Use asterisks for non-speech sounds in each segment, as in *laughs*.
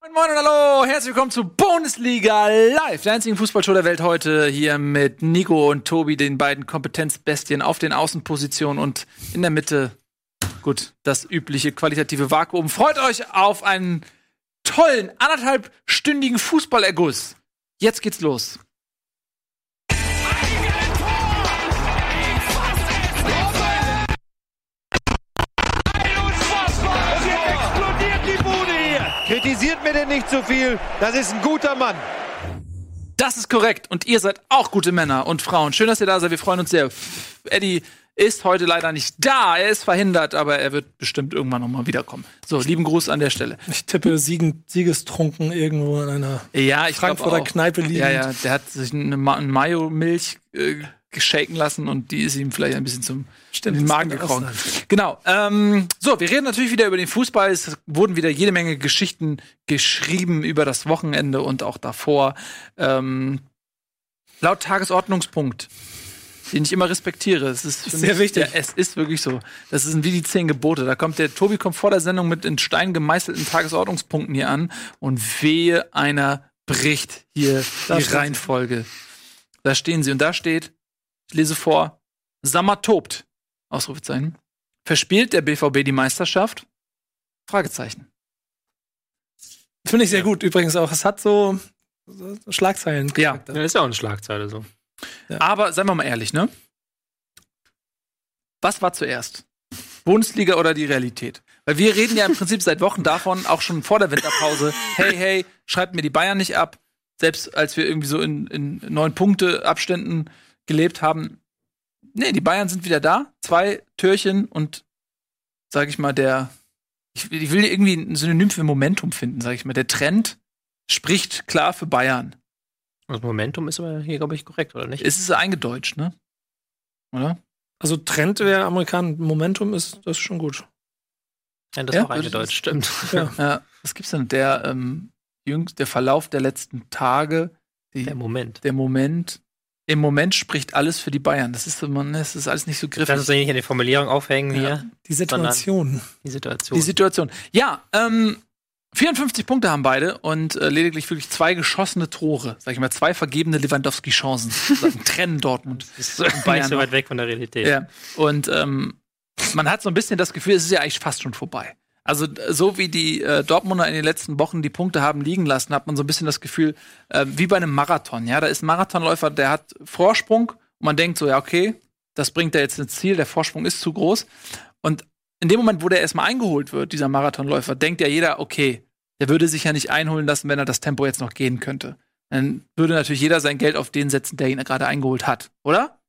Moin Moin und hallo, herzlich willkommen zu Bundesliga Live, der einzigen Fußballshow der Welt heute hier mit Nico und Tobi, den beiden Kompetenzbestien auf den Außenpositionen und in der Mitte, gut, das übliche qualitative Vakuum. Freut euch auf einen tollen, anderthalbstündigen Fußballerguss. Jetzt geht's los. Kritisiert mir denn nicht zu viel. Das ist ein guter Mann. Das ist korrekt. Und ihr seid auch gute Männer und Frauen. Schön, dass ihr da seid. Wir freuen uns sehr. Eddie ist heute leider nicht da. Er ist verhindert, aber er wird bestimmt irgendwann nochmal wiederkommen. So, lieben Gruß an der Stelle. Ich tippe Siegen, Siegestrunken irgendwo in einer ja, ich Frankfurter Kneipe liegen. Ja, ja, der hat sich eine, Ma eine Mayo-Milch äh, geshaken lassen und die ist ihm vielleicht ein bisschen zum Stimmt, in den Magen gekrochen. Genau. Ähm, so, wir reden natürlich wieder über den Fußball. Es wurden wieder jede Menge Geschichten geschrieben über das Wochenende und auch davor. Ähm, laut Tagesordnungspunkt, den ich immer respektiere. Es ist Sehr mich, wichtig. Ja, es ist wirklich so. Das sind wie die zehn Gebote. Da kommt der Tobi kommt vor der Sendung mit in Stein gemeißelten Tagesordnungspunkten hier an und wehe einer bricht hier Da die. Reihenfolge. Da stehen sie und da steht, ich lese vor, Sammer tobt. Ausrufezeichen. Verspielt der BVB die Meisterschaft? Fragezeichen. Finde ich sehr gut. Übrigens auch, es hat so, so Schlagzeilen. Ja. Ja, ist ja auch eine Schlagzeile so. Aber seien wir mal ehrlich, ne? Was war zuerst? Bundesliga oder die Realität? Weil wir reden ja im Prinzip seit Wochen davon, auch schon vor der Winterpause, hey, hey, schreibt mir die Bayern nicht ab. Selbst als wir irgendwie so in, in neun Punkte Abständen gelebt haben. Nee, die Bayern sind wieder da. Zwei Türchen und, sag ich mal, der, ich, ich will irgendwie ein Synonym für Momentum finden, sag ich mal. Der Trend spricht klar für Bayern. Das Momentum ist aber hier, glaube ich, korrekt, oder nicht? Es ist eingedeutscht, ne? Oder? Also Trend wäre Amerikan, Momentum ist, das ist schon gut. Ja, das Ja, ist auch eingedeutscht, stimmt. Ja. *laughs* Ja, was gibt's denn? Der, ähm, jüngst, der Verlauf der letzten Tage, die, Der Moment. der Moment. Im Moment spricht alles für die Bayern. Das ist, man, das ist alles nicht so griffig. Lass uns nicht an die Formulierung aufhängen Ja. hier, Die Situation. die Situation. die Situation. Ja, ähm, 54 Punkte haben beide und äh, lediglich wirklich zwei geschossene Tore. Sag ich mal, zwei vergebene Lewandowski-Chancen. *laughs* trennen Dortmund. ist und Bayern nicht so weit weg von der Realität. Ja. Und ähm, man hat so ein bisschen das Gefühl, es ist ja eigentlich fast schon vorbei. Also so wie die äh, Dortmunder in den letzten Wochen die Punkte haben liegen lassen, hat man so ein bisschen das Gefühl, äh, wie bei einem Marathon. Ja, da ist ein Marathonläufer, der hat Vorsprung und man denkt so, ja okay, das bringt er jetzt ins Ziel, der Vorsprung ist zu groß. Und in dem Moment, wo der erstmal eingeholt wird, dieser Marathonläufer, denkt ja jeder, okay, der würde sich ja nicht einholen lassen, wenn er das Tempo jetzt noch gehen könnte. Dann würde natürlich jeder sein Geld auf den setzen, der ihn gerade eingeholt hat, oder?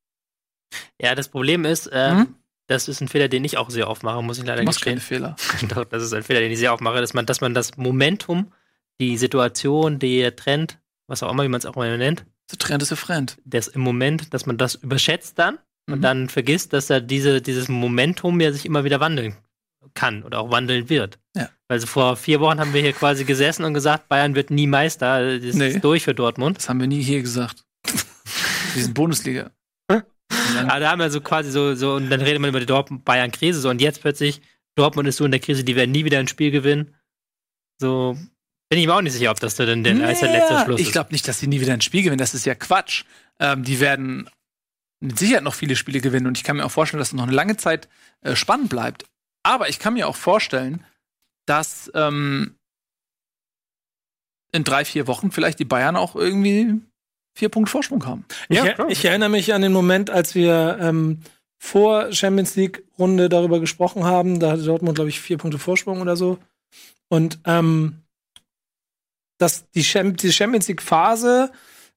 Ja, das Problem ist, äh, Mhm. Das ist ein Fehler, den ich auch sehr oft mache, muss ich leider Du machst keine gestehen. Fehler. *laughs* Doch, das ist ein Fehler, den ich sehr oft mache, dass man, dass man das Momentum, die Situation, der Trend, was auch immer, wie man es auch immer nennt, So Trend ist a friend. das im Moment, dass man das überschätzt dann und Mhm. dann vergisst, dass er diese, dieses Momentum ja sich immer wieder wandeln kann oder auch wandeln wird. Ja. Also vor vier Wochen haben wir hier quasi gesessen und gesagt, Bayern wird nie Meister. Das Nee. ist durch für Dortmund. Das haben wir nie hier gesagt. *laughs* Wir sind Bundesliga. Aber da haben wir so quasi so, so, und dann redet man über die Dortmund-Bayern-Krise so und jetzt plötzlich, Dortmund ist so in der Krise, die werden nie wieder ein Spiel gewinnen. So, bin ich mir auch nicht sicher, ob das dann der, der letzte Naja, Schluss ich ist. glaube nicht, dass sie nie wieder ein Spiel gewinnen. Das ist ja Quatsch. Ähm, die werden mit Sicherheit noch viele Spiele gewinnen und ich kann mir auch vorstellen, dass es noch eine lange Zeit äh, spannend bleibt. Aber ich kann mir auch vorstellen, dass ähm, in drei, vier Wochen vielleicht die Bayern auch irgendwie vier Punkte Vorsprung haben. Ich, Ja, klar. ich erinnere mich an den Moment, als wir ähm, vor Champions League Runde darüber gesprochen haben. Da hatte Dortmund, glaube ich, vier Punkte Vorsprung oder so. Und ähm, dass die, Cham die Champions League Phase,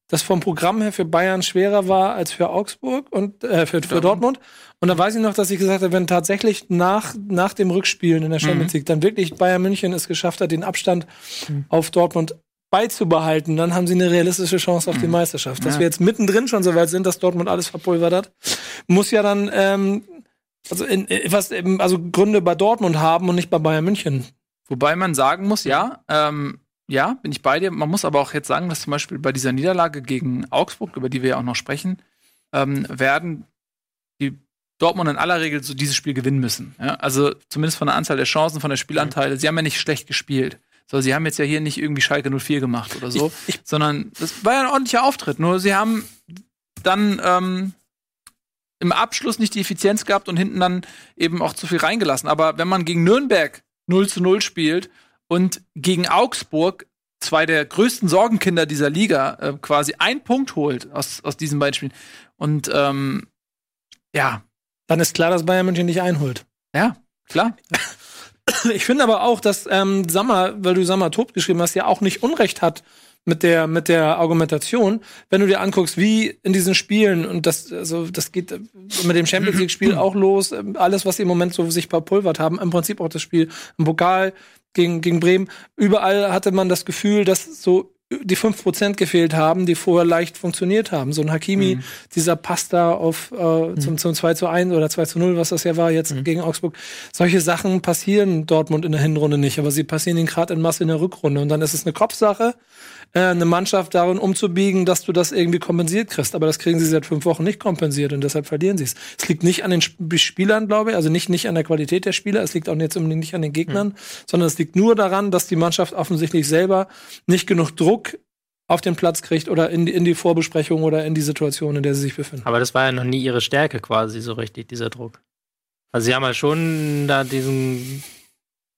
das vom Programm her für Bayern schwerer war als für Augsburg und äh, für, für Dortmund. Und da weiß ich noch, dass ich gesagt habe, wenn tatsächlich nach, nach dem Rückspielen in der Champions League dann wirklich Bayern München es geschafft hat, den Abstand auf Dortmund beizubehalten, dann haben sie eine realistische Chance auf die Meisterschaft. Dass Ja. wir jetzt mittendrin schon so weit sind, dass Dortmund alles verpulvert hat, muss ja dann ähm, also in, in, was eben, also Gründe bei Dortmund haben und nicht bei Bayern München. Wobei man sagen muss, ja, ähm, ja, bin ich bei dir. Man muss aber auch jetzt sagen, dass zum Beispiel bei dieser Niederlage gegen Augsburg, über die wir ja auch noch sprechen, ähm, werden die Dortmund in aller Regel so dieses Spiel gewinnen müssen. Ja? Also zumindest von der Anzahl der Chancen, von der Spielanteile. Sie haben ja nicht schlecht gespielt. So, sie haben jetzt ja hier nicht irgendwie Schalke 04 gemacht oder so, Ich- ich- sondern das war ja ein ordentlicher Auftritt. Nur sie haben dann ähm, im Abschluss nicht die Effizienz gehabt und hinten dann eben auch zu viel reingelassen. Aber wenn man gegen Nürnberg 0 zu 0 spielt und gegen Augsburg zwei der größten Sorgenkinder dieser Liga äh, quasi einen Punkt holt aus, aus diesen beiden Spielen. Und ähm, ja, Dann ist klar, dass Bayern München nicht einholt. ja, klar. *laughs* Ich finde aber auch, dass ähm, Sammer, weil du Sammer tot geschrieben hast, ja auch nicht Unrecht hat mit der mit der Argumentation. Wenn du dir anguckst, wie in diesen Spielen und das also das geht mit dem Champions League Spiel auch los, ähm, alles was sie im Moment so sich verpulvert haben, im Prinzip auch das Spiel im Pokal gegen gegen Bremen, überall hatte man das Gefühl, dass so die 5% gefehlt haben, die vorher leicht funktioniert haben. So ein Hakimi, dieser Pass da auf äh, zum, zum 2 zu 1 oder 2 zu 0, was das ja war, jetzt gegen Augsburg. Solche Sachen passieren Dortmund in der Hinrunde nicht, aber sie passieren ihnen gerade in Masse in der Rückrunde. Und dann ist es eine Kopfsache, äh, eine Mannschaft darin umzubiegen, dass du das irgendwie kompensiert kriegst. Aber das kriegen sie seit fünf Wochen nicht kompensiert und deshalb verlieren sie es. Es liegt nicht an den Sp Spielern, glaube ich, also nicht, nicht an der Qualität der Spieler, es liegt auch jetzt unbedingt nicht an den Gegnern, sondern es liegt nur daran, dass die Mannschaft offensichtlich selber nicht genug Druck auf den Platz kriegt oder in die, in die Vorbesprechung oder in die Situation, in der sie sich befinden. Aber das war ja noch nie ihre Stärke quasi so richtig, dieser Druck. Also sie haben ja schon da diesen,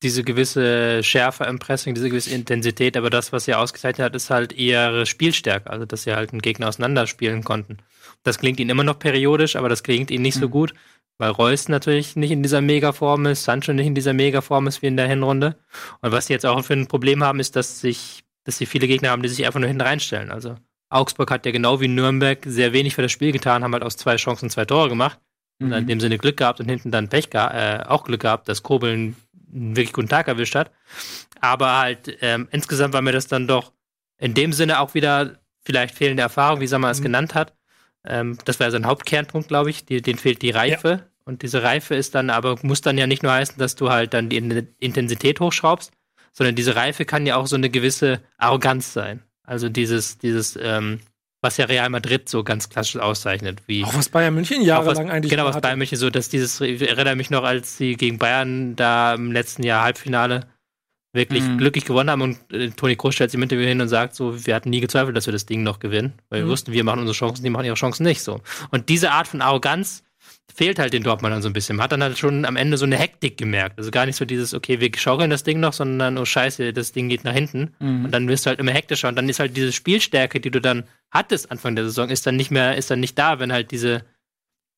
diese gewisse Schärfe im Pressing, diese gewisse Intensität, aber das, was sie ausgezeichnet hat, ist halt ihre Spielstärke, also dass sie halt einen Gegner auseinanderspielen konnten. Das klingt ihnen immer noch periodisch, aber das klingt ihnen nicht so gut, weil Reus natürlich nicht in dieser Megaform ist, Sancho nicht in dieser Megaform ist wie in der Hinrunde. Und was sie jetzt auch für ein Problem haben, ist, dass sich, dass sie viele Gegner haben, die sich einfach nur hinten reinstellen. Also Augsburg hat ja genau wie Nürnberg sehr wenig für das Spiel getan, haben halt aus zwei Chancen zwei Tore gemacht. Und in dem Sinne Glück gehabt und hinten dann Pech äh, auch Glück gehabt, dass Kobel einen wirklich guten Tag erwischt hat. Aber halt, ähm, insgesamt war mir das dann doch in dem Sinne auch wieder vielleicht fehlende Erfahrung, wie Sammer es genannt hat. Ähm, das wäre sein Hauptkernpunkt, glaube ich. Die, den fehlt die Reife. Und diese Reife ist dann aber, muss dann ja nicht nur heißen, dass du halt dann die In- Intensität hochschraubst, sondern diese Reife kann ja auch so eine gewisse Arroganz sein. Also dieses, dieses, ähm, was ja Real Madrid so ganz klassisch auszeichnet, wie Auch was Bayern München auch jahrelang was, eigentlich genau, was hatte. Bayern München so, dass dieses, ich erinnere mich noch, als sie gegen Bayern da im letzten Jahr Halbfinale wirklich Mhm. glücklich gewonnen haben und äh, Toni Kroos stellt sich im Interview hin und sagt so, wir hatten nie gezweifelt, dass wir das Ding noch gewinnen, weil wir Mhm. wussten, wir machen unsere Chancen, die machen ihre Chancen nicht so. Und diese Art von Arroganz fehlt halt den Dortmundern so ein bisschen. Man hat dann halt schon am Ende so eine Hektik gemerkt. Also gar nicht so dieses, okay, wir schaukeln das Ding noch, sondern, oh scheiße, das Ding geht nach hinten. Mhm. Und dann wirst du halt immer hektischer. Und dann ist halt diese Spielstärke, die du dann hattest Anfang der Saison, ist dann nicht mehr, ist dann nicht da, wenn halt diese,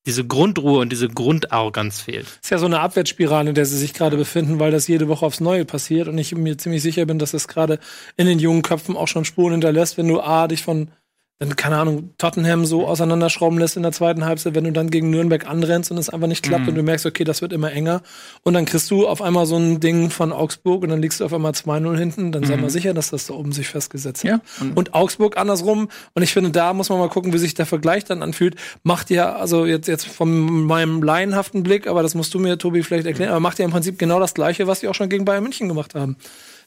diese Grundruhe und diese Grundarroganz fehlt. ist ja so eine Abwärtsspirale, in der sie sich gerade befinden, weil das jede Woche aufs Neue passiert und ich mir ziemlich sicher bin, dass das gerade in den jungen Köpfen auch schon Spuren hinterlässt, wenn du A, dich von, dann, keine Ahnung, Tottenham so auseinanderschrauben lässt in der zweiten Halbzeit, wenn du dann gegen Nürnberg anrennst und es einfach nicht klappt und du merkst, okay, das wird immer enger und dann kriegst du auf einmal so ein Ding von Augsburg und dann liegst du auf einmal 2-0 hinten, dann sei mal sicher, dass das da oben sich festgesetzt hat. Ja, und- Und Augsburg andersrum. Und ich finde, da muss man mal gucken, wie sich der Vergleich dann anfühlt. Macht ja, also jetzt, jetzt von meinem laienhaften Blick, aber das musst du mir, Tobi, vielleicht erklären, aber macht ja im Prinzip genau das Gleiche, was die auch schon gegen Bayern München gemacht haben.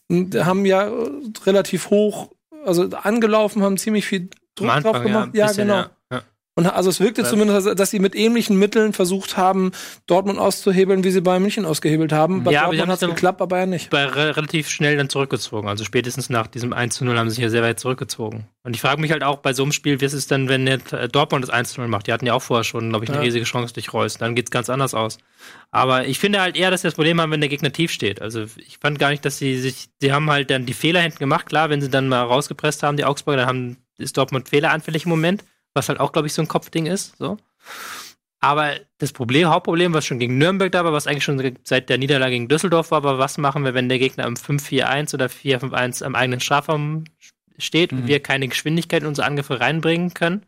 Und haben ja äh, relativ hoch, also angelaufen, haben ziemlich viel Druck drauf gemacht. ein bisschen, genau. Ja, ja. Und also es wirkte Ja. zumindest, dass- sie mit ähnlichen Mitteln versucht haben, Dortmund auszuhebeln, wie sie Bayern München ausgehebelt haben. Bei Ja, Dortmund hat es dann- geklappt, aber ja nicht. Bei re relativ schnell dann zurückgezogen. Also spätestens nach diesem 1 zu 0 haben sie sich ja sehr weit zurückgezogen. Und ich frage mich halt auch bei so einem Spiel, wie ist es denn, wenn jetzt äh, Dortmund das 1 zu 0 macht? Die hatten ja auch vorher schon, glaube ich, eine Ja. riesige Chance durch Reus. Dann geht's ganz anders aus. Aber ich finde halt eher, dass sie das Problem haben, wenn der Gegner tief steht. Also ich fand gar nicht, dass sie sich, sie haben halt dann die Fehler hinten gemacht. Klar, wenn sie dann mal rausgepresst haben, die Augsburger, dann haben, ist Dortmund fehleranfällig im Moment, was halt auch, glaube ich, so ein Kopfding ist. So. Aber das Problem, Hauptproblem, was schon gegen Nürnberg da war, was eigentlich schon seit der Niederlage gegen Düsseldorf war, war, was machen wir, wenn der Gegner im 5-4-1 oder 4-5-1 am eigenen Strafraum steht und Mhm. wir keine Geschwindigkeit in unsere Angriffe reinbringen können?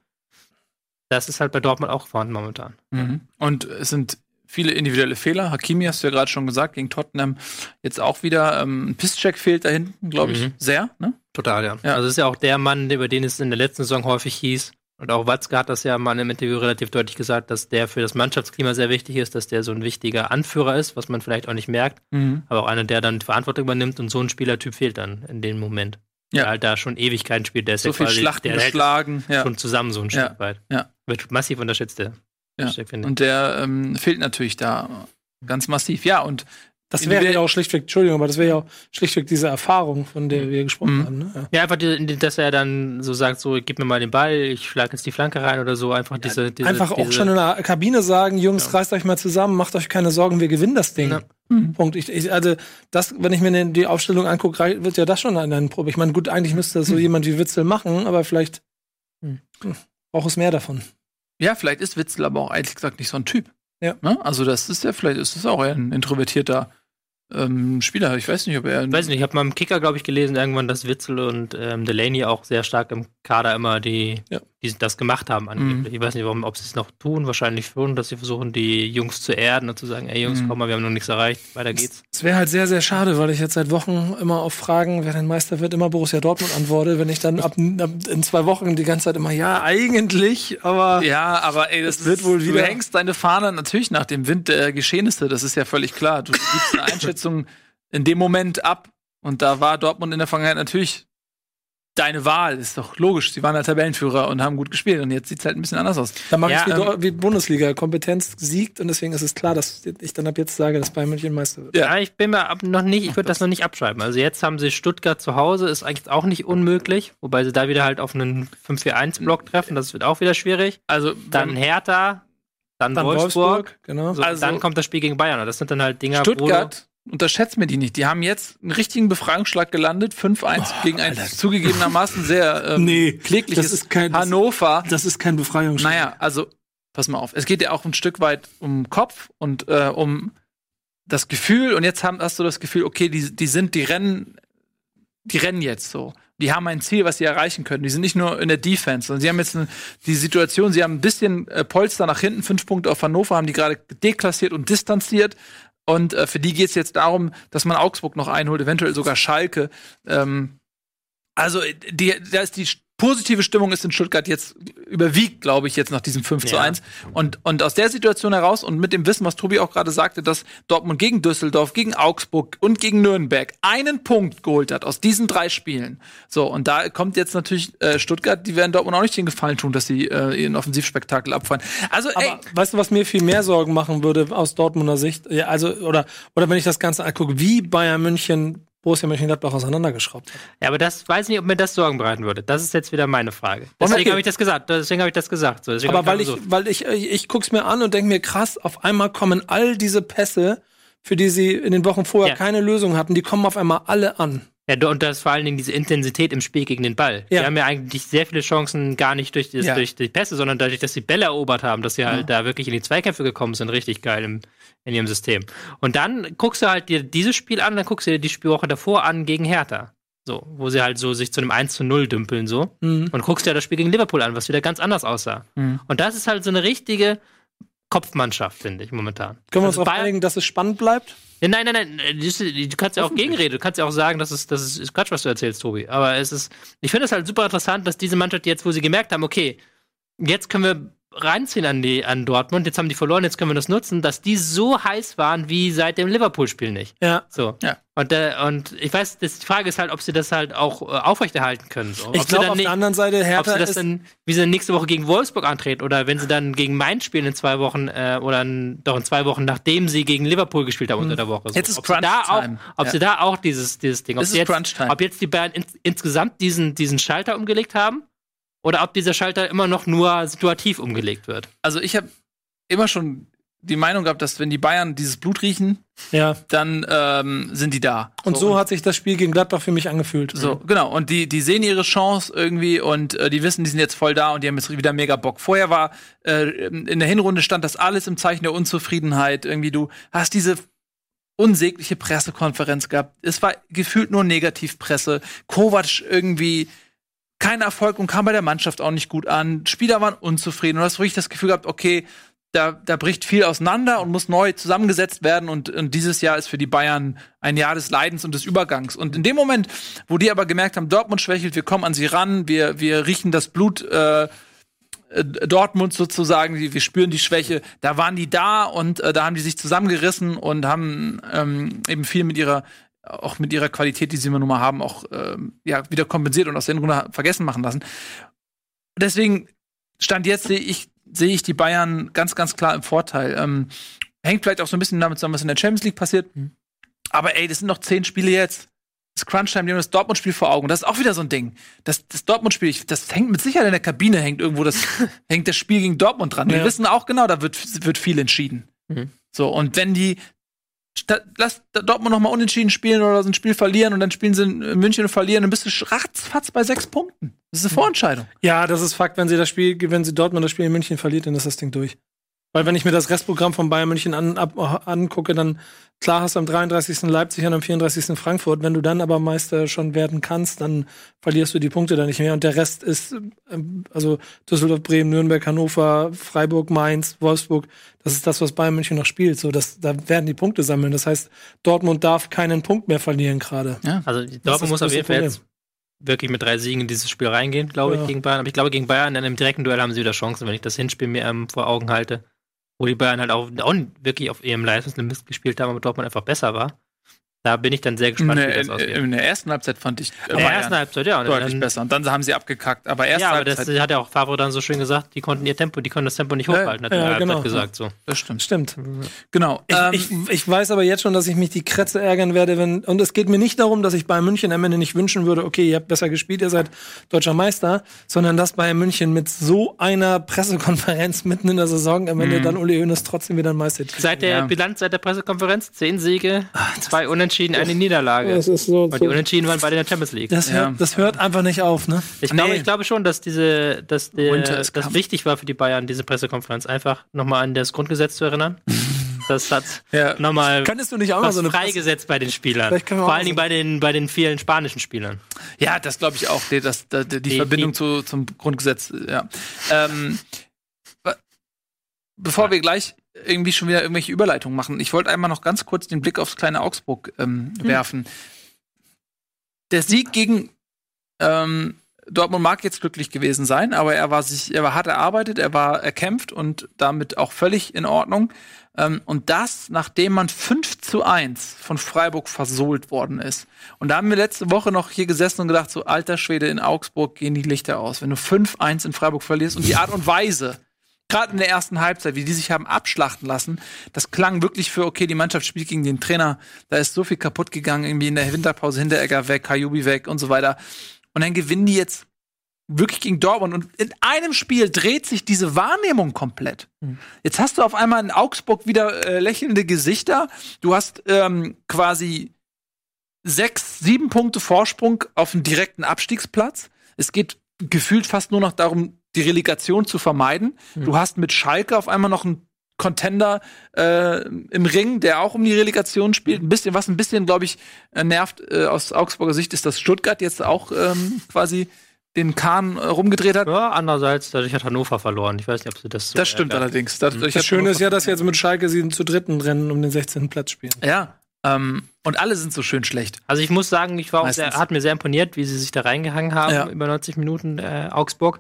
Das ist halt bei Dortmund auch vorhanden momentan. Mhm. Und es sind viele individuelle Fehler. Hakimi hast du ja gerade schon gesagt, gegen Tottenham jetzt auch wieder. Ähm, ein Pisscheck fehlt da hinten, glaube ich, Mhm. sehr. Ne? Total, ja. Ja. Also es ist ja auch der Mann, über den es in der letzten Saison häufig hieß. Und auch Watzke hat das ja mal im Interview relativ deutlich gesagt, dass der für das Mannschaftsklima sehr wichtig ist, dass der so ein wichtiger Anführer ist, was man vielleicht auch nicht merkt, Mhm. aber auch einer, der dann die Verantwortung übernimmt und so ein Spielertyp fehlt dann in dem Moment. Ja. Der halt da schon Ewigkeiten spielt, der ist So ja viel quasi, Schlachten der geschlagen. Ja. schon zusammen so ein Ja. Stück weit. Ja. Wird massiv unterschätzt, der Ja. Pisscheck, finde ich. Und der ähm, fehlt natürlich da ganz massiv. Ja, und Das wäre ja auch schlichtweg, Entschuldigung, aber das wäre ja auch schlichtweg diese Erfahrung, von der wir gesprochen Mhm. haben. Ne? Ja. Ja, einfach, die, dass er dann so sagt, so, gib mir mal den Ball, ich schlag jetzt die Flanke rein oder so. Einfach diese, diese Einfach diese, auch schon in der Kabine sagen, Jungs, reißt euch mal zusammen, macht euch keine Sorgen, wir gewinnen das Ding. Ja. Punkt. Ich, ich, also das, wenn ich mir die- Aufstellung angucke, wird ja das schon ein, ein Probe. Ich meine, gut, eigentlich müsste das so jemand wie Witzel machen, aber vielleicht Hm. hm, braucht es mehr davon. Ja, vielleicht ist Witzel aber auch ehrlich gesagt nicht so ein Typ. Ja. Ne? Also das ist ja, vielleicht ist es auch eher ein introvertierter ähm, Spieler. Ich weiß nicht, ob er. Ich weiß nicht, ich habe mal im Kicker, glaube ich, gelesen, irgendwann, dass Witzel und ähm, Delaney auch sehr stark im Kader immer die, Ja. Die das gemacht haben angeblich. Ich weiß nicht, warum, ob sie es noch tun, wahrscheinlich schon, dass sie versuchen, die Jungs zu erden und zu sagen, ey Jungs, Mhm. komm mal, wir haben noch nichts erreicht, weiter geht's. Es wäre halt sehr, sehr schade, weil ich jetzt seit Wochen immer auf Fragen, wer denn Meister wird, immer Borussia Dortmund antworte, wenn ich dann ab, ab in zwei Wochen die ganze Zeit immer, ja, eigentlich, aber Ja, aber ey, das wird wohl Du wieder- hängst deine Fahne natürlich nach dem Wind der Geschehnisse, das ist ja völlig klar. Du gibst eine *laughs* Einschätzung in dem Moment ab. Und da war Dortmund in der Vergangenheit natürlich deine Wahl. Ist doch logisch. Sie waren der Tabellenführer und haben gut gespielt. Und jetzt sieht's halt ein bisschen anders aus. da mache Ja, ich wie, ähm, wie Bundesliga. Kompetenz siegt und deswegen ist es klar, dass ich dann ab jetzt sage, dass Bayern München Meister wird. Ja. Ja, ich bin mir ab noch nicht, ich würde das noch nicht abschreiben. Also jetzt haben sie Stuttgart zu Hause, ist eigentlich auch nicht unmöglich, wobei sie da wieder halt auf einen 5-4-1-Block treffen, das wird auch wieder schwierig. Also, Dann Hertha, dann, Dann Wolfsburg, Wolfsburg, genau. so, Also- dann kommt das Spiel gegen Bayern. Das sind dann halt Dinger, Stuttgart, unterschätzt mir die nicht. Die haben jetzt einen richtigen Befreiungsschlag gelandet. 5-1 gegen ein zugegebenermaßen sehr ähm, Nee, klägliches das ist kein- Hannover. Das ist kein Befreiungsschlag. Naja, also, pass mal auf. Es geht ja auch ein Stück weit um Kopf und äh, um das Gefühl. Und jetzt haben, hast du das Gefühl, okay, die, die sind, die rennen, die rennen jetzt so. Die haben ein Ziel, was sie erreichen können. Die sind nicht nur in der Defense, sondern sie haben jetzt eine, die Situation, sie haben ein bisschen äh, Polster nach hinten, fünf Punkte auf Hannover, haben die gerade deklassiert und distanziert. Und äh, für die geht es jetzt darum, dass man Augsburg noch einholt, eventuell sogar Schalke. Ähm, also, die, da ist die positive Stimmung ist in Stuttgart jetzt überwiegt, glaube ich, jetzt nach diesem 5 zu Ja. 1. Und, und aus der Situation heraus und mit dem Wissen, was Tobi auch gerade sagte, dass Dortmund gegen Düsseldorf, gegen Augsburg und gegen Nürnberg einen Punkt geholt hat aus diesen drei Spielen. So, und da kommt jetzt natürlich äh, Stuttgart, die werden Dortmund auch nicht den Gefallen tun, dass sie äh, ihren Offensivspektakel abfallen. Also, ey, Aber weißt du, was mir viel mehr Sorgen machen würde aus Dortmunder Sicht? Ja, also, oder, oder wenn ich das Ganze angucke, wie Bayern München Borussia Mönchengladbach auseinandergeschraubt hat. Ja, aber das weiß nicht, ob mir das Sorgen bereiten würde. Das ist jetzt wieder meine Frage. Deswegen habe ich das gesagt. Deswegen habe ich das gesagt. So, Aber weil ich, so- weil ich, ich, ich guck's mir an und denke mir, krass, auf einmal kommen all diese Pässe, für die sie in den Wochen vorher Ja. keine Lösung hatten, die kommen auf einmal alle an. Ja, und das vor allen Dingen diese Intensität im Spiel gegen den Ball. Ja. Die haben ja eigentlich sehr viele Chancen gar nicht durch, das, Ja. durch die Pässe, sondern dadurch, dass sie Bälle erobert haben, dass sie halt da wirklich in die Zweikämpfe gekommen sind, richtig geil im, in ihrem System. Und dann guckst du halt dir dieses Spiel an, dann guckst du dir die Spielwoche davor an gegen Hertha. So, wo sie halt so sich zu einem 1 zu 0 dümpeln, so. Mhm. Und guckst dir das Spiel gegen Liverpool an, was wieder ganz anders aussah. Mhm. Und das ist halt so eine richtige Kopfmannschaft, finde ich, momentan. Können wir Also uns darauf Bayern- einigen, dass es spannend bleibt? Nein, nein, nein. äh, Du kannst ja auch gegenreden. Du kannst ja auch sagen, das ist, das ist Quatsch, was du erzählst, Tobi. Aber es ist, ich finde es halt super interessant, dass diese Mannschaft jetzt, wo sie gemerkt haben, okay, jetzt können wir reinziehen an, die, an Dortmund, jetzt haben die verloren, jetzt können wir das nutzen, dass die so heiß waren wie seit dem Liverpool-Spiel nicht. Ja. So. Ja. Und, äh, und ich weiß, das, die Frage ist halt, ob sie das halt auch äh, aufrechterhalten können. So. Ich ob sie glaube, auf nicht, der anderen Seite, ob Hertha sie das ist, dann, wie sie nächste Woche gegen Wolfsburg antreten oder wenn sie dann gegen Mainz spielen in zwei Wochen äh, oder in, doch in zwei Wochen, nachdem sie gegen Liverpool gespielt haben unter der Woche. So. Jetzt ist ob sie da auch, Crunch-Time. ob Ja. sie da auch dieses, dieses Ding, ob jetzt, Crunch-Time. ob jetzt die Bayern ins, insgesamt diesen, diesen Schalter umgelegt haben oder ob dieser Schalter immer noch nur situativ umgelegt wird. also ich habe immer schon die Meinung gehabt, dass wenn die Bayern dieses Blut riechen, ja. dann ähm, sind die da. Und so hat sich das Spiel gegen Gladbach für mich angefühlt. So, genau. Und die, die sehen ihre Chance irgendwie und äh, die wissen, die sind jetzt voll da und die haben jetzt wieder mega Bock. Vorher war, äh, in der Hinrunde stand das alles im Zeichen der Unzufriedenheit. Irgendwie, du hast diese unsägliche Pressekonferenz gehabt. Es war gefühlt nur Negativpresse. Kovac irgendwie kein Erfolg und kam bei der Mannschaft auch nicht gut an. Spieler waren unzufrieden. Und du hast wirklich das Gefühl gehabt, okay, da, da bricht viel auseinander und muss neu zusammengesetzt werden. Und, und dieses Jahr ist für die Bayern ein Jahr des Leidens und des Übergangs. Und in dem Moment, wo die aber gemerkt haben, Dortmund schwächelt, wir kommen an sie ran, wir, wir riechen das Blut äh, äh, Dortmund sozusagen, wir spüren die Schwäche, da waren die da und äh, da haben die sich zusammengerissen und haben ähm, eben viel mit ihrer auch mit ihrer Qualität, die sie immer nun mal haben, auch ähm, ja, wieder kompensiert und aus der Runde vergessen machen lassen. Deswegen stand jetzt sehe ich sehe ich die Bayern ganz ganz klar im Vorteil. Ähm, hängt vielleicht auch so ein bisschen damit zusammen, was in der Champions League passiert. Aber ey, das sind noch zehn Spiele jetzt. Das Crunchtime, die haben das Dortmund-Spiel vor Augen. Das ist auch wieder so ein Ding. Das, das Dortmund-Spiel, das hängt mit Sicherheit in der Kabine, hängt irgendwo das, *laughs* hängt das Spiel gegen Dortmund dran. Wir Ja. wissen auch genau, da wird, wird viel entschieden. Mhm. So, und wenn die, lass Dortmund noch mal unentschieden spielen oder so ein Spiel verlieren und dann spielen sie in München und verlieren, dann bist du ratzfatz bei sechs Punkten. Das ist eine Vorentscheidung. Ja, das ist Fakt. Wenn sie das Spiel, wenn sie Dortmund das Spiel in München verliert, dann ist das Ding durch. Weil wenn ich mir das Restprogramm von Bayern München an, ab, angucke, dann klar hast du am 33. Leipzig und am 34. Frankfurt. Wenn du dann aber Meister schon werden kannst, dann verlierst du die Punkte da nicht mehr. Und der Rest ist, ähm, also Düsseldorf, Bremen, Nürnberg, Hannover, Freiburg, Mainz, Wolfsburg. Das ist das, was Bayern München noch spielt. So, das, da werden die Punkte sammeln. Das heißt, Dortmund darf keinen Punkt mehr verlieren gerade. Also Das ist Dortmund muss auf jeden Fall jetzt wirklich mit drei Siegen in dieses Spiel reingehen, glaube Ja. ich, gegen Bayern. Aber ich glaube, gegen Bayern in einem direkten Duell haben sie wieder Chancen, wenn ich das Hinspiel mir ähm, vor Augen halte. Wo die Bayern halt auch, auch wirklich auf ihrem Leistungslimit gespielt haben, aber Dortmund einfach besser war. Da bin ich dann sehr In gespannt, wie der, das in, ausgeht. in der ersten Halbzeit fand ich In der ersten Halbzeit, ja. Deutlich dann, besser. Und dann haben sie abgekackt. Aber erste ja, aber das Halbzeit, hat ja auch Favre dann so schön gesagt, die konnten ihr Tempo, die konnten das Tempo nicht hochhalten, hat ja, er genau. gesagt so. das stimmt. Stimmt. Genau. Ich, Ähm, ich, ich weiß aber jetzt schon, dass ich mich die Kretze ärgern werde, wenn. Und es geht mir nicht darum, dass ich Bayern München am Ende nicht wünschen würde, okay, ihr habt besser gespielt, ihr seid deutscher Meister, sondern dass Bayern München mit so einer Pressekonferenz mitten in der Saison am Ende dann Uli Hoeneß trotzdem wieder ein Meistertitel. Seit der Ja. Bilanz, seit der Pressekonferenz, zehn Siege, zwei Unentschieden, eine Niederlage. Das ist so. Und die Unentschieden waren beide in der Champions League. Das Ja. hört, das hört einfach nicht auf, ne? Ich Nee. glaube, ich glaube schon, dass diese, dass der, das wichtig war für die Bayern, diese Pressekonferenz, einfach nochmal an das Grundgesetz zu erinnern. *laughs* Das hat Ja. nochmal Könntest du nicht auch mal was so eine Presse- freigesetzt bei den Spielern. Vor allen Dingen bei den, bei den vielen spanischen Spielern. Ja, das glaube ich auch, die, das, die, die, Die- Verbindung zu, zum Grundgesetz, ja. Ähm, be- bevor wir gleich irgendwie schon wieder irgendwelche Überleitungen machen, ich wollte einmal noch ganz kurz den Blick aufs kleine Augsburg ähm, werfen. Der Sieg gegen ähm, Dortmund mag jetzt glücklich gewesen sein, aber er war sich, er war hart erarbeitet, er war erkämpft und damit auch völlig in Ordnung. Ähm, und das, nachdem man 5 zu 1 von Freiburg versohlt worden ist. Und da haben wir letzte Woche noch hier gesessen und gedacht, so alter Schwede, in Augsburg gehen die Lichter aus. Wenn du 5-1 in Freiburg verlierst und die Art und Weise, gerade in der ersten Halbzeit, wie die sich haben abschlachten lassen, das klang wirklich für, okay, die Mannschaft spielt gegen den Trainer, da ist so viel kaputt gegangen, irgendwie in der Winterpause Hinteregger weg, Kajubi weg und so weiter. Und dann gewinnen die jetzt wirklich gegen Dortmund und in einem Spiel dreht sich diese Wahrnehmung komplett. Jetzt hast du auf einmal in Augsburg wieder äh, lächelnde Gesichter. Du hast ähm, quasi sechs, sieben Punkte Vorsprung auf einen direkten Abstiegsplatz. Es geht gefühlt fast nur noch darum, die Relegation zu vermeiden. Du hast mit Schalke auf einmal noch einen Contender äh, im Ring, der auch um die Relegation spielt. Ein bisschen, was ein bisschen, glaube ich, äh, nervt äh, aus Augsburger Sicht, ist, dass Stuttgart jetzt auch ähm, quasi den Kahn äh, rumgedreht hat. Ja, andererseits, dadurch hat Hannover verloren. Ich weiß nicht, ob sie das so Das stimmt ärgert. allerdings. Dadurch Das hat Schöne ist ja, dass jetzt mit Schalke sie zu dritten Rennen um den 16. Platz spielen. Ja. Ähm, und alle sind so schön schlecht. Also ich muss sagen, ich war auch sehr, hat mir sehr imponiert, wie sie sich da reingehangen haben Ja. über 90 Minuten äh, Augsburg.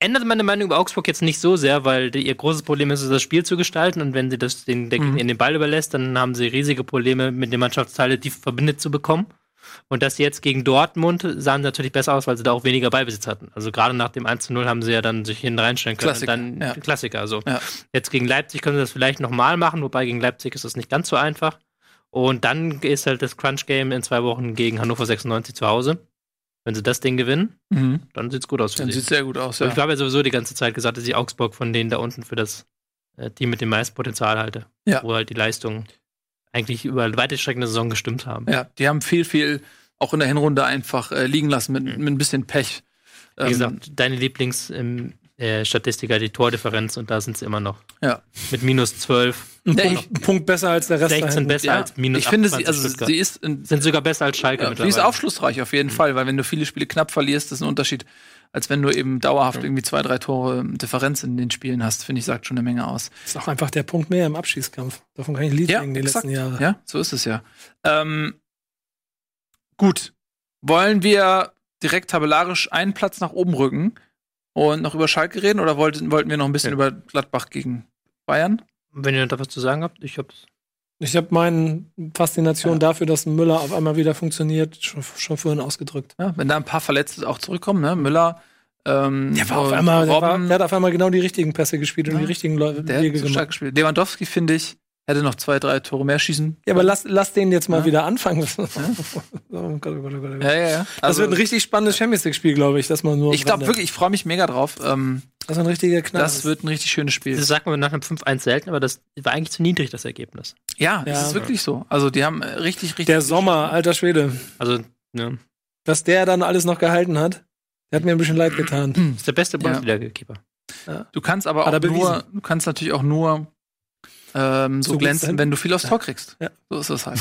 Ändert meine Meinung über Augsburg jetzt nicht so sehr, weil die, ihr großes Problem ist, das Spiel zu gestalten und wenn sie das den, der, Mhm. in den Ball überlässt, dann haben sie riesige Probleme mit den Mannschaftsteilen, die verbindet zu bekommen. Und das jetzt gegen Dortmund sahen sie natürlich besser aus, weil sie da auch weniger Ballbesitz hatten. Also gerade nach dem 1 zu 0 haben sie ja dann sich hinten reinstellen können. Klassiker, Und dann ja. Klassiker. Also Ja. jetzt gegen Leipzig können sie das vielleicht nochmal machen, wobei gegen Leipzig ist das nicht ganz so einfach. Und dann ist halt das Crunch-Game in zwei Wochen gegen Hannover 96 zu Hause. Wenn sie das Ding gewinnen, dann sieht's gut aus für Dann sie. sieht sehr gut aus, Und ja. Ich habe ja sowieso die ganze Zeit gesagt, dass ich Augsburg von denen da unten für das äh, Team mit dem meisten Potenzial halte. Ja. Wo halt die Leistungen eigentlich über weite Strecken der Saison gestimmt haben. Ja, die haben viel, viel auch in der Hinrunde einfach äh, liegen lassen mit, mit ein bisschen Pech. Wie Ähm, gesagt, deine Lieblingsstatistiker, die Tordifferenz, und da sind sie immer noch. Ja. Mit minus 12, Ein Ja, Punkt, ein Punkt besser als der Rest. da 16 hinten. besser ja, als minus ich finde sie, 28 also Stuttgart. sie ist, in, sind sogar besser als Schalke ja, sie ist aufschlussreich auf jeden Fall, weil wenn du viele Spiele knapp verlierst, ist ein Unterschied, als wenn du eben dauerhaft irgendwie zwei, drei Tore Differenz in den Spielen hast, finde ich, sagt schon eine Menge aus. ist auch einfach der Punkt mehr im Abschießkampf. Davon kann ich ein Lied singen die exakt. letzten Jahre. Ja, so ist es ja. Ähm, gut. Wollen wir direkt tabellarisch einen Platz nach oben rücken und noch über Schalke reden oder wollten, wollten wir noch ein bisschen Ja. über Gladbach gegen Bayern? Wenn ihr da was zu sagen habt, ich hab's. Ich habe meine Faszination Ja. dafür, dass Müller auf einmal wieder funktioniert, schon, schon vorhin ausgedrückt. Ja, wenn da ein paar Verletzte auch zurückkommen, ne? Müller, ähm, Der war auf einmal, der, war, der hat auf einmal genau die richtigen Pässe gespielt und die richtigen Wege hat so stark gemacht. gespielt. Lewandowski, finde ich, hätte noch zwei, drei Tore mehr schießen. Ja, aber lass, lass den jetzt mal Ja. wieder anfangen. *laughs* oh Gott, oh Gott, oh Gott, oh Gott. Ja, ja, ja. das wird ein richtig spannendes Champions League-Spiel, glaube ich, dass man nur. ich glaube wirklich, ich freue mich mega drauf. Ähm, Das ist ein richtiger Knall. das wird ein richtig schönes Spiel. Das sagt man nach einem 5-1 selten, aber das war eigentlich zu niedrig, das Ergebnis. Ja, Ja. das ist wirklich so. Also die haben äh, richtig, richtig. der Sommer, alter Schwede. Also, ne, Dass der dann alles noch gehalten hat, der hat mir ein bisschen leid getan. ist der beste Bundesliga-Keeper. Du kannst aber auch nur, du kannst natürlich auch nur ähm, so, So glänzen, wenn du viel aufs Tor kriegst. Ja. So ist das halt.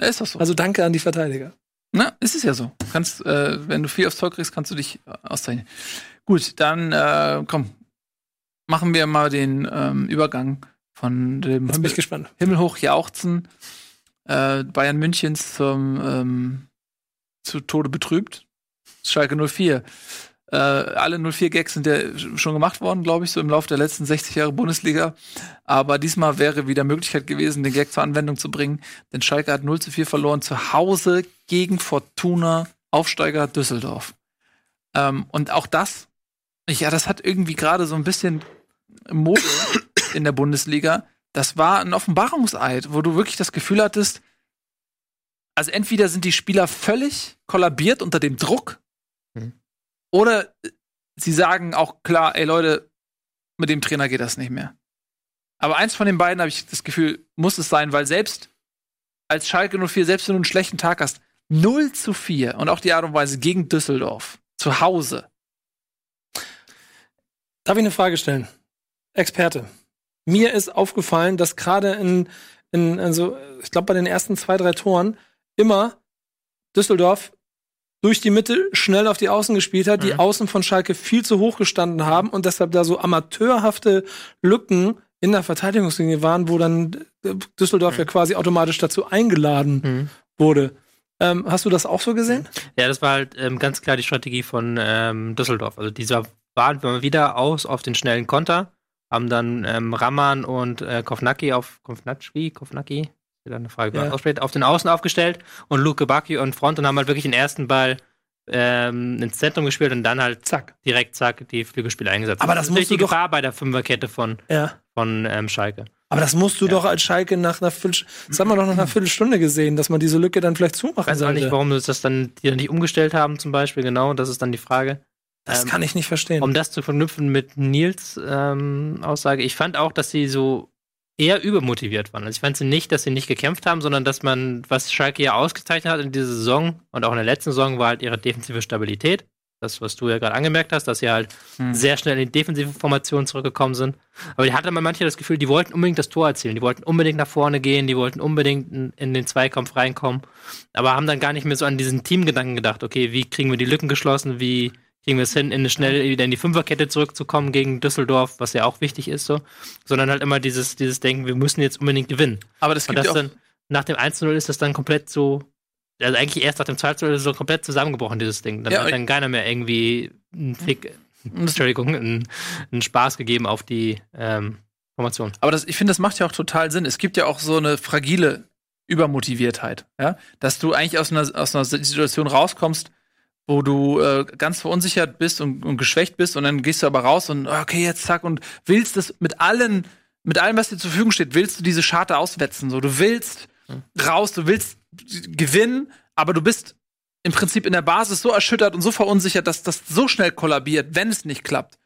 Ja, ist das so. Also danke an die Verteidiger. Na, ist es ja so. Kannst, äh, wenn du viel aufs Tor kriegst, kannst du dich äh, auszeichnen. Gut, dann äh, komm, machen wir mal den ähm, Übergang von dem Jetzt bin ich gespannt. himmelhoch jauchzen äh, Bayern Münchens zum ähm, zu Tode betrübt. Schalke 04. Äh, alle 04-Gags sind ja schon gemacht worden, glaube ich, so im Laufe der letzten 60 Jahre Bundesliga. Aber diesmal wäre wieder Möglichkeit gewesen, den Gag zur Anwendung zu bringen. Denn Schalke hat 0 zu 4 verloren zu Hause gegen Fortuna Aufsteiger Düsseldorf. Ähm, und auch das, ja, das hat irgendwie gerade so ein bisschen Mode in der Bundesliga. Das war ein Offenbarungseid, wo du wirklich das Gefühl hattest, also entweder sind die Spieler völlig kollabiert unter dem Druck. Oder sie sagen auch klar, ey Leute, mit dem Trainer geht das nicht mehr. Aber eins von den beiden habe ich das Gefühl, muss es sein, weil selbst als Schalke 04, selbst wenn du einen schlechten Tag hast, 0 zu 4 und auch die Art und Weise gegen Düsseldorf, zu Hause. Darf ich eine Frage stellen? Experte. Mir ist aufgefallen, dass gerade in, in, also, ich glaube, bei den ersten zwei, drei Toren immer Düsseldorf durch die Mitte schnell auf die Außen gespielt hat, die Mhm. Außen von Schalke viel zu hoch gestanden haben und deshalb da so amateurhafte Lücken in der Verteidigungslinie waren, wo dann äh, Düsseldorf Mhm. ja quasi automatisch dazu eingeladen Mhm. wurde. Ähm, hast du das auch so gesehen? Ja, das war halt ähm, ganz klar die Strategie von ähm, Düsseldorf. Also dieser waren wir wieder aus auf den schnellen Konter, haben dann ähm, Raman und äh, Kovnacki auf Kovnacki, Kovnacki, wieder eine Frage, Ja. ausspricht, auf den Außen aufgestellt und Luke Bacchi und Front und haben halt wirklich den ersten Ball ähm, ins Zentrum gespielt und dann halt Zack. direkt zack die Flügelspieler eingesetzt. Aber das ist musst du die doch- Gefahr bei der Fünferkette von Ja. von ähm, Schalke. Aber das musst du Ja. doch als Schalke nach einer Viertelstunde, das haben wir doch nach einer Viertelstunde gesehen, dass man diese Lücke dann vielleicht zumachen Ich weiß auch sollte. nicht, warum sie das dann die dann nicht umgestellt haben zum Beispiel. Genau, das ist dann die Frage. das ähm, kann ich nicht verstehen. Um das zu verknüpfen mit Nils ähm, Aussage, ich fand auch, dass sie so eher übermotiviert waren. Also ich fand sie nicht, dass sie nicht gekämpft haben, sondern dass man, was Schalke ja ausgezeichnet hat in dieser Saison und auch in der letzten Saison, war halt ihre defensive Stabilität. Das, was du ja gerade angemerkt hast, dass sie halt Hm. sehr schnell in die defensive Formation zurückgekommen sind. Aber die hatte man manchmal das Gefühl, die wollten unbedingt das Tor erzielen. Die wollten unbedingt nach vorne gehen, die wollten unbedingt in, in den Zweikampf reinkommen. Aber haben dann gar nicht mehr so an diesen Teamgedanken gedacht, okay, wie kriegen wir die Lücken geschlossen, wie kriegen wir es hin, in eine schnell wieder in die Fünferkette zurückzukommen gegen Düsseldorf, was ja auch wichtig ist, so. Sondern halt immer dieses, dieses Denken, wir müssen jetzt unbedingt gewinnen. Aber das Und gibt das ja dann, nach dem 1-0 ist das dann komplett so, also eigentlich erst nach dem 2-0 ist es so komplett zusammengebrochen, dieses Ding. Dann Ja, hat dann keiner mehr irgendwie einen Fick, Und Entschuldigung, einen, einen Spaß gegeben auf die ähm, Formation. Aber das, ich finde, das macht ja auch total Sinn. Es gibt ja auch so eine fragile Übermotiviertheit, ja, dass du eigentlich aus einer, aus einer Situation rauskommst, wo du äh, ganz verunsichert bist und, und geschwächt bist und dann gehst du aber raus und okay, jetzt zack und willst es mit allen, mit allem, was dir zur Verfügung steht, willst du diese Scharte auswetzen. So, du willst raus, du willst gewinnen, aber du bist im Prinzip in der Basis so erschüttert und so verunsichert, dass das so schnell kollabiert, wenn es nicht klappt.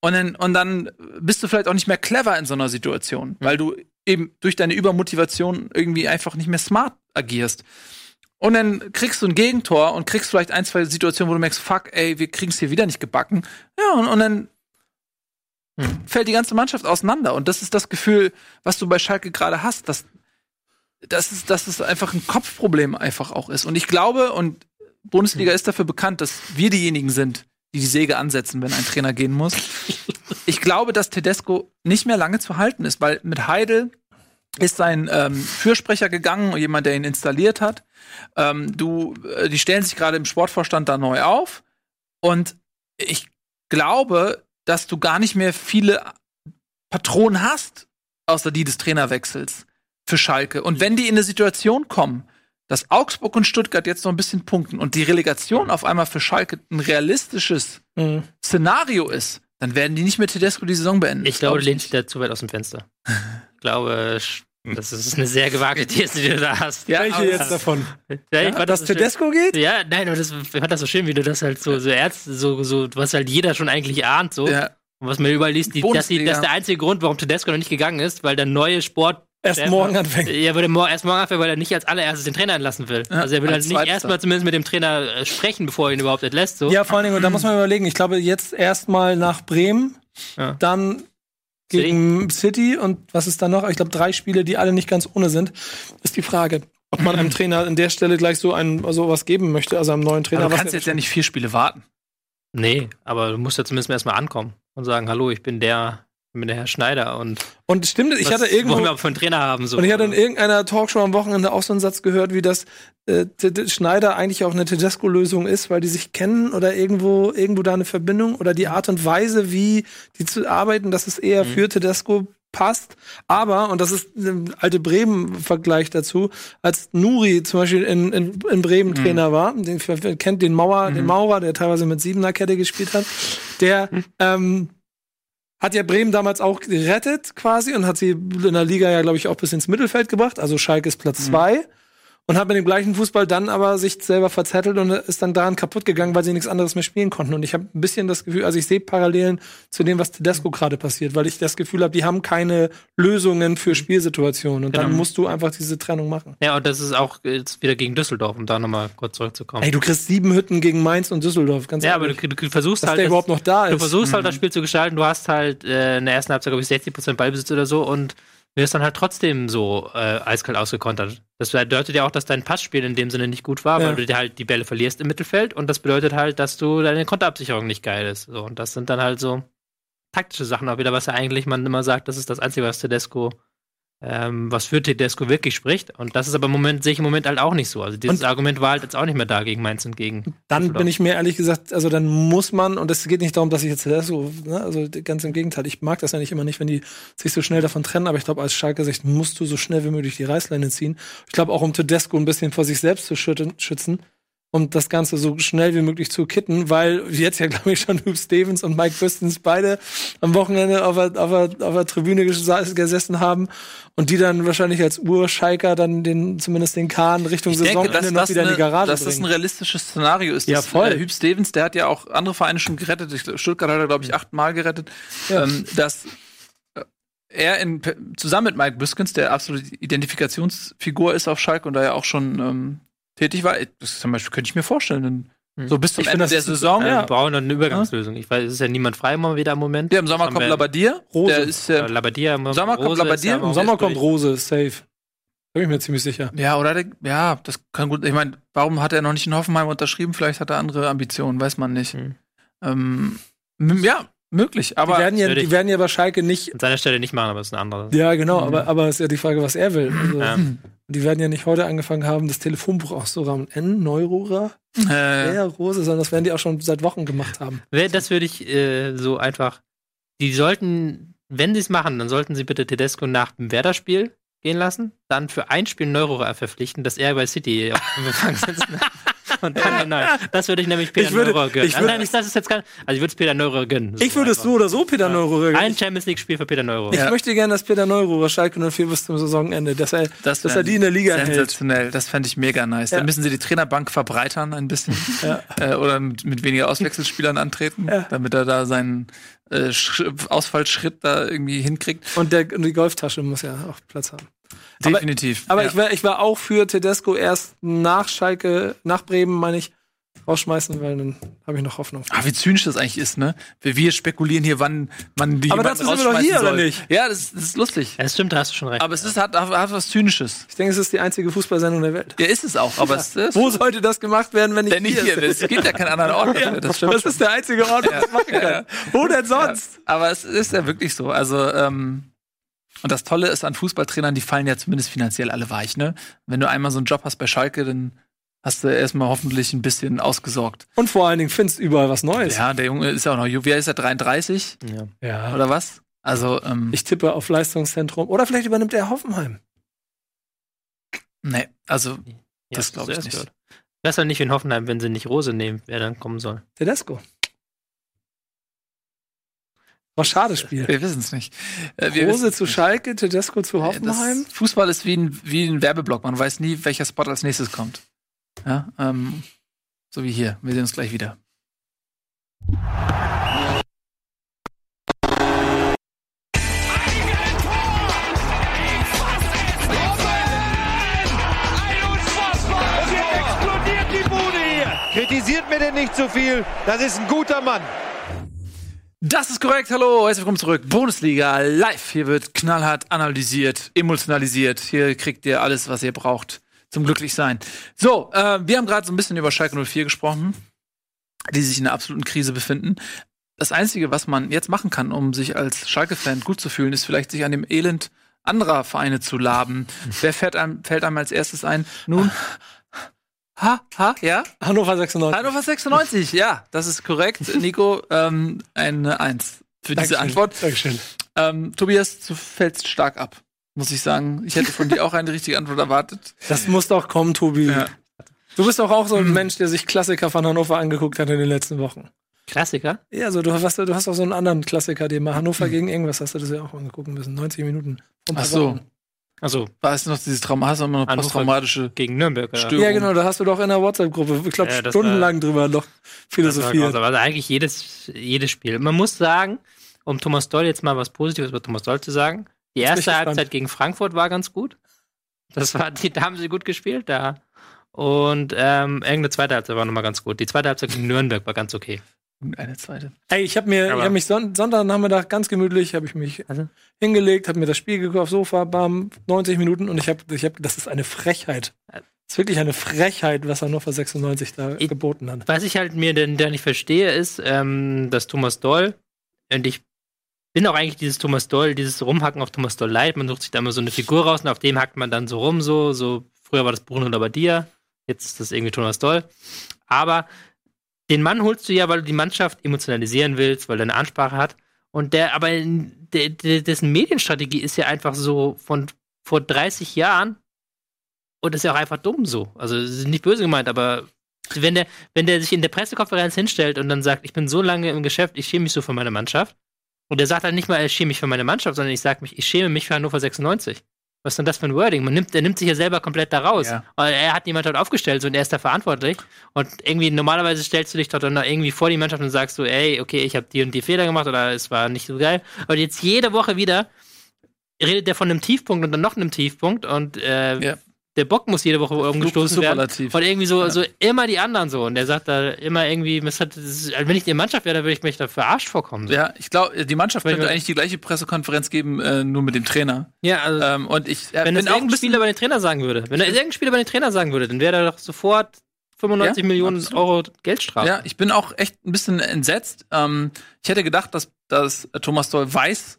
Und dann, und dann bist du vielleicht auch nicht mehr clever in so einer Situation, weil du eben durch deine Übermotivation irgendwie einfach nicht mehr smart agierst. Und dann kriegst du ein Gegentor und kriegst vielleicht ein, zwei Situationen, wo du merkst, fuck, ey, wir kriegen es hier wieder nicht gebacken. Ja, und, und dann fällt die ganze Mannschaft auseinander. Und das ist das Gefühl, was du bei Schalke gerade hast, dass, dass, es, dass es einfach ein Kopfproblem einfach auch ist. Und ich glaube, und Bundesliga ist dafür bekannt, dass wir diejenigen sind, die die Säge ansetzen, wenn ein Trainer gehen muss. *laughs* Ich glaube, dass Tedesco nicht mehr lange zu halten ist, weil mit Heidel ist sein ähm, Fürsprecher gegangen, jemand, der ihn installiert hat. Ähm, du, äh, die stellen sich gerade im Sportvorstand da neu auf. Und ich glaube, dass du gar nicht mehr viele Patronen hast, außer die des Trainerwechsels für Schalke. Und wenn die in eine Situation kommen, dass Augsburg und Stuttgart jetzt noch ein bisschen punkten und die Relegation auf einmal für Schalke ein realistisches Mhm. Szenario ist, dann werden die nicht mit Tedesco die Saison beenden. Ich glaube, glaub du lehnst dich da zu weit aus dem Fenster. *laughs* ich glaube, Das ist eine sehr gewagte These, die du da hast. Ja, Welche jetzt davon? Ja, ich Ja, dass das so schön. Tedesco geht? Ja, nein, aber das, ich fand das so schön, wie du das halt so, so ernst, so, so, was halt jeder schon eigentlich ahnt, so. Ja. Und was man überall liest, die, dass, die, dass der einzige Grund, warum Tedesco noch nicht gegangen ist, weil der neue Sport. Erst morgen anfängt. Ja, weil der morgen, erst morgen anfängt, weil er nicht als allererstes den Trainer entlassen will. Ja, also er will halt nicht erstmal zumindest mit dem Trainer äh, sprechen, bevor er ihn überhaupt entlässt. So. Ja, vor allen Dingen, und da muss man überlegen, ich glaube, jetzt erstmal nach Bremen, Ja. dann gegen City und was ist da noch? Ich glaube, drei Spiele, die alle nicht ganz ohne sind. Ist die Frage, ob man einem *clears throat* Trainer an der Stelle gleich so ein so was geben möchte, also einem neuen Trainer. Aber du kannst jetzt ja nicht vier Spiele warten. Nee, aber du musst ja zumindest erstmal ankommen und sagen, hallo, ich bin der, der Herr Schneider und und stimmt, ich hatte irgendwo wollen wir einen Trainer haben. So. Und ich hatte in irgendeiner Talkshow am Wochenende auch so einen Satz gehört, wie das äh, Schneider eigentlich auch eine Tedesco-Lösung ist, weil die sich kennen oder irgendwo, irgendwo da eine Verbindung oder die Art und Weise, wie die zu arbeiten, dass es eher für Tedesco passt. Aber, und das ist ein alte Bremen-Vergleich dazu, als Nuri zum Beispiel in, in, in Bremen Trainer war, den kennt den Mauer, den Maurer, der teilweise mit siebener Kette gespielt hat, der ähm, hat ja Bremen damals auch gerettet quasi und hat sie in der Liga ja, glaube ich, auch bis ins Mittelfeld gebracht. Also Schalke ist Platz zwei. Und hat mit dem gleichen Fußball dann aber sich selber verzettelt und ist dann daran kaputt gegangen, weil sie nichts anderes mehr spielen konnten. Und ich habe ein bisschen das Gefühl, also ich sehe Parallelen zu dem, was Tedesco gerade passiert, weil ich das Gefühl habe, die haben keine Lösungen für Spielsituationen. Und dann Genau. musst du einfach diese Trennung machen. Ja, und das ist auch jetzt wieder gegen Düsseldorf, um da nochmal kurz zurückzukommen. Ey, du kriegst sieben Hütten gegen Mainz und Düsseldorf, ganz ja, aber du, du versuchst dass halt. der das- überhaupt noch da Du ist. versuchst halt das Spiel zu gestalten, du hast halt äh, in der ersten Halbzeit, glaube ich, 60% Ballbesitz oder so und wirst dann halt trotzdem so äh, eiskalt ausgekontert. Das bedeutet ja auch, dass dein Passspiel in dem Sinne nicht gut war, Ja. weil du dir halt die Bälle verlierst im Mittelfeld und das bedeutet halt, dass du deine Konterabsicherung nicht geil ist. So, und das sind dann halt so taktische Sachen auch wieder, was ja eigentlich man immer sagt, das ist das Einzige, was Tedesco, ähm, was für Tedesco wirklich spricht. Und das ist aber im Moment, sehe ich im Moment halt auch nicht so. Also dieses Und- Argument war halt jetzt auch nicht mehr da gegen Mainz und gegen. Dann bin ich mir ehrlich gesagt, also dann muss man, und es geht nicht darum, dass ich jetzt so, ne, also ganz im Gegenteil, ich mag das ja nicht immer nicht, wenn die sich so schnell davon trennen, aber ich glaube, als Schalke-Sicht musst du so schnell wie möglich die Reißleine ziehen. Ich glaube auch, um Tedesco ein bisschen vor sich selbst zu schützen, um das Ganze so schnell wie möglich zu kitten, weil jetzt ja, glaube ich, schon Hugh Stevens und Mike Pistons beide am Wochenende auf der, auf der, auf der Tribüne ges- gesessen haben und die dann wahrscheinlich als Urschalker dann den, zumindest den Kahn Richtung Ich denke, Saisonende dass, noch wieder in die eine, Garage dass das ein bringen. realistisches Szenario ist. Ja, voll. Äh, Hüb Stevens, der hat ja auch andere Vereine schon gerettet. Stuttgart hat er, glaube ich, achtmal gerettet. Ja. Ähm, dass äh, er in, zusammen mit Mike Biskins, der absolute Identifikationsfigur ist auf Schalke und da ja auch schon ähm, tätig war, das zum Beispiel könnte ich mir vorstellen. Denn Hm. So bis zum Ich find, Ende das der ist- Saison. Ja, Ja. wir brauchen eine Übergangslösung. Ich weiß, es ist ja niemand frei immer wieder im Moment. Ja, im Sommer kommt Labadier. Rose. Der ist, Äh, äh, Labadia im Sommer kommt Labbadia, Im Sommer kommt Rose, safe. Da bin ich mir ziemlich sicher. ja, oder der, ja, das kann gut. Ich meine, warum hat er noch nicht in Hoffenheim unterschrieben? Vielleicht hat er andere Ambitionen, weiß man nicht. Hm. Ähm, ja, möglich. Die Aber werden, ja, die werden ja bei Schalke nicht. An seiner Stelle nicht machen, aber es ist eine andere. Ja, genau, aber, aber ist ja die Frage, was er will. Also, Ja. Die werden ja nicht heute angefangen haben, das Telefonbuch auszuräumen. N, Neurora, äh, ja, Rose, sondern das werden die auch schon seit Wochen gemacht haben. Das würde ich äh, so einfach. Die sollten, wenn sie es machen, dann sollten sie bitte Tedesco nach dem Werder-Spiel gehen lassen, dann für ein Spiel Neuro verpflichten, dass er bei City auf dem Empfang sitzt. *laughs* Und dann, *laughs* nein, das würde ich nämlich Peter Ich würde- Neuro gönnen. ich würde- nein, ich, das ist jetzt gar, also ich würde es Peter Neuro gönnen. Ich würde es so oder so Peter Neururer Ein Champions League-Spiel für Peter Neuro. Ich Ja. möchte gerne, dass Peter Neururer Schalke 04 bis zum Saisonende, dass er, das dass er die in der Liga hält. sensationell. Das fände ich mega nice. Ja. Dann müssen sie die Trainerbank verbreitern ein bisschen. *laughs* Ja. äh, oder mit, mit weniger Auswechselspielern antreten, Ja. damit er da seinen äh, Sch- Ausfallschritt da irgendwie hinkriegt. Und, der, und die Golftasche muss ja auch Platz haben. Aber- Definitiv. Aber ja. ich, war, ich war auch für Tedesco erst nach Schalke, nach Bremen, meine ich, rausschmeißen, weil dann habe ich noch Hoffnung. Ah, wie zynisch das eigentlich ist, ne? Wir, wir spekulieren hier, wann man die Aber dazu sind wir doch rausschmeißen hier, oder soll. nicht? Ja, das, das ist lustig. Ja, das stimmt, da hast du schon recht. Aber es ist, hat, hat was Zynisches. Ich denke, es ist die einzige Fußballsendung der Welt. Ja, ist es auch. Aber es *laughs* ist Wo sollte das gemacht werden, wenn ich denn nicht hier. ist? Es gibt ja keinen anderen Ort. Ja, das, das stimmt. ist der einzige Ort, wo man das machen kann. Ja. Wo denn sonst? Aber es ist ja wirklich so. Also, ähm, und das Tolle ist an Fußballtrainern, die fallen ja zumindest finanziell alle weich, ne? Wenn du einmal so einen Job hast bei Schalke, dann hast du erstmal hoffentlich ein bisschen ausgesorgt. Und vor allen Dingen findest du überall was Neues. Ja, der Junge ist ja auch noch, jung. wie alt ist er, 33 ja. Ja. oder was? Also, ähm, Ich tippe auf Leistungszentrum. Oder vielleicht übernimmt er Hoffenheim. nee, also, Ja, Das glaub ich nicht. gehört. Ich weiß nicht in Hoffenheim, wenn sie nicht Rose nehmen, wer dann kommen soll. Tedesco. War schade Spiel. Wir wissen es nicht. Äh, wir Rose zu Schalke, Tedesco zu Äh, Hoffenheim. Das Fußball ist wie ein, wie ein Werbeblock. Man weiß nie, welcher Spot als nächstes kommt. Ja, ähm, so wie hier. Wir sehen uns gleich wieder. Und jetzt explodiert die Bude hier. Kritisiert mir denn nicht zu viel. Das ist ein guter Mann. Das ist korrekt. Hallo, herzlich willkommen zurück. Bundesliga live. Hier wird knallhart analysiert, emotionalisiert. Hier kriegt ihr alles, was ihr braucht zum Glücklichsein. So, äh, wir haben gerade so ein bisschen über Schalke 04 gesprochen, die sich in einer absoluten Krise befinden. Das Einzige, was man jetzt machen kann, um sich als Schalke-Fan gut zu fühlen, ist vielleicht sich an dem Elend anderer Vereine zu laben. Wer fällt einem, fällt einem als erstes ein? Nun, ha, ha, ja? Hannover 96. Hannover 96, ja, das ist korrekt. *laughs* Nico, ähm, eine Eins für diese Dankeschön. Antwort. Dankeschön. Ähm, Tobias, du fällst stark ab, muss ich sagen. Ich hätte von dir auch eine richtige Antwort erwartet. Das muss doch kommen, Tobi. Ja. Du bist doch auch so ein Mensch, der sich Klassiker von Hannover angeguckt hat in den letzten Wochen. Klassiker? Ja, also du hast, du hast auch so einen anderen Klassiker, den mal Hannover gegen irgendwas hast du das ja auch angegucken müssen. 90 Minuten. Ach so. Wochen. Also Weißt du noch dieses Trauma? Hast du immer noch posttraumatische gegen Nürnberg. oder? Störung? Ja, genau, da hast du doch in der WhatsApp-Gruppe, ich glaube, Ja, stundenlang drüber noch war philosophiert. grausam. Also eigentlich jedes, jedes Spiel. Man muss sagen, um Thomas Doll jetzt mal was Positives über Thomas Doll zu sagen, die erste gespannt. Halbzeit gegen Frankfurt war ganz gut. Das war, die, da haben sie gut gespielt, da. Und ähm, irgendeine zweite Halbzeit war nochmal ganz gut. Die zweite Halbzeit gegen Nürnberg war ganz okay. Eine zweite. Ey, ich habe mir, ich hab mich Son Sonntagnachmittag ganz gemütlich, habe ich mich Also? hingelegt, habe mir das Spiel geguckt aufs Sofa, bam, 90 Minuten und ich habe, ich habe, das ist eine Frechheit. Das ist wirklich eine Frechheit, was Hannover 96 da Ich- geboten hat. Was ich halt mir denn da nicht verstehe, ist, ähm, dass Thomas Doll, und ich bin auch eigentlich dieses Thomas Doll, dieses Rumhacken auf Thomas Doll leid. Man sucht sich da immer so eine Figur raus und auf dem hackt man dann so rum, so, so, früher war das Bruno Labbadia, jetzt ist das irgendwie Thomas Doll. Aber den Mann holst du ja, weil du die Mannschaft emotionalisieren willst, weil er eine Ansprache hat. Und der, aber der, der, dessen Medienstrategie ist ja einfach so von vor 30 Jahren und ist ja auch einfach dumm so. Also, ist nicht böse gemeint, aber wenn der, wenn der sich in der Pressekonferenz hinstellt und dann sagt, ich bin so lange im Geschäft, ich schäme mich so für meine Mannschaft. Und der sagt halt nicht mal, er schäme mich für meine Mannschaft, sondern ich sage mich, ich schäme mich für Hannover 96. Was ist denn das für ein Wording? Man nimmt, der nimmt sich ja selber komplett da raus. Ja. Weil er hat die Mannschaft aufgestellt so, und er ist da verantwortlich. Und irgendwie, normalerweise stellst du dich dort dann da irgendwie vor die Mannschaft und sagst so, ey, okay, ich habe die und die Fehler gemacht oder es war nicht so geil. Aber jetzt jede Woche wieder redet er von einem Tiefpunkt und dann noch einem Tiefpunkt und äh, Ja. Der Bock muss jede Woche irgendwo gestoßen werden. Und irgendwie so, Ja. so immer die anderen so. Und der sagt da immer irgendwie, hat, ist, also wenn ich die Mannschaft wäre, dann würde ich mich da verarscht vorkommen. So. Ja, ich glaube, die Mannschaft könnte eigentlich die gleiche Pressekonferenz geben, äh, nur mit dem Trainer. Ja, also, Ähm, und ich äh, wenn das irgendein Spieler bei den Trainer sagen würde, wenn er irgendein Spieler bei den Trainer sagen würde, dann wäre da doch sofort 95 Ja, Millionen absolut. Euro Geldstrafe. Ja, ich bin auch echt ein bisschen entsetzt. Ähm, ich hätte gedacht, dass, dass Thomas Doll weiß,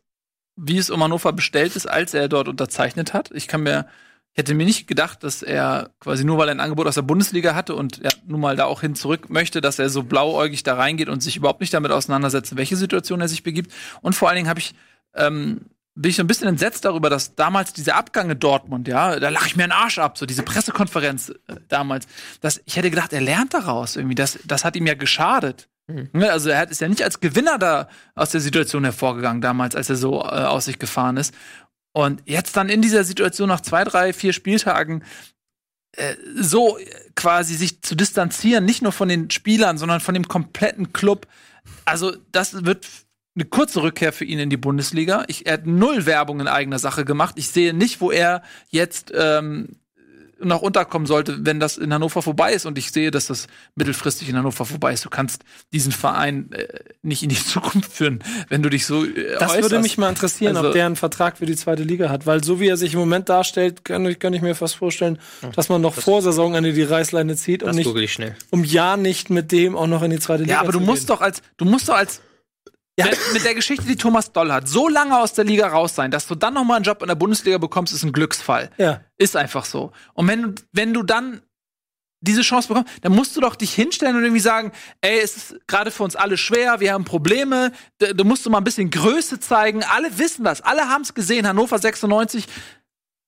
wie es um Hannover bestellt ist, als er dort unterzeichnet hat. Ich kann mir, ich hätte mir nicht gedacht, dass er quasi nur weil er ein Angebot aus der Bundesliga hatte und er nun mal da auch hin zurück möchte, dass er so blauäugig da reingeht und sich überhaupt nicht damit auseinandersetzt, in welche Situation er sich begibt. Und vor allen Dingen habe ich ähm, bin ich so ein bisschen entsetzt darüber, dass damals diese Abgange Dortmund, ja, da lache ich mir einen Arsch ab, so diese Pressekonferenz äh, damals. Das, ich hätte gedacht, er lernt daraus irgendwie. Das, das hat ihm ja geschadet. Ne, Also er hat, ist ja nicht als Gewinner da aus der Situation hervorgegangen damals, als er so äh, aus sich gefahren ist. Und jetzt dann in dieser Situation nach zwei, drei, vier Spieltagen äh, so äh, quasi sich zu distanzieren, nicht nur von den Spielern, sondern von dem kompletten Club. Also das wird eine kurze Rückkehr für ihn in die Bundesliga. Ich, er hat null Werbung in eigener Sache gemacht. Ich sehe nicht, wo er jetzt ähm, noch unterkommen sollte, wenn das in Hannover vorbei ist. Und ich sehe, dass das mittelfristig in Hannover vorbei ist. Du kannst diesen Verein äh, nicht in die *laughs* Zukunft führen, wenn du dich so äh, Das würde äußerst. mich mal interessieren, Also- ob der einen Vertrag für die zweite Liga hat. Weil so wie er sich im Moment darstellt, kann, ich- kann ich mir fast vorstellen, dass man noch vor Saisonende die Reißleine zieht und Das nicht google ich schnell. um ja nicht mit dem auch noch in die zweite Liga Ja, aber du zu musst gehen. doch als, du musst doch als, Ja. mit, mit der Geschichte, die Thomas Doll hat, so lange aus der Liga raus sein, dass du dann noch mal einen Job in der Bundesliga bekommst, ist ein Glücksfall. Ja. Ist einfach so. Und wenn du, wenn du dann diese Chance bekommst, dann musst du doch dich hinstellen und irgendwie sagen, ey, es ist gerade für uns alle schwer, wir haben Probleme, du, du musst du mal ein bisschen Größe zeigen. Alle wissen das, alle haben es gesehen. Hannover 96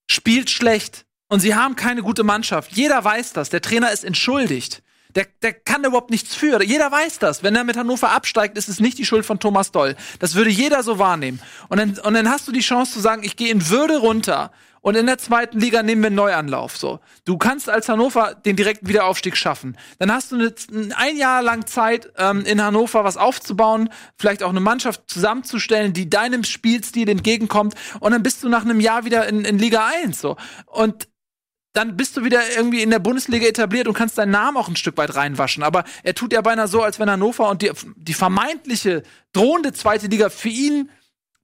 spielt schlecht und sie haben keine gute Mannschaft. Jeder weiß das. Der Trainer ist entschuldigt. Der, der kann überhaupt nichts für. Jeder weiß das. Wenn er mit Hannover absteigt, ist es nicht die Schuld von Thomas Doll. Das würde jeder so wahrnehmen. Und dann, und dann hast du die Chance zu sagen, ich gehe in Würde runter und in der zweiten Liga nehmen wir einen Neuanlauf. So, du kannst als Hannover den direkten Wiederaufstieg schaffen. Dann hast du eine, ein Jahr lang Zeit, ähm, in Hannover was aufzubauen, vielleicht auch eine Mannschaft zusammenzustellen, die deinem Spielstil entgegenkommt. Und dann bist du nach einem Jahr wieder in, in Liga 1. So und dann bist du wieder irgendwie in der Bundesliga etabliert und kannst deinen Namen auch ein Stück weit reinwaschen. Aber er tut ja beinahe so, als wenn Hannover und die, die vermeintliche drohende zweite Liga für ihn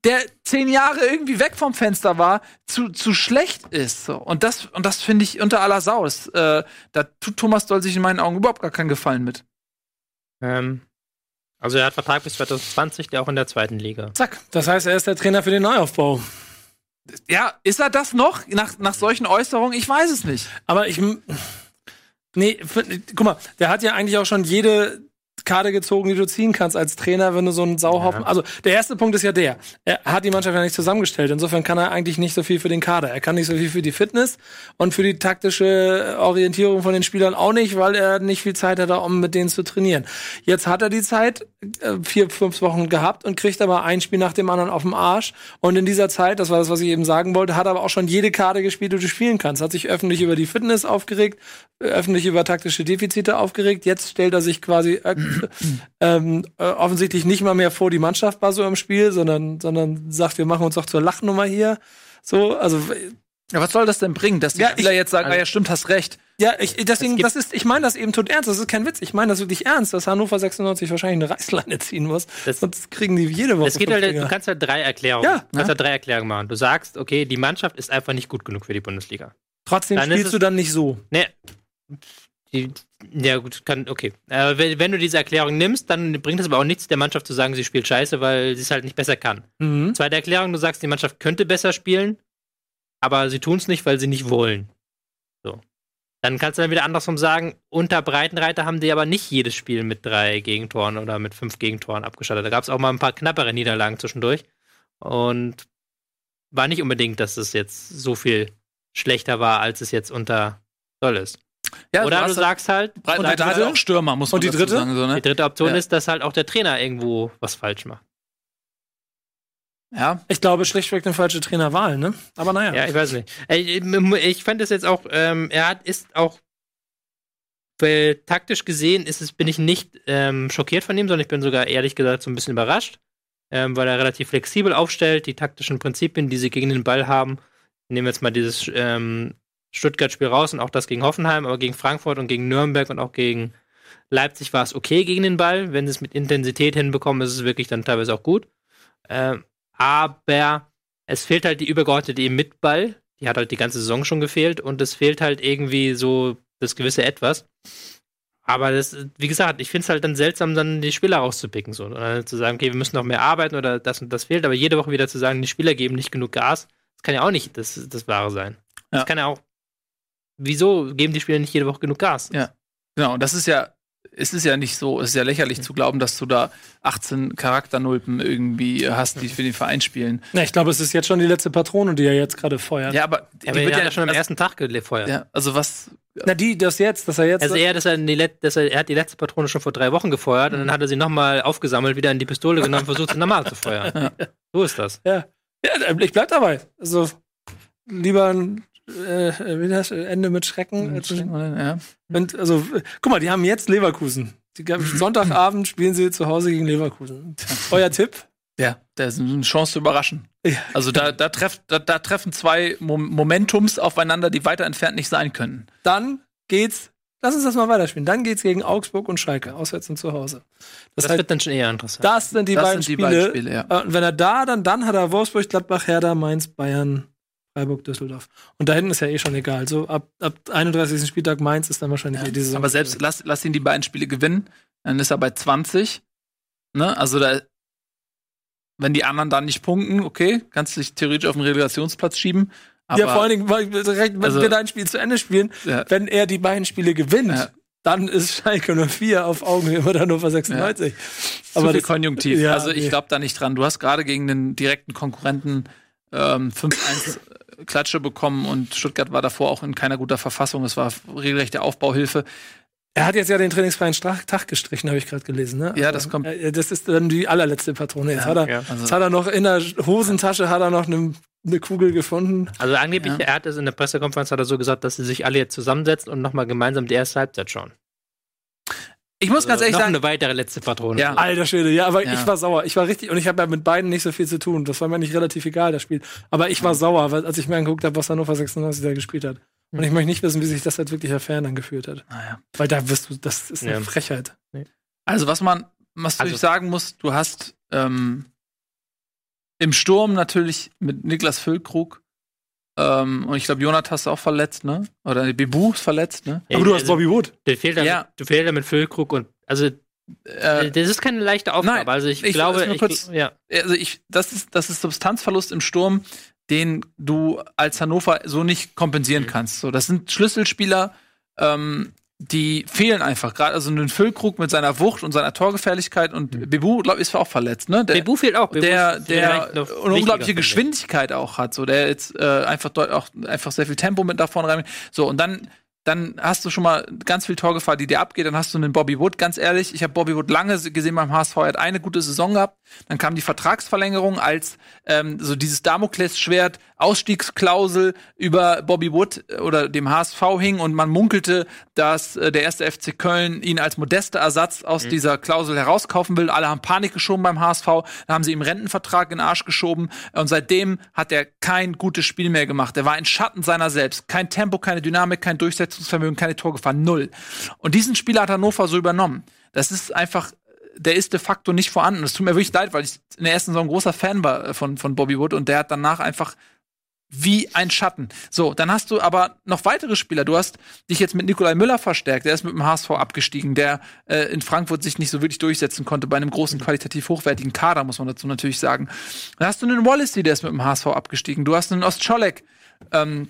der zehn Jahre irgendwie weg vom Fenster war, zu, zu schlecht ist. So. Und das, und das finde ich unter aller Sau. Das, äh, da tut Thomas Doll sich in meinen Augen überhaupt gar keinen Gefallen mit. Ähm, also er hat Vertrag bis 2020, der auch in der zweiten Liga. Zack. Das heißt, er ist der Trainer für den Neuaufbau. Ja, ist er das noch nach, nach solchen Äußerungen? Ich weiß es nicht. Aber ich. Nee, guck mal, der hat ja eigentlich auch schon jede Karte gezogen, die du ziehen kannst als Trainer, wenn du so einen Sauhaufen. Ja. Also der erste Punkt ist ja der. Er hat die Mannschaft ja nicht zusammengestellt. Insofern kann er eigentlich nicht so viel für den Kader. Er kann nicht so viel für die Fitness und für die taktische Orientierung von den Spielern auch nicht, weil er nicht viel Zeit hatte, um mit denen zu trainieren. Jetzt hat er die Zeit, vier, fünf Wochen gehabt und kriegt aber ein Spiel nach dem anderen auf dem Arsch. Und in dieser Zeit, das war das, was ich eben sagen wollte, hat er aber auch schon jede Karte gespielt, die du spielen kannst. Hat sich öffentlich über die Fitness aufgeregt, öffentlich über taktische Defizite aufgeregt. Jetzt stellt er sich quasi äh, *clears throat* ähm, äh, offensichtlich nicht mal mehr vor die Mannschaft war so im Spiel, sondern, sondern sagt, wir machen uns doch zur Lachnummer hier. So, also. Ja, was soll das denn bringen, dass die Ja, Spieler ich- jetzt sagen, also- ah ja, stimmt, hast recht. Ja, ich, deswegen, das ist, ich meine das eben tot ernst. Das ist kein Witz. Ich meine das wirklich ernst, dass Hannover 96 wahrscheinlich eine Reißleine ziehen muss. Das- Sonst kriegen die jede Woche. Es geht halt, du kannst halt drei Erklärungen, Ja, du kannst halt drei Erklärungen machen. Du sagst, okay, die Mannschaft ist einfach nicht gut genug für die Bundesliga. Trotzdem dann spielst es- du dann nicht so. Ne, die, ja gut, kann, okay. Äh, wenn, wenn du diese Erklärung nimmst, dann bringt es aber auch nichts, der Mannschaft zu sagen, sie spielt scheiße, weil sie es halt nicht besser kann. Mhm. Zweite Erklärung, du sagst, die Mannschaft könnte besser spielen, aber sie tun es nicht, weil sie nicht wollen. So. Dann kannst du dann wieder andersrum sagen, unter Breitenreiter haben die aber nicht jedes Spiel mit drei Gegentoren oder mit fünf Gegentoren abgeschaltet. Da gab es auch mal ein paar knappere Niederlagen zwischendurch. Und war nicht unbedingt, dass es jetzt so viel schlechter war, als es jetzt unter Soll ist. Ja, Oder du, hast sagst halt, Breitenreiter Und die hat auch Stürmer, muss man Und die dritte? sagen. So, die ne? dritte Option Ja. ist, dass halt auch der Trainer irgendwo was falsch macht. Ja, Ich glaube, schlichtweg eine falsche Trainerwahl, ne? Aber naja. Ja, ich weiß nicht. Ich, fand das jetzt auch, ähm, er hat, ist auch weil taktisch gesehen ist es, bin ich nicht ähm, schockiert von ihm, sondern ich bin sogar ehrlich gesagt so ein bisschen überrascht, ähm, weil er relativ flexibel aufstellt, die taktischen Prinzipien, die sie gegen den Ball haben. Nehmen wir jetzt mal dieses ähm, Stuttgart-Spiel raus und auch das gegen Hoffenheim, aber gegen Frankfurt und gegen Nürnberg und auch gegen Leipzig war es okay gegen den Ball. Wenn sie es mit Intensität hinbekommen, ist es wirklich dann teilweise auch gut. Ähm, aber es fehlt halt die übergeordnete eben mit Ball. Die hat halt die ganze Saison schon gefehlt und es fehlt halt irgendwie so das gewisse Etwas. Aber das, wie gesagt, ich finde es halt dann seltsam, dann die Spieler rauszupicken. So. Oder zu sagen, okay, wir müssen noch mehr arbeiten oder das und das fehlt, aber jede Woche wieder zu sagen, die Spieler geben nicht genug Gas, das kann ja auch nicht das, das Wahre sein. Ja. Das kann ja auch. Wieso geben die Spieler nicht jede Woche genug Gas? Ja. genau. Das ist ja, es ist ja nicht so, es ist ja lächerlich zu glauben, dass du da 18 Charakternulpen irgendwie hast, die für den Verein spielen. Na, ich glaube, es ist jetzt schon die letzte Patrone, die er jetzt gerade feuert. Ja, aber Ja, aber die hat ja schon am also, ersten Tag gefeuert. Ja, also was. Na, die, das jetzt, dass er jetzt. Also eher, dass er, die dass er, er hat die letzte Patrone schon vor drei Wochen gefeuert und dann hat er sie nochmal aufgesammelt, wieder in die Pistole genommen und versucht, sie normal zu feuern. So ist das. ja, ich bleib dabei. Also, lieber ein äh, wie das, Ende mit Schrecken. als ein- Ja. Und also, äh, guck mal, die haben jetzt Leverkusen. Die, Sonntagabend spielen sie zu Hause gegen Leverkusen. Euer Tipp? ja, das ist eine Chance zu überraschen. Ja. Also da, da, treff, da, da treffen zwei Mom Momentums aufeinander, die weiter entfernt nicht sein können. Dann geht's. Lass uns das mal weiterspielen. Dann geht's gegen Augsburg und Schalke, auswärts und zu Hause. Das, Das heißt, wird dann schon eher interessant. das sind die das beiden sind die Spiele. beiden Spiele, ja. Äh, Und wenn er da, dann, dann hat er Wolfsburg, Gladbach, Hertha, Mainz, Bayern, Freiburg, Düsseldorf. Und da hinten ist ja eh schon egal. So ab, ab 31. Spieltag Mainz ist dann wahrscheinlich eh diese Saison. Aber selbst lass, lass ihn die beiden Spiele gewinnen, dann ist er bei 20. Ne? Also da, wenn die anderen dann nicht punkten, okay, kannst du dich theoretisch auf den Relegationsplatz schieben. Aber, ja, vor allen Dingen, wenn Also- wir dein Spiel zu Ende spielen, Ja. wenn er die beiden Spiele gewinnt, Ja. dann ist Schalke 04 auf Augenhöhe mit Hannover 96. Aber Aber viel das, Konjunktiv. ja, also ich nee. glaube da nicht dran. Du hast gerade gegen den direkten Konkurrenten ähm, 5-1 Klatsche bekommen und Stuttgart war davor auch in keiner guter Verfassung. Es war regelrechte Aufbauhilfe. Er hat jetzt ja den trainingsfreien Strach Tag gestrichen, habe ich gerade gelesen. Ne? Ja, das kommt- äh, Das ist dann die allerletzte Patrone. Jetzt Ja, hat, er, ja. Also, jetzt hat er noch in der Hosentasche hat er noch eine, eine Kugel gefunden. Also angeblich, Ja. er hat es in der Pressekonferenz hat er so gesagt, dass sie sich alle jetzt zusammensetzen und nochmal gemeinsam die erste Halbzeit schauen. Ich muss ganz Also ehrlich noch sagen, eine weitere letzte Patrone. Ja. Alter Schwede, ja, aber Ja. ich war sauer. Ich war richtig, und ich habe ja mit beiden nicht so viel zu tun. Das war mir nicht relativ egal, das Spiel. Aber ich war sauer, weil, als ich mir angeguckt habe, was Hannover 96 da gespielt hat. Und ich möchte nicht wissen, wie sich das als wirklicher Fan angefühlt hat. naja. Weil da wirst du, das ist eine Ja. Frechheit. Also was man, was Also- ich sagen muss, du hast ähm, im Sturm natürlich mit Niklas Füllkrug ähm, und ich glaube, Jonathan ist auch verletzt, ne? Oder Bebu ist verletzt, ne? Ja, aber du hast also, Bobby Wood. Du fehlt damit, Ja. du fehlt damit Füllkrug und also Äh, das ist keine leichte Aufgabe. nein, also ich, ich- glaube, nur ich, kurz- ja, also ich, das ist, das ist Substanzverlust im Sturm, den du als Hannover so nicht kompensieren Mhm. kannst. So, das sind Schlüsselspieler, ähm, die fehlen einfach. Gerade also ein Füllkrug mit seiner Wucht und seiner Torgefährlichkeit und Bebu, glaube ich, ist auch verletzt, ne? Der, Bebu fehlt auch. Bebu der, der noch eine unglaubliche. Geschwindigkeit auch hat, so der jetzt äh, einfach auch einfach sehr viel Tempo mit da vorne rein. So und dann dann hast du schon mal ganz viel Torgefahr, die dir abgeht. Dann hast du einen Bobby Wood. Ganz ehrlich, ich habe Bobby Wood lange gesehen beim HSV. Er hat eine gute Saison gehabt. Dann kam die Vertragsverlängerung als ähm, so dieses Damoklesschwert, Ausstiegsklausel über Bobby Wood äh, oder dem HSV hing und man munkelte, dass äh, der erste FC Köln ihn als modester Ersatz aus dieser Klausel herauskaufen will. Alle haben Panik geschoben beim HSV. Dann haben sie ihm Rentenvertrag in den Arsch geschoben und seitdem hat er kein gutes Spiel mehr gemacht. Er war ein Schatten seiner selbst. Kein Tempo, keine Dynamik, kein Durchsetzungsvermögen, keine Torgefahr, null. Und diesen Spieler hat Hannover so übernommen. Das ist einfach der ist de facto nicht vorhanden. Es tut mir wirklich leid, weil ich in der ersten Saison großer Fan war äh, von, von Bobby Wood und der hat danach einfach wie ein Schatten. So, dann hast du aber noch weitere Spieler. Du hast dich jetzt mit Nikolai Müller verstärkt. Der ist mit dem HSV abgestiegen, der äh, in Frankfurt sich nicht so wirklich durchsetzen konnte bei einem großen qualitativ hochwertigen Kader, muss man dazu natürlich sagen. Dann hast du einen Wallacey, der ist mit dem HSV abgestiegen. Du hast einen Ostscholek ähm,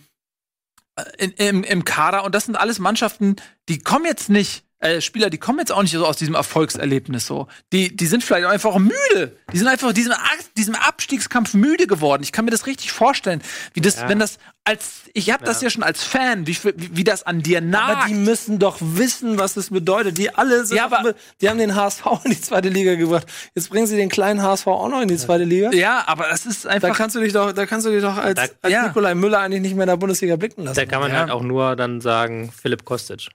in, im, im Kader. Und das sind alles Mannschaften, die kommen jetzt nicht äh, Spieler, die kommen jetzt auch nicht so aus diesem Erfolgserlebnis so. Die, die sind vielleicht auch einfach müde. Die sind einfach diesem, diesem Abstiegskampf müde geworden. Ich kann mir das richtig vorstellen, wie das, Ja. wenn das als, ich habe das ja schon als Fan, wie, wie, wie das an dir nagt. Aber die müssen doch wissen, was das bedeutet. Die alle sind Ja, aber- die haben den HSV in die zweite Liga gebracht. Jetzt bringen sie den kleinen HSV auch noch in die zweite Liga. ja, aber das ist Da einfach. kannst du dich doch, da kannst du dich doch als, Da- als ja. Nikolai Müller eigentlich nicht mehr in der Bundesliga blicken lassen. Da kann man Ja. halt auch nur dann sagen, Philipp Kostic.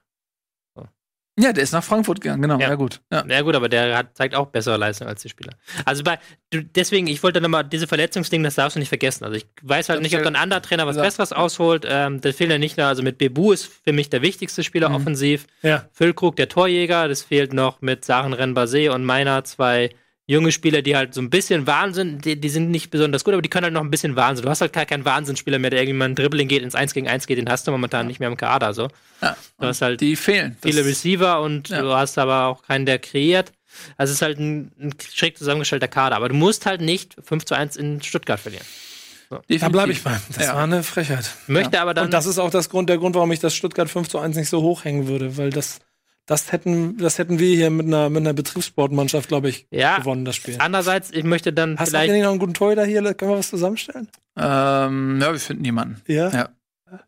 Ja, der ist nach Frankfurt gegangen, genau. Ja, Ja. gut. Ja. Ja gut, aber der hat, zeigt auch bessere Leistung als die Spieler. Also bei, deswegen, ich wollte nochmal, diese Verletzungsding, das darfst du nicht vergessen. Also ich weiß halt Das nicht, ob ein anderer Trainer was. Besseres ausholt. Ähm, das fehlt ja nicht nur, also mit Bebu ist für mich der wichtigste Spieler Mhm. offensiv. Ja. Füllkrug, der Torjäger, das fehlt noch mit Sachen Renbase und meiner zwei junge Spieler, die halt so ein bisschen Wahnsinn, die, die sind nicht besonders gut, aber die können halt noch ein bisschen Wahnsinn. Du hast halt gar keinen Wahnsinnsspieler mehr, der irgendwie mal ein Dribbling geht, ins 1 gegen 1 geht, den hast du momentan nicht mehr im Kader, so. Ja. Du hast halt Die fehlen. Das- viele Receiver und Ja. du hast aber auch keinen, der kreiert. Also es ist halt ein, ein schräg zusammengestellter Kader, aber du musst halt nicht 5 zu 1 in Stuttgart verlieren. Da definitiv. bleibe ich bei. Das Ja. war eine Frechheit. Möchte aber dann Und das ist auch das Grund, der Grund, warum ich das Stuttgart 5 zu 1 nicht so hochhängen würde, weil das, das hätten, das hätten wir hier mit einer, mit einer Betriebssportmannschaft, glaube ich, Ja. gewonnen, das Spiel. andererseits, ich möchte dann Hast du vielleicht nicht noch einen guten Torhüter hier? Können wir was zusammenstellen? Ähm, ja, wir finden niemanden. Ja. Ja.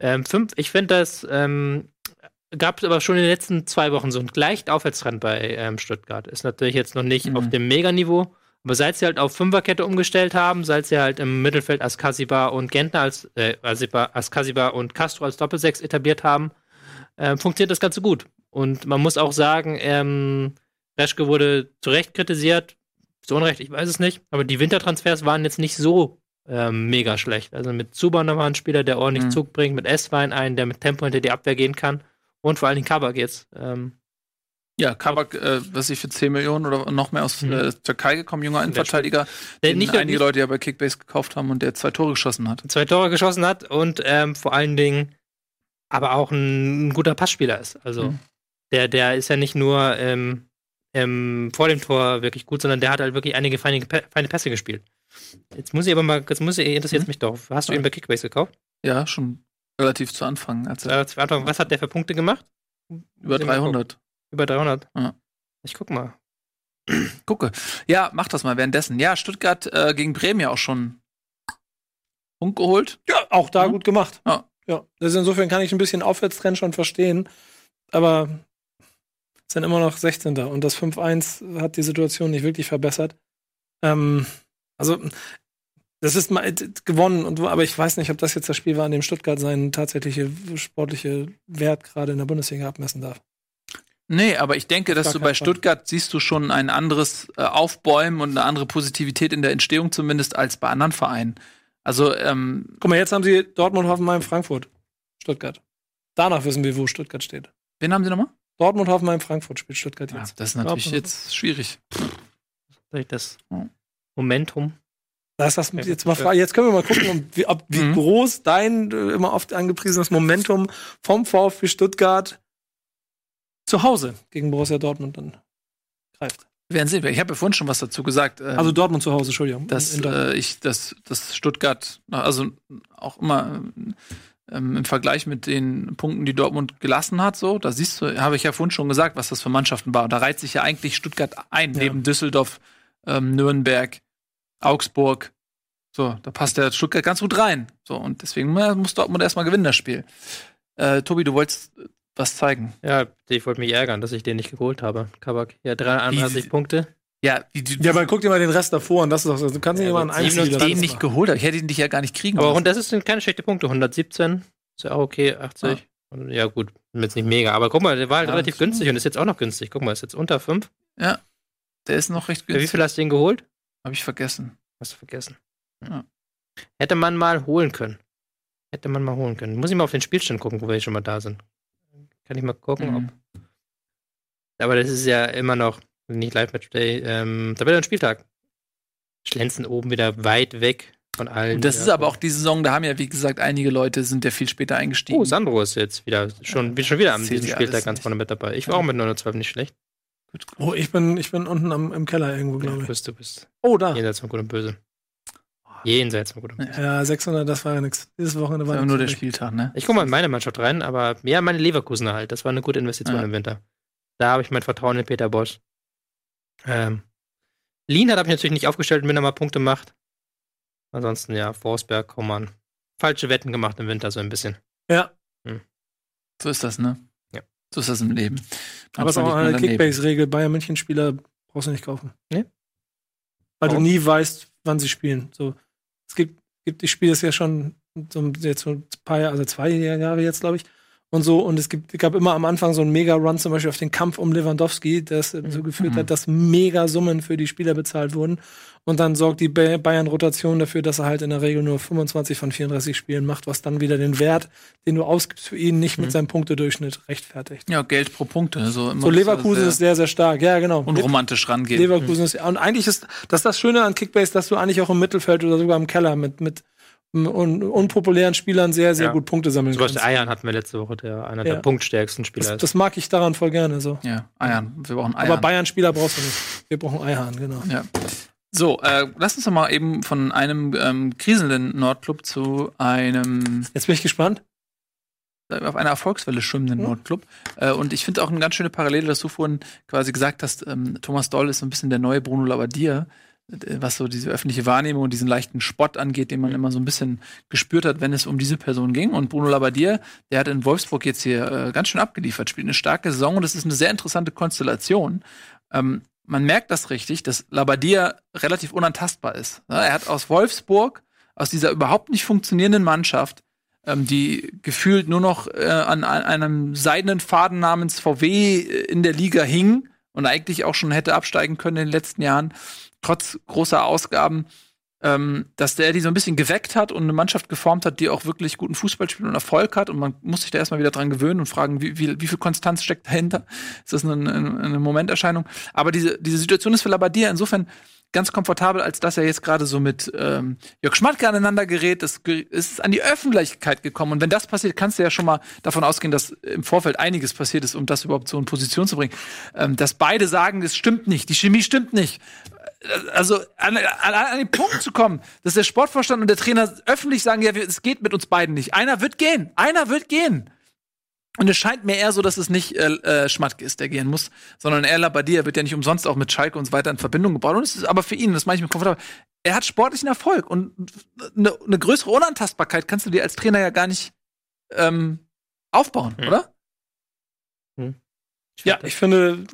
ähm, fünf, ich finde das ähm, gab es aber schon in den letzten zwei Wochen so einen leichten Aufwärtstrend bei ähm, Stuttgart. Ist natürlich jetzt noch nicht Mhm. auf dem Meganiveau, aber seit sie halt auf Fünferkette umgestellt haben, seit sie halt im Mittelfeld Askasiba und Gentner als äh, Asiba- Askasiba und Castro als Doppelsechs etabliert haben, ähm, funktioniert das Ganze gut. Und man muss auch sagen, ähm, Reschke wurde zu Recht kritisiert, zu Unrecht, ich weiß es nicht, aber die Wintertransfers waren jetzt nicht so ähm, mega schlecht. Also mit Zuban nochmal ein Spieler, der ordentlich Mhm. Zug bringt, mit S-Wein einen, der mit Tempo hinter die Abwehr gehen kann und vor allen Dingen Kabak jetzt. Ähm, Ja, Kabak, äh, was ich für 10 Millionen oder noch mehr aus Mhm. äh, Türkei gekommen, junger Innenverteidiger, der den nicht einige nicht- Leute ja bei Kickbase gekauft haben und der zwei Tore geschossen hat. zwei Tore geschossen hat und ähm, vor allen Dingen aber auch ein, ein guter Passspieler ist. Also Mhm. Der, der ist ja nicht nur ähm, ähm, vor dem Tor wirklich gut, sondern der hat halt wirklich einige feine, feine Pässe gespielt. Jetzt muss ich aber mal, jetzt muss ich, interessiert Mhm. mich doch. Hast du ihn bei Kickbase gekauft? Ja, schon relativ zu Anfang. Als er Äh, zu Anfang, was hat der für Punkte gemacht? über Muss ich mal 300. Über 300? Ja. Ich guck mal. *clears throat* Gucke. Ja, mach das mal währenddessen. Ja, Stuttgart äh, gegen Bremen ja auch schon Punkt geholt. Ja, auch da Mhm. gut gemacht. Ja. ja. Also insofern kann ich ein bisschen Aufwärtstrend schon verstehen. Aber sind immer noch 16. Und das 5-1 hat die Situation nicht wirklich verbessert. Ähm, also, das ist mal gewonnen, und, aber ich weiß nicht, ob das jetzt das Spiel war, an dem Stuttgart seinen tatsächliche sportliche Wert gerade in der Bundesliga abmessen darf. Nee, aber ich denke, dass du bei. Stuttgart siehst du schon ein anderes äh, Aufbäumen und eine andere Positivität in der Entstehung zumindest als bei anderen Vereinen. Also, ähm, Guck mal, jetzt haben sie Dortmund, Hoffenheim, Frankfurt, Stuttgart. Danach wissen wir, wo Stuttgart steht. wen haben sie nochmal? Dortmund, Hoffenheim, Frankfurt spielt Stuttgart Ja, jetzt. das ist natürlich Dortmund. jetzt schwierig. Das Ja. Momentum. Da ist das Ja, jetzt mal ja. Jetzt können wir mal gucken, wie, ob, wie Mhm. groß dein äh, immer oft angepriesenes Momentum vom VfB Stuttgart zu Hause gegen Borussia Dortmund dann greift. Wir werden sehen. Ich habe ja vorhin schon was dazu gesagt. ähm, Also Dortmund zu Hause, Entschuldigung. dass äh, ich, dass, dass Stuttgart, also auch immer ähm, im Vergleich mit den Punkten, die Dortmund gelassen hat, so, da siehst du, habe ich ja vorhin schon gesagt, was das für Mannschaften war. Da reiht sich ja eigentlich Stuttgart ein, Ja. neben Düsseldorf, ähm, Nürnberg, Augsburg. So, da passt der Stuttgart ganz gut rein. So, und deswegen äh, muss Dortmund erstmal gewinnen, das Spiel. Äh, Tobi, du wolltest was zeigen. Ja, ich wollte mich ärgern, dass ich den nicht geholt habe. Kabak. Ja, 33 Wie- Punkte. Ja, wie du, ja, aber guck dir mal den Rest davor an. Das ist doch, so. du kannst nicht Ja, immer aber einen ich den nicht geholt habe. Ich hätte ihn dich ja gar nicht kriegen Aber und das sind keine schlechte Punkte. 117 ist ja auch okay, 80. Und Ja, gut, jetzt nicht mega. Aber guck mal, der war halt Ja, relativ das- günstig und ist jetzt auch noch günstig. Guck mal, ist jetzt unter 5. Der ist noch recht Wie günstig. viel hast du den geholt? Habe ich vergessen. Hast du vergessen. Ja. Hätte man mal holen können. Hätte man mal holen können. Muss ich mal auf den Spielstand gucken, wo wir schon mal da sind. Kann ich mal gucken, ob. Mhm. Aber das ist ja immer noch nicht Live-Match-Day. Ähm, da wird ein Spieltag. Schlenzen oben wieder weit weg von allen. Und das ist aber auch die Saison, da haben ja, wie gesagt, einige Leute sind ja viel später eingestiegen. Oh, Sandro ist jetzt wieder schon, wie- schon wieder am Zählt diesem ja Spieltag ganz vorne mit dabei. Ich war auch mit 912 nicht schlecht. Oh, ich bin, ich bin unten am, im Keller irgendwo, Du glaube ich. bist, du bist Oh, da. jenseits von Gut und Böse. Jenseits von Gut und Böse. Ja, 600, das war ja nix. Dieses Wochenende war war nix nur der. Spieltag, ne? Ich gucke mal in meine Mannschaft rein, aber ja, meine Leverkusener halt. Das war eine gute Investition Ja. im Winter. Da habe ich mein Vertrauen in Peter Bosch. Ähm, Lien hat habe ich natürlich nicht aufgestellt, wenn er mal Punkte macht. Ansonsten, ja, Forsberg, Kommand. Falsche Wetten gemacht im Winter, so ein bisschen. Ja, So ist das, ne? Ja. So ist das im Leben. aber es ist auch eine daneben. Kickbase-Regel. Bayern München-Spieler brauchst du nicht kaufen. Nee? Weil du Warum? nie weißt, wann sie spielen. So, es gibt, gibt ich spiele es ja schon so jetzt so ein paar Jahre, also zwei Jahre jetzt, glaube ich. Und so, und es gibt, gab immer am Anfang so einen Mega-Run, zum Beispiel auf den Kampf um Lewandowski, der es so geführt Mhm. hat, dass Mega-Summen für die Spieler bezahlt wurden. Und dann sorgt die Ba- Bayern-Rotation dafür, dass er halt in der Regel nur 25 von 34 Spielen macht, was dann wieder den Wert, den du ausgibst für ihn, nicht mit Mhm. seinem Punktedurchschnitt rechtfertigt. Ja, Geld pro Punkte. So, immer So, Leverkusen sehr ist sehr, sehr stark. Ja, genau. unromantisch rangehen. Leverkusen ist, und eigentlich ist, das ist das Schöne an Kickbase, dass du eigentlich auch im Mittelfeld oder sogar im Keller mit, mit un, unpopulären Spielern sehr, sehr Ja. gut Punkte sammeln Zum Beispiel kannst. Eiern hatten wir letzte Woche, der einer Ja. der punktstärksten Spieler Das, ist. das mag ich daran voll gerne, so. Ja, Eiern. Wir brauchen Eiern. Aber Bayern-Spieler brauchst du nicht. Wir brauchen Eihahn, genau. Ja. So, äh, lass uns doch mal eben von einem ähm, kriselnden Nordclub zu einem Jetzt bin ich gespannt. auf einer Erfolgswelle schwimmenden Mhm. Nordclub. Äh, und ich finde auch eine ganz schöne Parallele, dass du vorhin quasi gesagt hast, ähm, Thomas Doll ist so ein bisschen der neue Bruno Labbadia, was so diese öffentliche Wahrnehmung und diesen leichten Spott angeht, den man immer so ein bisschen gespürt hat, wenn es um diese Person ging. Und Bruno Labbadia, der hat in Wolfsburg jetzt hier äh, ganz schön abgeliefert, spielt eine starke Saison und das ist eine sehr interessante Konstellation. Ähm, man merkt das richtig, dass Labadia relativ unantastbar ist. Er hat aus Wolfsburg, aus dieser überhaupt nicht funktionierenden Mannschaft, ähm, die gefühlt nur noch äh, an, an einem seidenen Faden namens VW in der Liga hing und eigentlich auch schon hätte absteigen können in den letzten Jahren, trotz großer Ausgaben, ähm, dass der die so ein bisschen geweckt hat und eine Mannschaft geformt hat, die auch wirklich guten Fußball spielt und Erfolg hat. Und man muss sich da erstmal wieder dran gewöhnen und fragen, wie, wie, wie viel Konstanz steckt dahinter? Ist das eine, eine, Momenterscheinung? Aber diese, diese Situation ist für Labadia insofern ganz komfortabel, als dass er jetzt gerade so mit ähm, Jörg Schmatke aneinander gerät. Ge- ist an die Öffentlichkeit gekommen. Und wenn das passiert, kannst du ja schon mal davon ausgehen, dass im Vorfeld einiges passiert ist, um das überhaupt so in Position zu bringen. Ähm, dass beide sagen, es stimmt nicht, die Chemie stimmt nicht also an, an, an den Punkt zu kommen, dass der Sportvorstand und der Trainer öffentlich sagen, ja, es geht mit uns beiden nicht. Einer wird gehen, einer wird gehen. Und es scheint mir eher so, dass es nicht äh, äh, Schmatke ist, der gehen muss, sondern er Labadia wird ja nicht umsonst auch mit Schalke und so weiter in Verbindung gebracht. Und es ist aber für ihn, das mache ich mir komfortabel, er hat sportlichen Erfolg und eine, eine größere Unantastbarkeit kannst du dir als Trainer ja gar nicht ähm, aufbauen, Hm. oder? Ja, ich finde,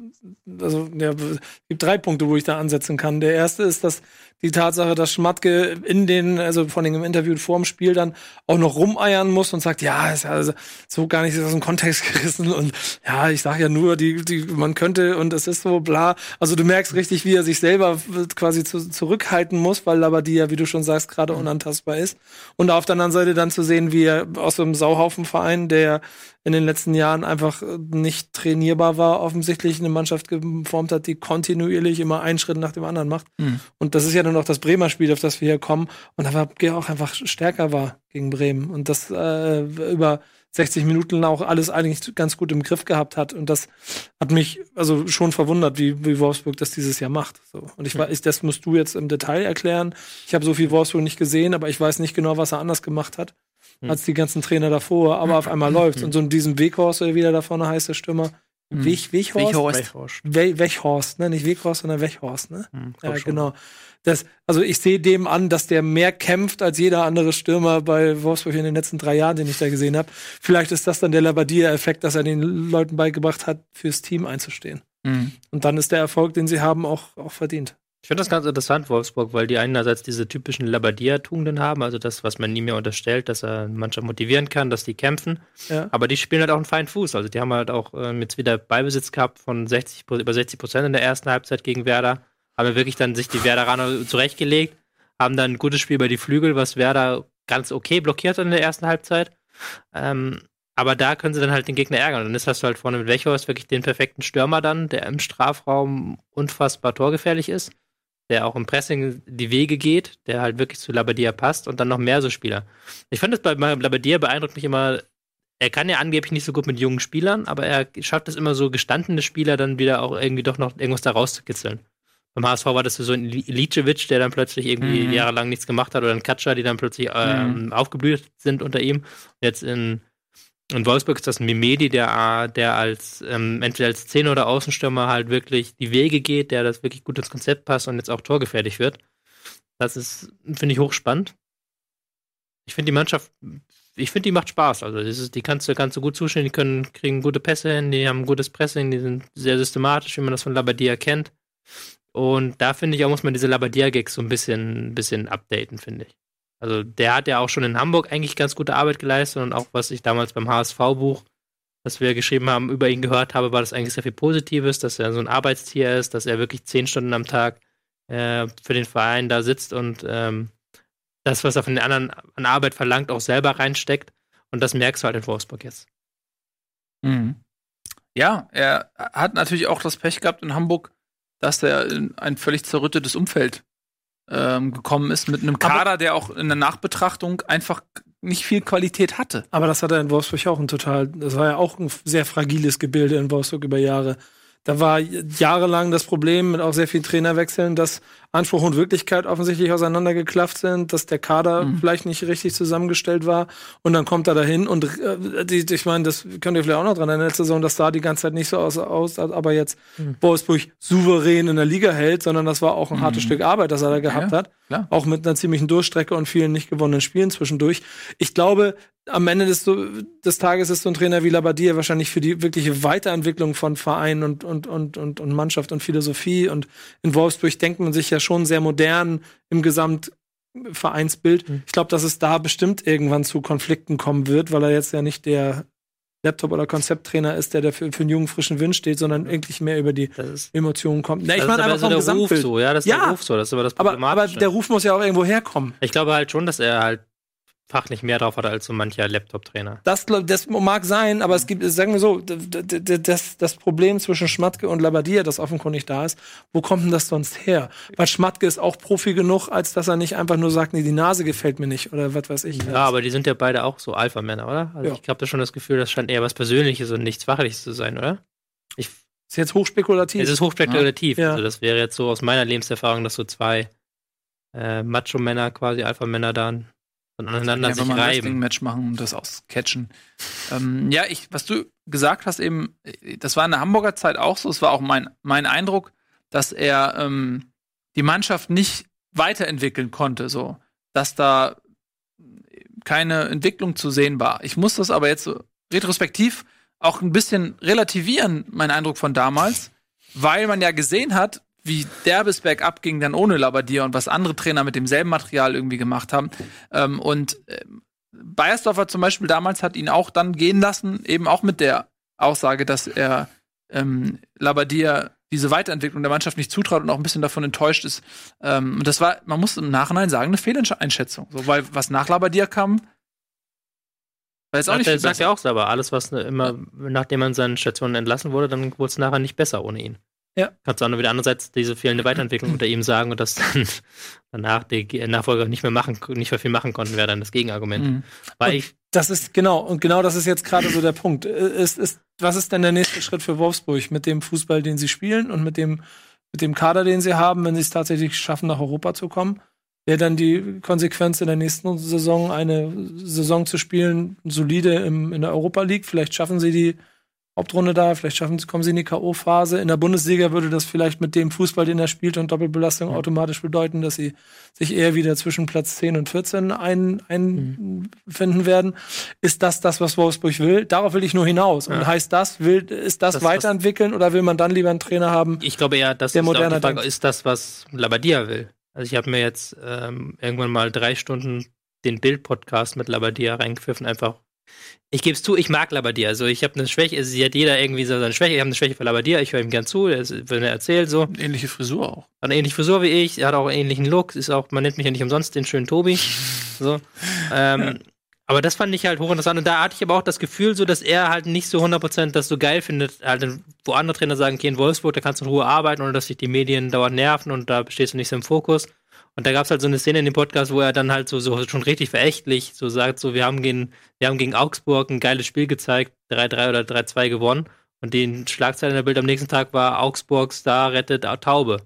also ja, es gibt drei Punkte, wo ich da ansetzen kann. Der erste ist, dass die Tatsache, dass Schmatke in den, also allem im Interview vor dem Spiel dann auch noch rumeiern muss und sagt, ja, ist ja also so gar nicht aus dem Kontext *laughs* gerissen und ja, ich sage ja nur, die, die, man könnte und es ist so bla. Also du merkst richtig, wie er sich selber quasi zu, zurückhalten muss, weil Labadia, wie du schon sagst, gerade mhm. unantastbar ist. Und auf der anderen Seite dann zu sehen, wie er aus so einem Sauhaufenverein, der in den letzten Jahren einfach nicht trainierbar war, offensichtlich eine Mannschaft geformt hat, die kontinuierlich immer einen Schritt nach dem anderen macht. Mhm. Und das ist ja dann auch das Bremer Spiel, auf das wir hier kommen. Und da auch einfach stärker war gegen Bremen. Und das äh, über 60 Minuten auch alles eigentlich ganz gut im Griff gehabt hat. Und das hat mich also schon verwundert, wie, wie Wolfsburg das dieses Jahr macht. So. Und ich weiß, das musst du jetzt im Detail erklären. Ich habe so viel Wolfsburg nicht gesehen, aber ich weiß nicht genau, was er anders gemacht hat hm. als die ganzen Trainer davor. Aber auf einmal *laughs* läuft's. Und so in diesem Weghorst, der da vorne heißt, der Stürmer, hm. Weg, Weghorst? Weghorst. We Weghorst, ne? Nicht Weghorst, sondern Weghorst, ne? Hm, ja, genau. Das, also ich sehe dem an, dass der mehr kämpft als jeder andere Stürmer bei Wolfsburg in den letzten drei Jahren, den ich da gesehen habe. Vielleicht ist das dann der Labadia-Effekt, dass er den Leuten beigebracht hat, fürs Team einzustehen. Mhm. Und dann ist der Erfolg, den sie haben, auch, auch verdient. Ich finde das ganz interessant, Wolfsburg, weil die einerseits diese typischen Labadia-Tugenden haben, also das, was man nie mehr unterstellt, dass er Mannschaft motivieren kann, dass die kämpfen. Ja. Aber die spielen halt auch einen feinen Fuß. Also die haben halt auch ähm, jetzt wieder Beibesitz gehabt von 60, über 60 Prozent in der ersten Halbzeit gegen Werder. Haben wirklich dann sich die Werderaner zurechtgelegt, haben dann ein gutes Spiel über die Flügel, was Werder ganz okay blockiert in der ersten Halbzeit. Ähm, aber da können sie dann halt den Gegner ärgern. Und dann ist das halt vorne mit Wechhorst wirklich den perfekten Stürmer dann, der im Strafraum unfassbar torgefährlich ist der auch im Pressing die Wege geht, der halt wirklich zu Labadia passt und dann noch mehr so Spieler. Ich fand das bei Labadia beeindruckt mich immer, er kann ja angeblich nicht so gut mit jungen Spielern, aber er schafft es immer so gestandene Spieler dann wieder auch irgendwie doch noch irgendwas da rauszukitzeln. Beim HSV war das so ein Ilicevic, der dann plötzlich irgendwie mhm. jahrelang nichts gemacht hat, oder ein Katscher, die dann plötzlich ähm, mhm. aufgeblüht sind unter ihm. Jetzt in in Wolfsburg ist das Mimedi, der, der als ähm, entweder als Zehner oder Außenstürmer halt wirklich die Wege geht, der das wirklich gut ins Konzept passt und jetzt auch torgefährlich wird. Das ist, finde ich, hochspannend. Ich finde die Mannschaft, ich finde, die macht Spaß. Also ist, die kannst du, kannst du gut zuschauen, die können, kriegen gute Pässe hin, die haben gutes Pressing, die sind sehr systematisch, wie man das von Labadia kennt. Und da finde ich auch, muss man diese Labadia-Gags so ein bisschen, bisschen updaten, finde ich. Also der hat ja auch schon in Hamburg eigentlich ganz gute Arbeit geleistet und auch was ich damals beim HSV-Buch, das wir geschrieben haben, über ihn gehört habe, war das eigentlich sehr viel Positives, dass er so ein Arbeitstier ist, dass er wirklich zehn Stunden am Tag äh, für den Verein da sitzt und ähm, das, was er von den anderen an Arbeit verlangt, auch selber reinsteckt. Und das merkst du halt in Wolfsburg jetzt. Mhm. Ja, er hat natürlich auch das Pech gehabt in Hamburg, dass er in ein völlig zerrüttetes Umfeld ähm, gekommen ist mit einem Kader, aber, der auch in der Nachbetrachtung einfach nicht viel Qualität hatte. Aber das hat er in Wolfsburg auch ein total, das war ja auch ein sehr fragiles Gebilde in Wolfsburg über Jahre. Da war jahrelang das Problem mit auch sehr vielen Trainerwechseln, dass Anspruch und Wirklichkeit offensichtlich auseinandergeklafft sind, dass der Kader mhm. vielleicht nicht richtig zusammengestellt war und dann kommt er dahin und äh, die, ich meine, das könnt ihr vielleicht auch noch dran erinnern, letzte Saison, das sah die ganze Zeit nicht so aus, aus aber jetzt mhm. Wolfsburg souverän in der Liga hält, sondern das war auch ein mhm. hartes Stück Arbeit, das er da gehabt ja, hat. Klar. Auch mit einer ziemlichen Durchstrecke und vielen nicht gewonnenen Spielen zwischendurch. Ich glaube, am Ende des, des Tages ist so ein Trainer wie Labadia wahrscheinlich für die wirkliche Weiterentwicklung von Verein und, und, und, und, und Mannschaft und Philosophie und in Wolfsburg denkt man sich ja schon sehr modern im Gesamtvereinsbild. Mhm. Ich glaube, dass es da bestimmt irgendwann zu Konflikten kommen wird, weil er jetzt ja nicht der Laptop- oder Konzepttrainer ist, der dafür für einen jungen, frischen Wind steht, sondern eigentlich mehr über die Emotionen kommt. Na, ich meine einfach so vom Gesamtbild. So, ja, das ist ja, der Ruf so, das ist aber das Problematische. Aber, aber der Ruf muss ja auch irgendwo herkommen. Ich glaube halt schon, dass er halt fachlich mehr drauf hat als so mancher Laptop-Trainer. Das, das mag sein, aber es gibt, sagen wir so, das, das Problem zwischen Schmatke und Labadia, das offenkundig da ist, wo kommt denn das sonst her? Weil Schmatke ist auch Profi genug, als dass er nicht einfach nur sagt, nee, die Nase gefällt mir nicht oder was weiß ich. Ja, aber die sind ja beide auch so Alpha-Männer, oder? Also ja. ich habe da schon das Gefühl, das scheint eher was Persönliches und nichts Fachliches zu sein, oder? Ich, ist jetzt hochspekulativ. Es ist hochspekulativ. Ja. Also das wäre jetzt so aus meiner Lebenserfahrung, dass so zwei äh, Macho-Männer, quasi Alpha-Männer dann und aneinander sich mal reiben. ein Match machen und das auscatchen. ähm, ja, ich, was du gesagt hast eben, das war in der Hamburger Zeit auch so. Es war auch mein, mein Eindruck, dass er ähm, die Mannschaft nicht weiterentwickeln konnte, so, dass da keine Entwicklung zu sehen war. Ich muss das aber jetzt so retrospektiv auch ein bisschen relativieren, mein Eindruck von damals, weil man ja gesehen hat, wie derbes Bergab ging dann ohne Labadia und was andere Trainer mit demselben Material irgendwie gemacht haben. Ähm, und äh, Beiersdorfer zum Beispiel damals hat ihn auch dann gehen lassen, eben auch mit der Aussage, dass er ähm, Labadia diese Weiterentwicklung der Mannschaft nicht zutraut und auch ein bisschen davon enttäuscht ist. Ähm, und das war, man muss im Nachhinein sagen, eine Fehleinschätzung. So, weil was nach Labadia kam, war jetzt auch nicht sagt er auch selber, alles, was ne, immer, nachdem man seinen Stationen entlassen wurde, dann wurde es nachher nicht besser ohne ihn. Ja. Kannst du auch nur wieder andererseits diese fehlende Weiterentwicklung unter ihm sagen und dass dann *laughs* danach die Nachfolger nicht mehr machen, nicht mehr viel machen konnten, wäre dann das Gegenargument. Mhm. Weil ich das ist genau, und genau das ist jetzt gerade so der Punkt. Ist, ist, was ist denn der nächste Schritt für Wolfsburg mit dem Fußball, den sie spielen und mit dem, mit dem Kader, den sie haben, wenn sie es tatsächlich schaffen, nach Europa zu kommen? Wäre dann die Konsequenz in der nächsten Saison eine Saison zu spielen, solide im, in der Europa League? Vielleicht schaffen sie die Hauptrunde da, vielleicht schaffen, kommen sie in die K.O.-Phase. In der Bundesliga würde das vielleicht mit dem Fußball, den er spielt und Doppelbelastung ja. automatisch bedeuten, dass sie sich eher wieder zwischen Platz 10 und 14 ein, einfinden mhm. werden. Ist das das, was Wolfsburg will? Darauf will ich nur hinaus. Ja. Und heißt das, will, ist das, das weiterentwickeln oder will man dann lieber einen Trainer haben? Ich glaube eher, das ist, Frage, ist das, was Labadia will. Also ich habe mir jetzt ähm, irgendwann mal drei Stunden den Bild-Podcast mit Labadia reingepfiffen, einfach ich gebe es zu, ich mag Labadier. Also ich habe eine Schwäche, es hat jeder irgendwie so seine Schwäche. Ich habe eine Schwäche für Labadier, ich höre ihm gern zu, wenn er erzählt so. Ähnliche Frisur auch. Hat eine ähnliche Frisur wie ich, er hat auch einen ähnlichen Look, ist auch, man nennt mich ja nicht umsonst den schönen Tobi. *laughs* So. Ähm, aber das fand ich halt hochinteressant. Und da hatte ich aber auch das Gefühl, so, dass er halt nicht so 100% das so geil findet, halt, wo andere Trainer sagen, okay, in Wolfsburg, da kannst du in Ruhe arbeiten, ohne dass sich die Medien dauernd nerven und da stehst du nicht so im Fokus. Und da gab es halt so eine Szene in dem Podcast, wo er dann halt so, so schon richtig verächtlich so sagt, so wir haben gegen, wir haben gegen Augsburg ein geiles Spiel gezeigt, 3-3 oder 3-2 gewonnen. Und die Schlagzeile in der Bild am nächsten Tag war Augsburg Star rettet Taube.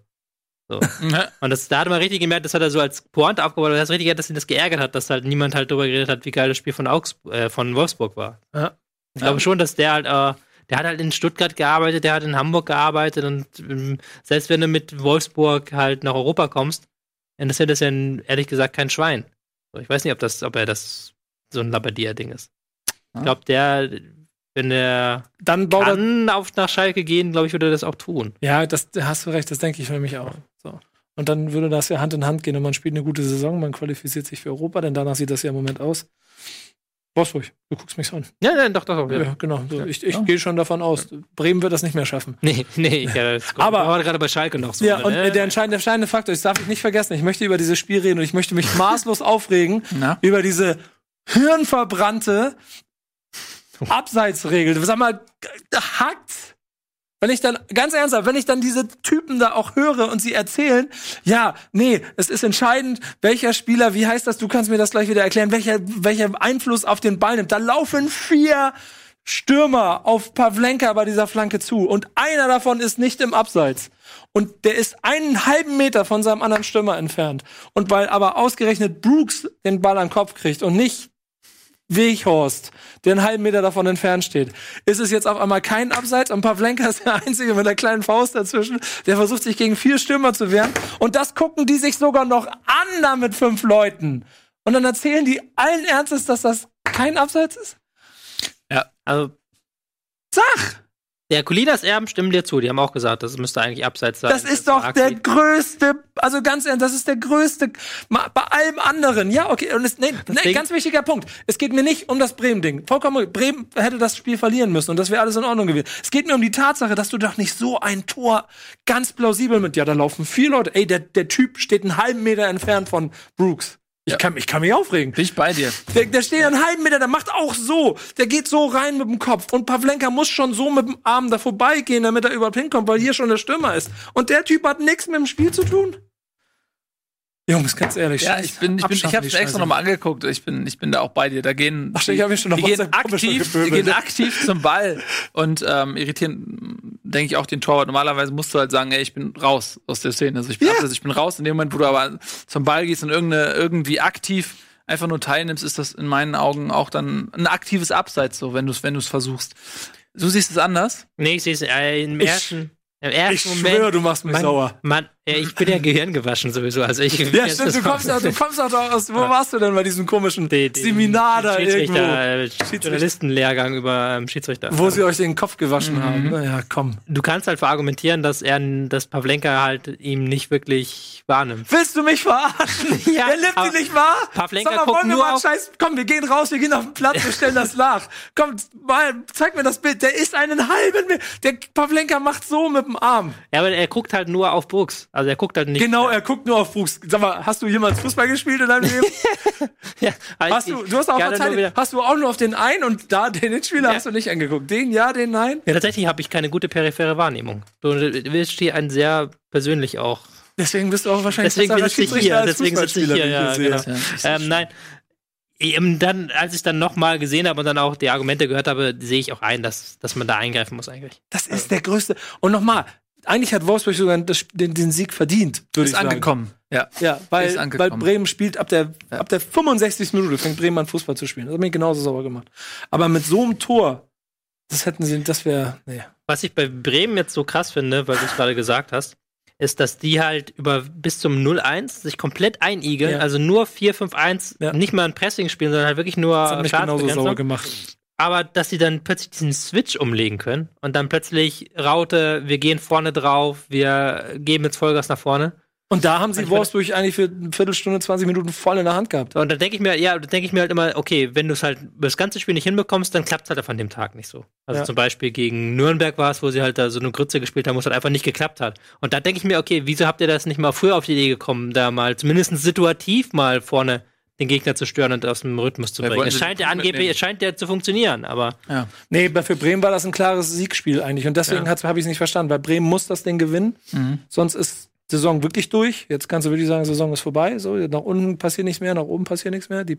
So. *laughs* Und das, da hat man richtig gemerkt, das hat er so als Pointe aufgebaut, aber das richtig, dass ihn das geärgert hat, dass halt niemand halt darüber geredet hat, wie geil das Spiel von, Augsburg, äh, von Wolfsburg war. Ja. Ich glaube ja. schon, dass der halt, äh, der hat halt in Stuttgart gearbeitet, der hat in Hamburg gearbeitet und ähm, selbst wenn du mit Wolfsburg halt nach Europa kommst, interessiert das ja ehrlich gesagt kein Schwein. Ich weiß nicht, ob das, ob er das so ein Labadier-Ding ist. Ich glaube, der, wenn er dann baut kann auf nach Schalke gehen, glaube ich, würde er das auch tun. Ja, das hast du recht, das denke ich für mich auch. So. Und dann würde das ja Hand in Hand gehen und man spielt eine gute Saison, man qualifiziert sich für Europa, denn danach sieht das ja im Moment aus. Wolfsburg, du guckst mich an. Ja, nein, doch, doch. Ja, ja genau. So, ich ich ja. gehe schon davon aus, Bremen wird das nicht mehr schaffen. Nee, nee, ja, *laughs* aber war gerade bei Schalke noch so. Ja, und ne? der, entscheidende, der entscheidende Faktor, das darf ich nicht vergessen, ich möchte über dieses Spiel reden und ich möchte mich *laughs* maßlos aufregen Na? über diese hirnverbrannte Abseitsregel. Sag mal, hackt wenn ich dann, ganz ernsthaft, wenn ich dann diese Typen da auch höre und sie erzählen, ja, nee, es ist entscheidend, welcher Spieler, wie heißt das, du kannst mir das gleich wieder erklären, welcher, welcher Einfluss auf den Ball nimmt. Da laufen vier Stürmer auf Pavlenka bei dieser Flanke zu und einer davon ist nicht im Abseits. Und der ist einen halben Meter von seinem anderen Stürmer entfernt. Und weil aber ausgerechnet Brooks den Ball am Kopf kriegt und nicht Weghorst, der einen halben Meter davon entfernt steht, ist es jetzt auf einmal kein Abseits und Pavlenka ist der Einzige mit einer kleinen Faust dazwischen, der versucht sich gegen vier Stürmer zu wehren und das gucken die sich sogar noch an da mit fünf Leuten. Und dann erzählen die allen Ernstes, dass das kein Abseits ist? Ja, also Sag! Der Colinas Erben stimmen dir zu. Die haben auch gesagt, das müsste eigentlich abseits sein. Das ist das doch der größte, also ganz ehrlich, das ist der größte, bei allem anderen. Ja, okay. Und es, nee, nee, ganz wichtiger Punkt. Es geht mir nicht um das Bremen-Ding. Vollkommen, Bremen hätte das Spiel verlieren müssen und das wäre alles in Ordnung gewesen. Es geht mir um die Tatsache, dass du doch nicht so ein Tor ganz plausibel mit, ja, da laufen vier Leute. Ey, der, der Typ steht einen halben Meter entfernt von Brooks. Ich, ja. kann, ich kann mich aufregen. Bin ich bei dir. Der, der steht einen halben Meter, der macht auch so. Der geht so rein mit dem Kopf. Und Pavlenka muss schon so mit dem Arm da vorbeigehen, damit er überhaupt hinkommt, weil hier schon der Stürmer ist. Und der Typ hat nichts mit dem Spiel zu tun. Jungs, ganz ehrlich. Ja, ich bin, ich bin, ich hab's extra nochmal angeguckt. Ich bin, ich bin da auch bei dir. Da gehen, Ach, ich habe mich schon noch die gehen aktiv, die gehen aktiv zum Ball und ähm, irritieren, denke ich auch den Torwart. Normalerweise musst du halt sagen, ey, ich bin raus aus der Szene. Also ich bin, yeah. also ich bin raus. In dem Moment, wo du aber zum Ball gehst und irgendeine, irgendwie aktiv einfach nur teilnimmst, ist das in meinen Augen auch dann ein aktives Abseits, so wenn du es, wenn du es versuchst. Du siehst es anders? Nee, ich sehe es äh, im ich, ersten. Im ersten ich Moment, schwöre, du machst mich man, sauer. Man, Ja, ich bin ja gehirngewaschen sowieso. Also ich, Ja, stimmt, du kommst, auch, du kommst auch aus, wo warst du denn bei diesem komischen die, die, Seminar da irgendwo? Schiedsrichter, äh, Journalistenlehrgang über ähm, Schiedsrichter. Wo sie euch den Kopf gewaschen haben. Naja, komm. Du kannst halt verargumentieren, dass er, dass Pavlenka halt ihm nicht wirklich wahrnimmt. Willst du mich verarschen? *laughs* Ja, er nimmt aber die nicht wahr? Pavlenka Sag mal, guckt wollen wir nur mal auf- Scheiß, komm, wir gehen raus, wir gehen auf den Platz, wir stellen das nach. Komm, mal, zeig mir das Bild. Der ist einen halben, der Pavlenka macht so mit dem Arm. Ja, aber er guckt halt nur auf Brooks. Also er guckt halt nicht. Genau, er guckt nur auf Fuchs. Sag mal, hast du jemals Fußball gespielt in deinem Leben? *laughs* Ja, halt Hast du, du hast auch Hast du auch nur auf den einen und da den Spieler Ja. hast du nicht angeguckt. Den ja, den nein. Ja, tatsächlich habe ich keine gute periphere Wahrnehmung. Du bist hier ein sehr persönlich auch. Deswegen bist du auch wahrscheinlich Deswegen sitze ich hier. als Deswegen sitze ich hier. Ja, genau. Ja, Ähm, nein. Eben dann, als ich dann nochmal gesehen habe und dann auch die Argumente gehört habe, sehe ich auch ein, dass, dass man da eingreifen muss eigentlich. Das ist der größte. Und nochmal, eigentlich hat Wolfsburg sogar das, den, den Sieg verdient, würde Ist ich sagen. angekommen. Ja. Ja, weil, Ist weil. Bremen spielt ab der, ab der 65. Minute fängt Bremen an Fußball zu spielen. Das hat mich genauso sauber gemacht. Aber mit so einem Tor, das hätten sie, das wäre, nee. Was ich bei Bremen jetzt so krass finde, weil du es gerade gesagt hast, ist, dass die halt über bis zum 0-1 sich komplett einigeln, Ja. also nur 4-5-1, Ja. nicht mal ein Pressing spielen, sondern halt wirklich nur Das hat mich genauso sauber Schadensbegrenzung. gemacht. Aber dass sie dann plötzlich diesen Switch umlegen können und dann plötzlich Raute, wir gehen vorne drauf, wir geben jetzt Vollgas nach vorne. Und da haben sie Wolfsburg eigentlich für eine Viertelstunde, 20 Minuten voll in der Hand gehabt. Und dann denke ich mir, ja, da denke ich mir halt immer, okay, wenn du es halt das ganze Spiel nicht hinbekommst, dann klappt es halt an dem Tag nicht so. Also Ja. zum Beispiel gegen Nürnberg war es, wo sie halt da so eine Grütze gespielt haben, wo es halt einfach nicht geklappt hat. Und da denke ich mir, okay, wieso habt ihr das nicht mal früher auf die Idee gekommen, da mal zumindest situativ mal vorne den Gegner zu stören und aus dem Rhythmus zu Ja, bringen? Es scheint ja mitnehmen. angeblich, es scheint ja zu funktionieren, aber ja. Nee, für Bremen war das ein klares Siegspiel eigentlich. Und deswegen Ja. habe ich es nicht verstanden, weil Bremen muss das Ding gewinnen. Mhm. Sonst ist Saison wirklich durch. Jetzt kannst du wirklich sagen, Saison ist vorbei. So, nach unten passiert nichts mehr, nach oben passiert nichts mehr. Die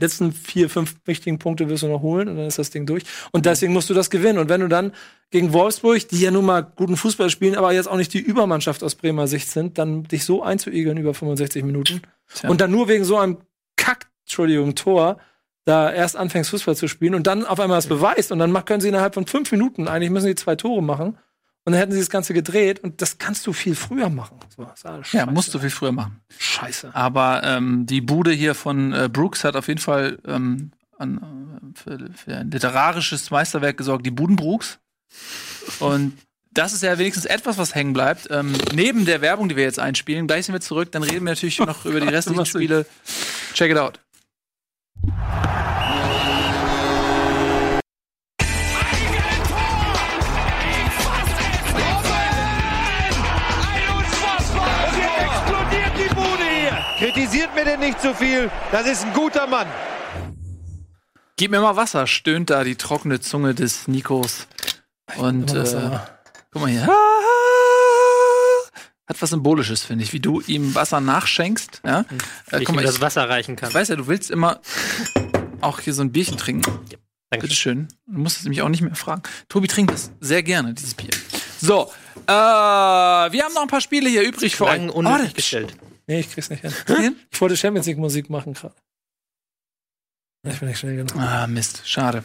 letzten vier, fünf wichtigen Punkte wirst du noch holen und dann ist das Ding durch. Und deswegen musst du das gewinnen. Und wenn du dann gegen Wolfsburg, die ja nun mal guten Fußball spielen, aber jetzt auch nicht die Übermannschaft aus Bremer Sicht sind, dann dich so einzuigeln über 65 Minuten Tja. und dann nur wegen so einem Entschuldigung, Tor, da erst anfängst Fußball zu spielen und dann auf einmal das beweist und dann können sie innerhalb von fünf Minuten, eigentlich müssen die zwei Tore machen und dann hätten sie das Ganze gedreht und das kannst du viel früher machen. So, ja, musst du viel früher machen. Scheiße. Aber ähm, die Bude hier von äh, Brooks hat auf jeden Fall ähm, an, äh, für, für ein literarisches Meisterwerk gesorgt, die Budenbrooks. Und das ist ja wenigstens etwas, was hängen bleibt. Ähm, neben der Werbung, die wir jetzt einspielen, gleich sind wir zurück, dann reden wir natürlich noch *laughs* über die restlichen Spiele. Check it out. Kritisiert mir denn nicht zu viel. Das ist ein guter Mann. Gib mir mal Wasser, stöhnt da die trockene Zunge des Nikos. Und äh, guck mal hier. Hat was Symbolisches, finde ich, wie du ihm Wasser nachschenkst. Ja? Äh, ich ihm das Wasser reichen kann. ich weiß ja, du willst immer auch hier so ein Bierchen trinken. Danke. Bitteschön. Du musst es nämlich auch nicht mehr fragen. Tobi trinkt das sehr gerne, dieses Bier. So, äh, wir haben noch ein paar Spiele hier übrig für Lang euch. unnötig Oh, gestellt. Nee, ich krieg's nicht hin. Hin? Ich wollte Champions League Musik machen gerade. Ich bin nicht schnell genug. Ah, Mist, schade.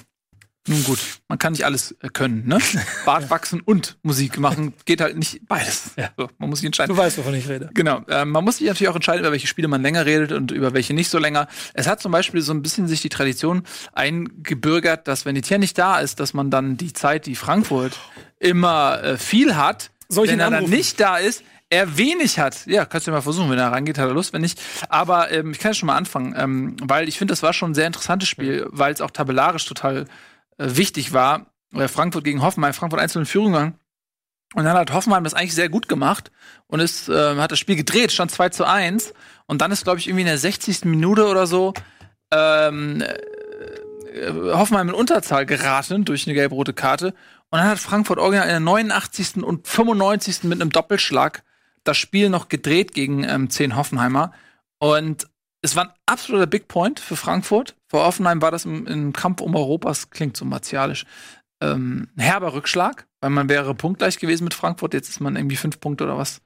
Nun gut, man kann nicht alles äh, können, ne? *laughs* Bart wachsen und Musik machen geht halt nicht beides. Ja. So, man muss sich entscheiden. Du weißt, wovon ich rede. Genau, ähm, man muss sich natürlich auch entscheiden, über welche Spiele man länger redet und über welche nicht so länger. Es hat zum Beispiel so ein bisschen sich die Tradition eingebürgert, dass wenn Etienne nicht da ist, dass man dann die Zeit, die Frankfurt immer äh, viel hat, ich wenn er dann nicht da ist, er wenig hat. Ja, kannst du mal versuchen, wenn er rangeht, hat er Lust, wenn nicht. Aber ähm, ich kann schon mal anfangen, ähm, weil ich finde, das war schon ein sehr interessantes Spiel, weil es auch tabellarisch total äh, wichtig war. Äh, Frankfurt gegen Hoffenheim, Frankfurt einzeln in Führung gegangen. Und dann hat Hoffenheim das eigentlich sehr gut gemacht und ist, äh, hat das Spiel gedreht, stand 2 zu 1. Und dann ist, glaube ich, irgendwie in der 60. Minute oder so ähm, äh, Hoffenheim in Unterzahl geraten durch eine gelb-rote Karte. Und dann hat Frankfurt original in der 89. und 95. mit einem Doppelschlag das Spiel noch gedreht gegen ähm, 10 Hoffenheimer. Und es war ein absoluter Big Point für Frankfurt. Für Hoffenheim war das im, im Kampf um Europas, klingt so martialisch, ähm, ein herber Rückschlag, weil man wäre punktgleich gewesen mit Frankfurt. Jetzt ist man irgendwie fünf Punkte oder was?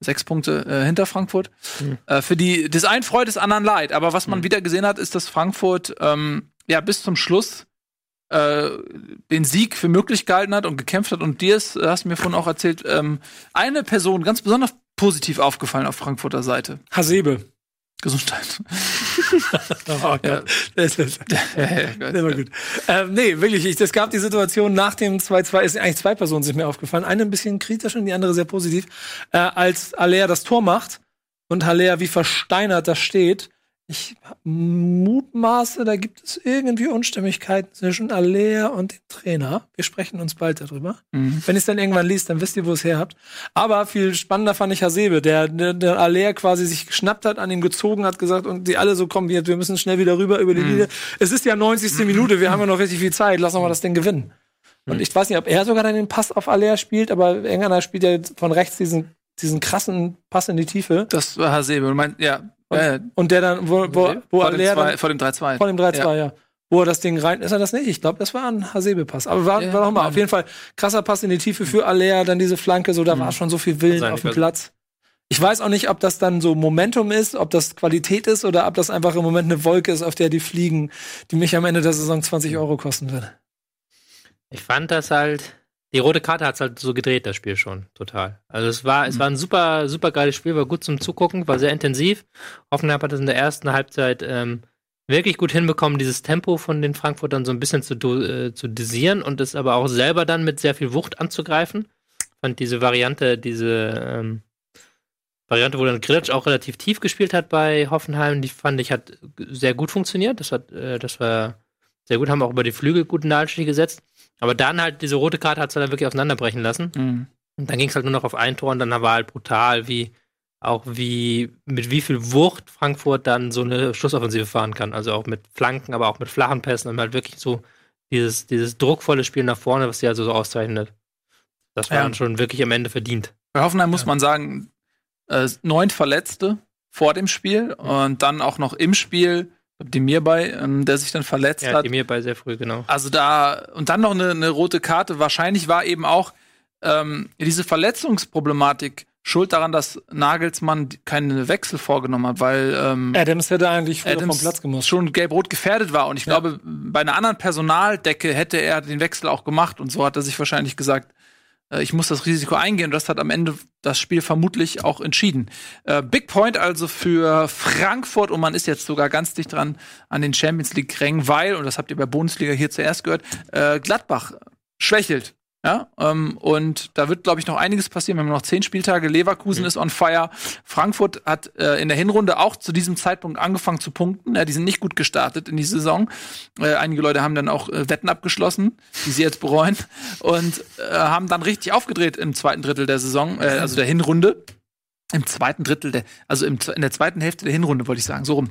Sechs Punkte äh, hinter Frankfurt. Mhm. Äh, für die, des einen Freude, des anderen Leid. Aber was man wieder gesehen hat, ist, dass Frankfurt ähm, ja bis zum Schluss äh, den Sieg für möglich gehalten hat und gekämpft hat. Und dir ist, hast du mir vorhin auch erzählt, ähm, eine Person ganz besonders positiv aufgefallen auf Frankfurter Seite? Hasebe. Gesundheit. *laughs* Oh Gott. Ja. Das ist, *laughs* das war gut. Ähm, nee, wirklich. Ich, es gab die Situation nach dem 2-2, ist eigentlich zwei Personen sind mir aufgefallen. Eine ein bisschen kritisch und die andere sehr positiv. Äh, als Alea das Tor macht und Haller wie versteinert da steht, ich mutmaße, da gibt es irgendwie Unstimmigkeiten zwischen Alea und dem Trainer. Wir sprechen uns bald darüber. Mhm. Wenn ihr es dann irgendwann liest, dann wisst ihr, wo ihr es her habt. Aber viel spannender fand ich Hasebe, der, der, der Alea quasi sich geschnappt hat, an ihm gezogen hat, gesagt, und die alle so kommen, wir, wir müssen schnell wieder rüber über die Linie. Es ist ja 90. Minute, wir haben ja noch richtig viel Zeit, lass uns mal das Ding gewinnen. Und ich weiß nicht, ob er sogar dann den Pass auf Alea spielt, aber irgendeiner spielt ja von rechts diesen, diesen krassen Pass in die Tiefe. Das war Hasebe. Du meinst, ja. Und, ja, ja. und der dann, wo, wo, wo vor, dem Alea zwei, dann, vor dem 3-2. vor dem 3-2, ja. Wo er das Ding rein, ist er das nicht? Ich glaube, das war ein Hasebe-Pass. Aber war, Ja, war noch mal, Mann. auf jeden Fall krasser Pass in die Tiefe für Alea, dann diese Flanke, so, da Mhm. war schon so viel Willen auf dem Platz. Ich weiß auch nicht, ob das dann so Momentum ist, ob das Qualität ist oder ob das einfach im Moment eine Wolke ist, auf der die fliegen, die mich am Ende der Saison 20 Euro kosten wird. Ich fand das halt, die rote Karte hat es halt so gedreht, das Spiel schon, total. Also es war, es war ein super, super geiles Spiel, war gut zum Zugucken, war sehr intensiv. Hoffenheim hat es in der ersten Halbzeit ähm, wirklich gut hinbekommen, dieses Tempo von den Frankfurtern so ein bisschen zu, äh, zu dosieren und es aber auch selber dann mit sehr viel Wucht anzugreifen. Fand diese Variante, diese ähm, Variante, wo dann Grillitsch auch relativ tief gespielt hat bei Hoffenheim, die fand ich hat sehr gut funktioniert. Das hat, äh, das war sehr gut, haben auch über die Flügel guten Nadelstich gesetzt. Aber dann halt diese rote Karte hat es dann wirklich auseinanderbrechen lassen. Mhm. Und dann ging es halt nur noch auf ein Tor und dann war halt brutal, wie auch wie mit wie viel Wucht Frankfurt dann so eine Schlussoffensive fahren kann. Also auch mit Flanken, aber auch mit flachen Pässen und halt wirklich so dieses, dieses druckvolle Spiel nach vorne, was sie also so auszeichnet. Das war Ja. dann schon wirklich am Ende verdient. Bei Hoffenheim muss man sagen, äh, neun Verletzte vor dem Spiel und dann auch noch im Spiel, dem mir bei, ähm, der sich dann verletzt Ja, hat. die mir bei sehr früh, genau. Also da, und dann noch eine, eine rote Karte. Wahrscheinlich war eben auch ähm, diese Verletzungsproblematik schuld daran, dass Nagelsmann keine Wechsel vorgenommen hat, weil ähm, Adams hätte eigentlich früher vom Adams Platz gemusst. schon gelb-rot gefährdet war. Und ich Ja. glaube, bei einer anderen Personaldecke hätte er den Wechsel auch gemacht. Und so hat er sich wahrscheinlich gesagt, äh, ich muss das Risiko eingehen. Und das hat am Ende das Spiel vermutlich auch entschieden. Äh, Big Point also für Frankfurt. Und man ist jetzt sogar ganz dicht dran an den Champions League-Rängen, weil, und das habt ihr bei Bundesliga hier zuerst gehört, äh, Gladbach schwächelt. Ja, ähm, und da wird, glaube ich, noch einiges passieren. Wir haben noch zehn Spieltage. Leverkusen ist on fire. Frankfurt hat äh, in der Hinrunde auch zu diesem Zeitpunkt angefangen zu punkten. Ja, die sind nicht gut gestartet in die Saison. Äh, einige Leute haben dann auch äh, Wetten abgeschlossen, die sie jetzt bereuen. Und äh, haben dann richtig aufgedreht im zweiten Drittel der Saison, äh, also der Hinrunde. Im zweiten Drittel der, also im, in der zweiten Hälfte der Hinrunde, wollte ich sagen, so rum.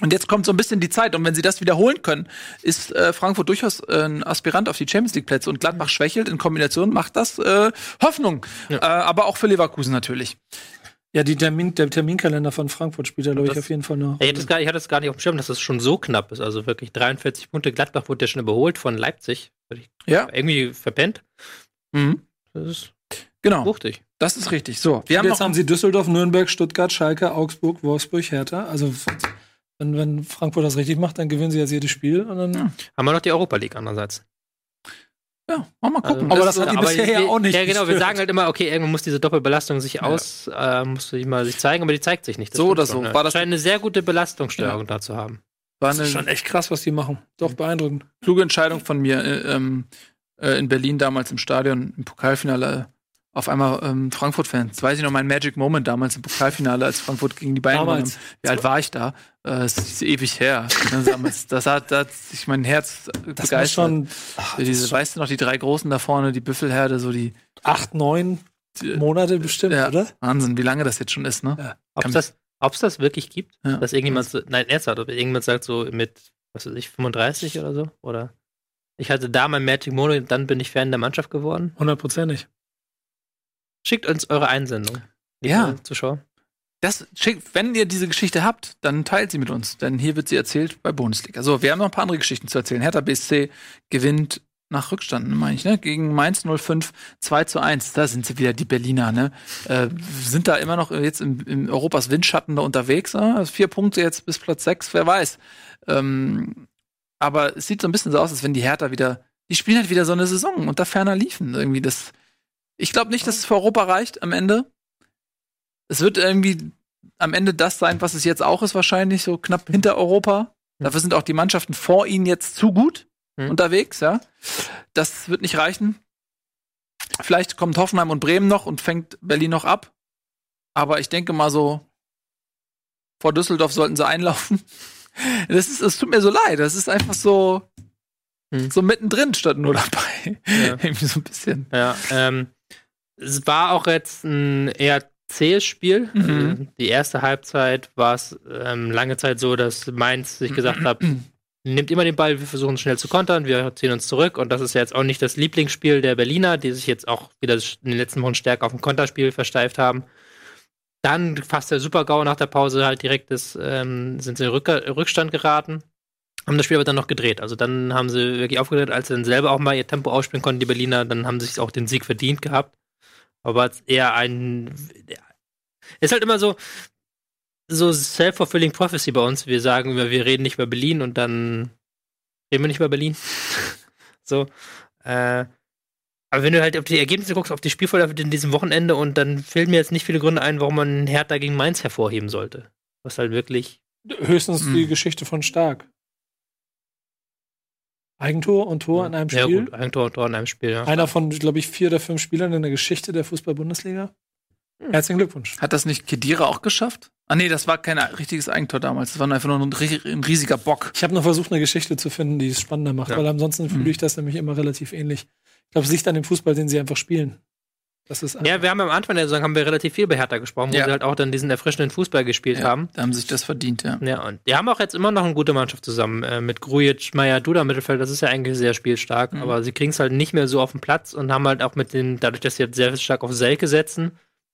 Und jetzt kommt so ein bisschen die Zeit. Und wenn sie das wiederholen können, ist äh, Frankfurt durchaus äh, ein Aspirant auf die Champions League Plätze. Und Gladbach schwächelt in Kombination, macht das äh, Hoffnung. Äh, aber auch für Leverkusen natürlich. Ja, die Termin, der Terminkalender von Frankfurt spielt da, glaube ich, Das- auf jeden Fall noch. Ich hatte, es gar, ich hatte es gar nicht auf dem Schirm, dass es schon so knapp ist. Also wirklich 43 Punkte. Gladbach wurde ja schon überholt von Leipzig. Ja. Irgendwie verpennt. Mhm. Das ist Genau. wuchtig. Das ist richtig. So, wir Wir haben jetzt noch haben sie Düsseldorf, Nürnberg, Stuttgart, Schalke, Augsburg, Wolfsburg, Hertha. Also wenn, wenn Frankfurt das richtig macht, dann gewinnen sie jetzt jedes Spiel. Und dann, Ja. Haben wir noch die Europa League andererseits. ja, mal gucken. Also- Aber das hat die bisher wir, ja auch nicht Ja, genau. Wir gestört. sagen halt immer, okay, irgendwann muss diese Doppelbelastung sich Ja. aus, äh, muss sich mal sich zeigen, aber die zeigt sich nicht. Das So oder so. ne? War das- scheint eine sehr gute Belastungssteuerung da zu haben. War das ist schon echt krass, was die machen. Doch beeindruckend. kluge Entscheidung von mir äh, ähm, äh, in Berlin damals im Stadion, im Pokalfinale. Auf einmal ähm, Frankfurt-Fan. Das weiß ich noch, mein Magic Moment damals im Pokalfinale, als Frankfurt gegen die Bayern gewonnen haben. Wie alt war ich da? Äh, Das ist ewig her. Ne. Das hat, das hat sich mein Herz äh, Das begeistert. schon ach, diese, weißt du noch, die drei Großen da vorne, die Büffelherde, so die, acht, neun die Monate bestimmt, Ja. oder? Wahnsinn, wie lange das jetzt schon ist, ne? Ja. Ob es das, ob's das wirklich gibt, Ja. dass irgendjemand, so, nein, ernsthaft, ob irgendjemand sagt so mit, was weiß ich, 35 oder so? Oder ich hatte da mein Magic Moment, dann bin ich Fan der Mannschaft geworden. Hundertprozentig. Schickt uns eure Einsendung. Ja. Zuschauer. Das schickt, wenn ihr diese Geschichte habt, dann teilt sie mit uns, denn hier wird sie erzählt bei Bundesliga. So, wir haben noch ein paar andere Geschichten zu erzählen. Hertha BSC gewinnt nach Rückstand, meine ich, ne? Gegen Mainz 05 2 zu 1. Da sind sie wieder, die Berliner, ne? Äh, sind da immer noch jetzt im, im Europas Windschatten da unterwegs. Ne? Also vier Punkte jetzt bis Platz sechs, wer weiß. Ähm, aber es sieht so ein bisschen so aus, als wenn die Hertha wieder, die spielen halt wieder so eine Saison unter ferner liefen. Irgendwie das. Ich glaube nicht, dass es für Europa reicht am Ende. es wird irgendwie am Ende das sein, was es jetzt auch ist, wahrscheinlich, so knapp hinter Europa. Dafür sind auch die Mannschaften vor ihnen jetzt zu gut Mhm. unterwegs, ja. Das wird nicht reichen. Vielleicht kommt Hoffenheim und Bremen noch und fängt Berlin noch ab. Aber ich denke mal so, vor Düsseldorf sollten sie einlaufen. *laughs* Das ist, es tut mir so leid. Das ist einfach so, Hm. so mittendrin statt nur dabei. Ja. *laughs* Irgendwie so ein bisschen. Ja, ähm, es war auch jetzt ein eher zähes Spiel. Mhm. Also die erste Halbzeit war es ähm, lange Zeit so, dass Mainz sich gesagt hat, nimmt immer den Ball, wir versuchen schnell zu kontern, wir ziehen uns zurück und das ist jetzt auch nicht das Lieblingsspiel der Berliner, die sich jetzt auch wieder in den letzten Wochen stärker auf ein Konterspiel versteift haben. Dann fast der Super-GAU nach der Pause halt direkt das, ähm, sind sie in Rück Rückstand geraten. Haben das Spiel aber dann noch gedreht. Also dann haben sie wirklich aufgedreht, als sie dann selber auch mal ihr Tempo ausspielen konnten, die Berliner, dann haben sie sich auch den Sieg verdient gehabt. Aber es ist eher ein. Ist halt immer so, so self-fulfilling prophecy bei uns. Wir sagen immer, wir reden nicht über Berlin und dann reden wir nicht über Berlin. *laughs* so. Äh, aber wenn du halt auf die Ergebnisse guckst, auf die Spielverläufe in diesem Wochenende und dann fehlen mir jetzt nicht viele Gründe ein, warum man Hertha gegen Mainz hervorheben sollte. Was halt wirklich. Höchstens die Mhm. Geschichte von Stark. Eigentor und Tor in einem Ja, Spiel. gut, ein Tor und Tor in einem Spiel, ja. Einer von, glaube ich, vier oder fünf Spielern in der Geschichte der Fußball-Bundesliga. Hm. Herzlichen Glückwunsch. Hat das nicht Kedira auch geschafft? Ah nee, das war kein richtiges Eigentor damals. Das war einfach nur ein, ein riesiger Bock. Ich habe noch versucht, eine Geschichte zu finden, die es spannender macht, Ja. weil ansonsten fühle ich das nämlich immer relativ ähnlich. Ich glaube, es liegt an dem Fußball, den sie einfach spielen. Das ist Ja, wir haben am Anfang der Saison haben wir relativ viel bei Hertha gesprochen, wo Ja. sie halt auch dann diesen erfrischenden Fußball gespielt haben. Da haben sich das verdient, ja. Ja, und die haben auch jetzt immer noch eine gute Mannschaft zusammen. Äh, mit Grujic, Meier, Duda im Mittelfeld, das ist ja eigentlich sehr spielstark, Mhm. aber sie kriegen es halt nicht mehr so auf den Platz und haben halt auch mit dem, dadurch, dass sie jetzt sehr stark auf Selke setzen,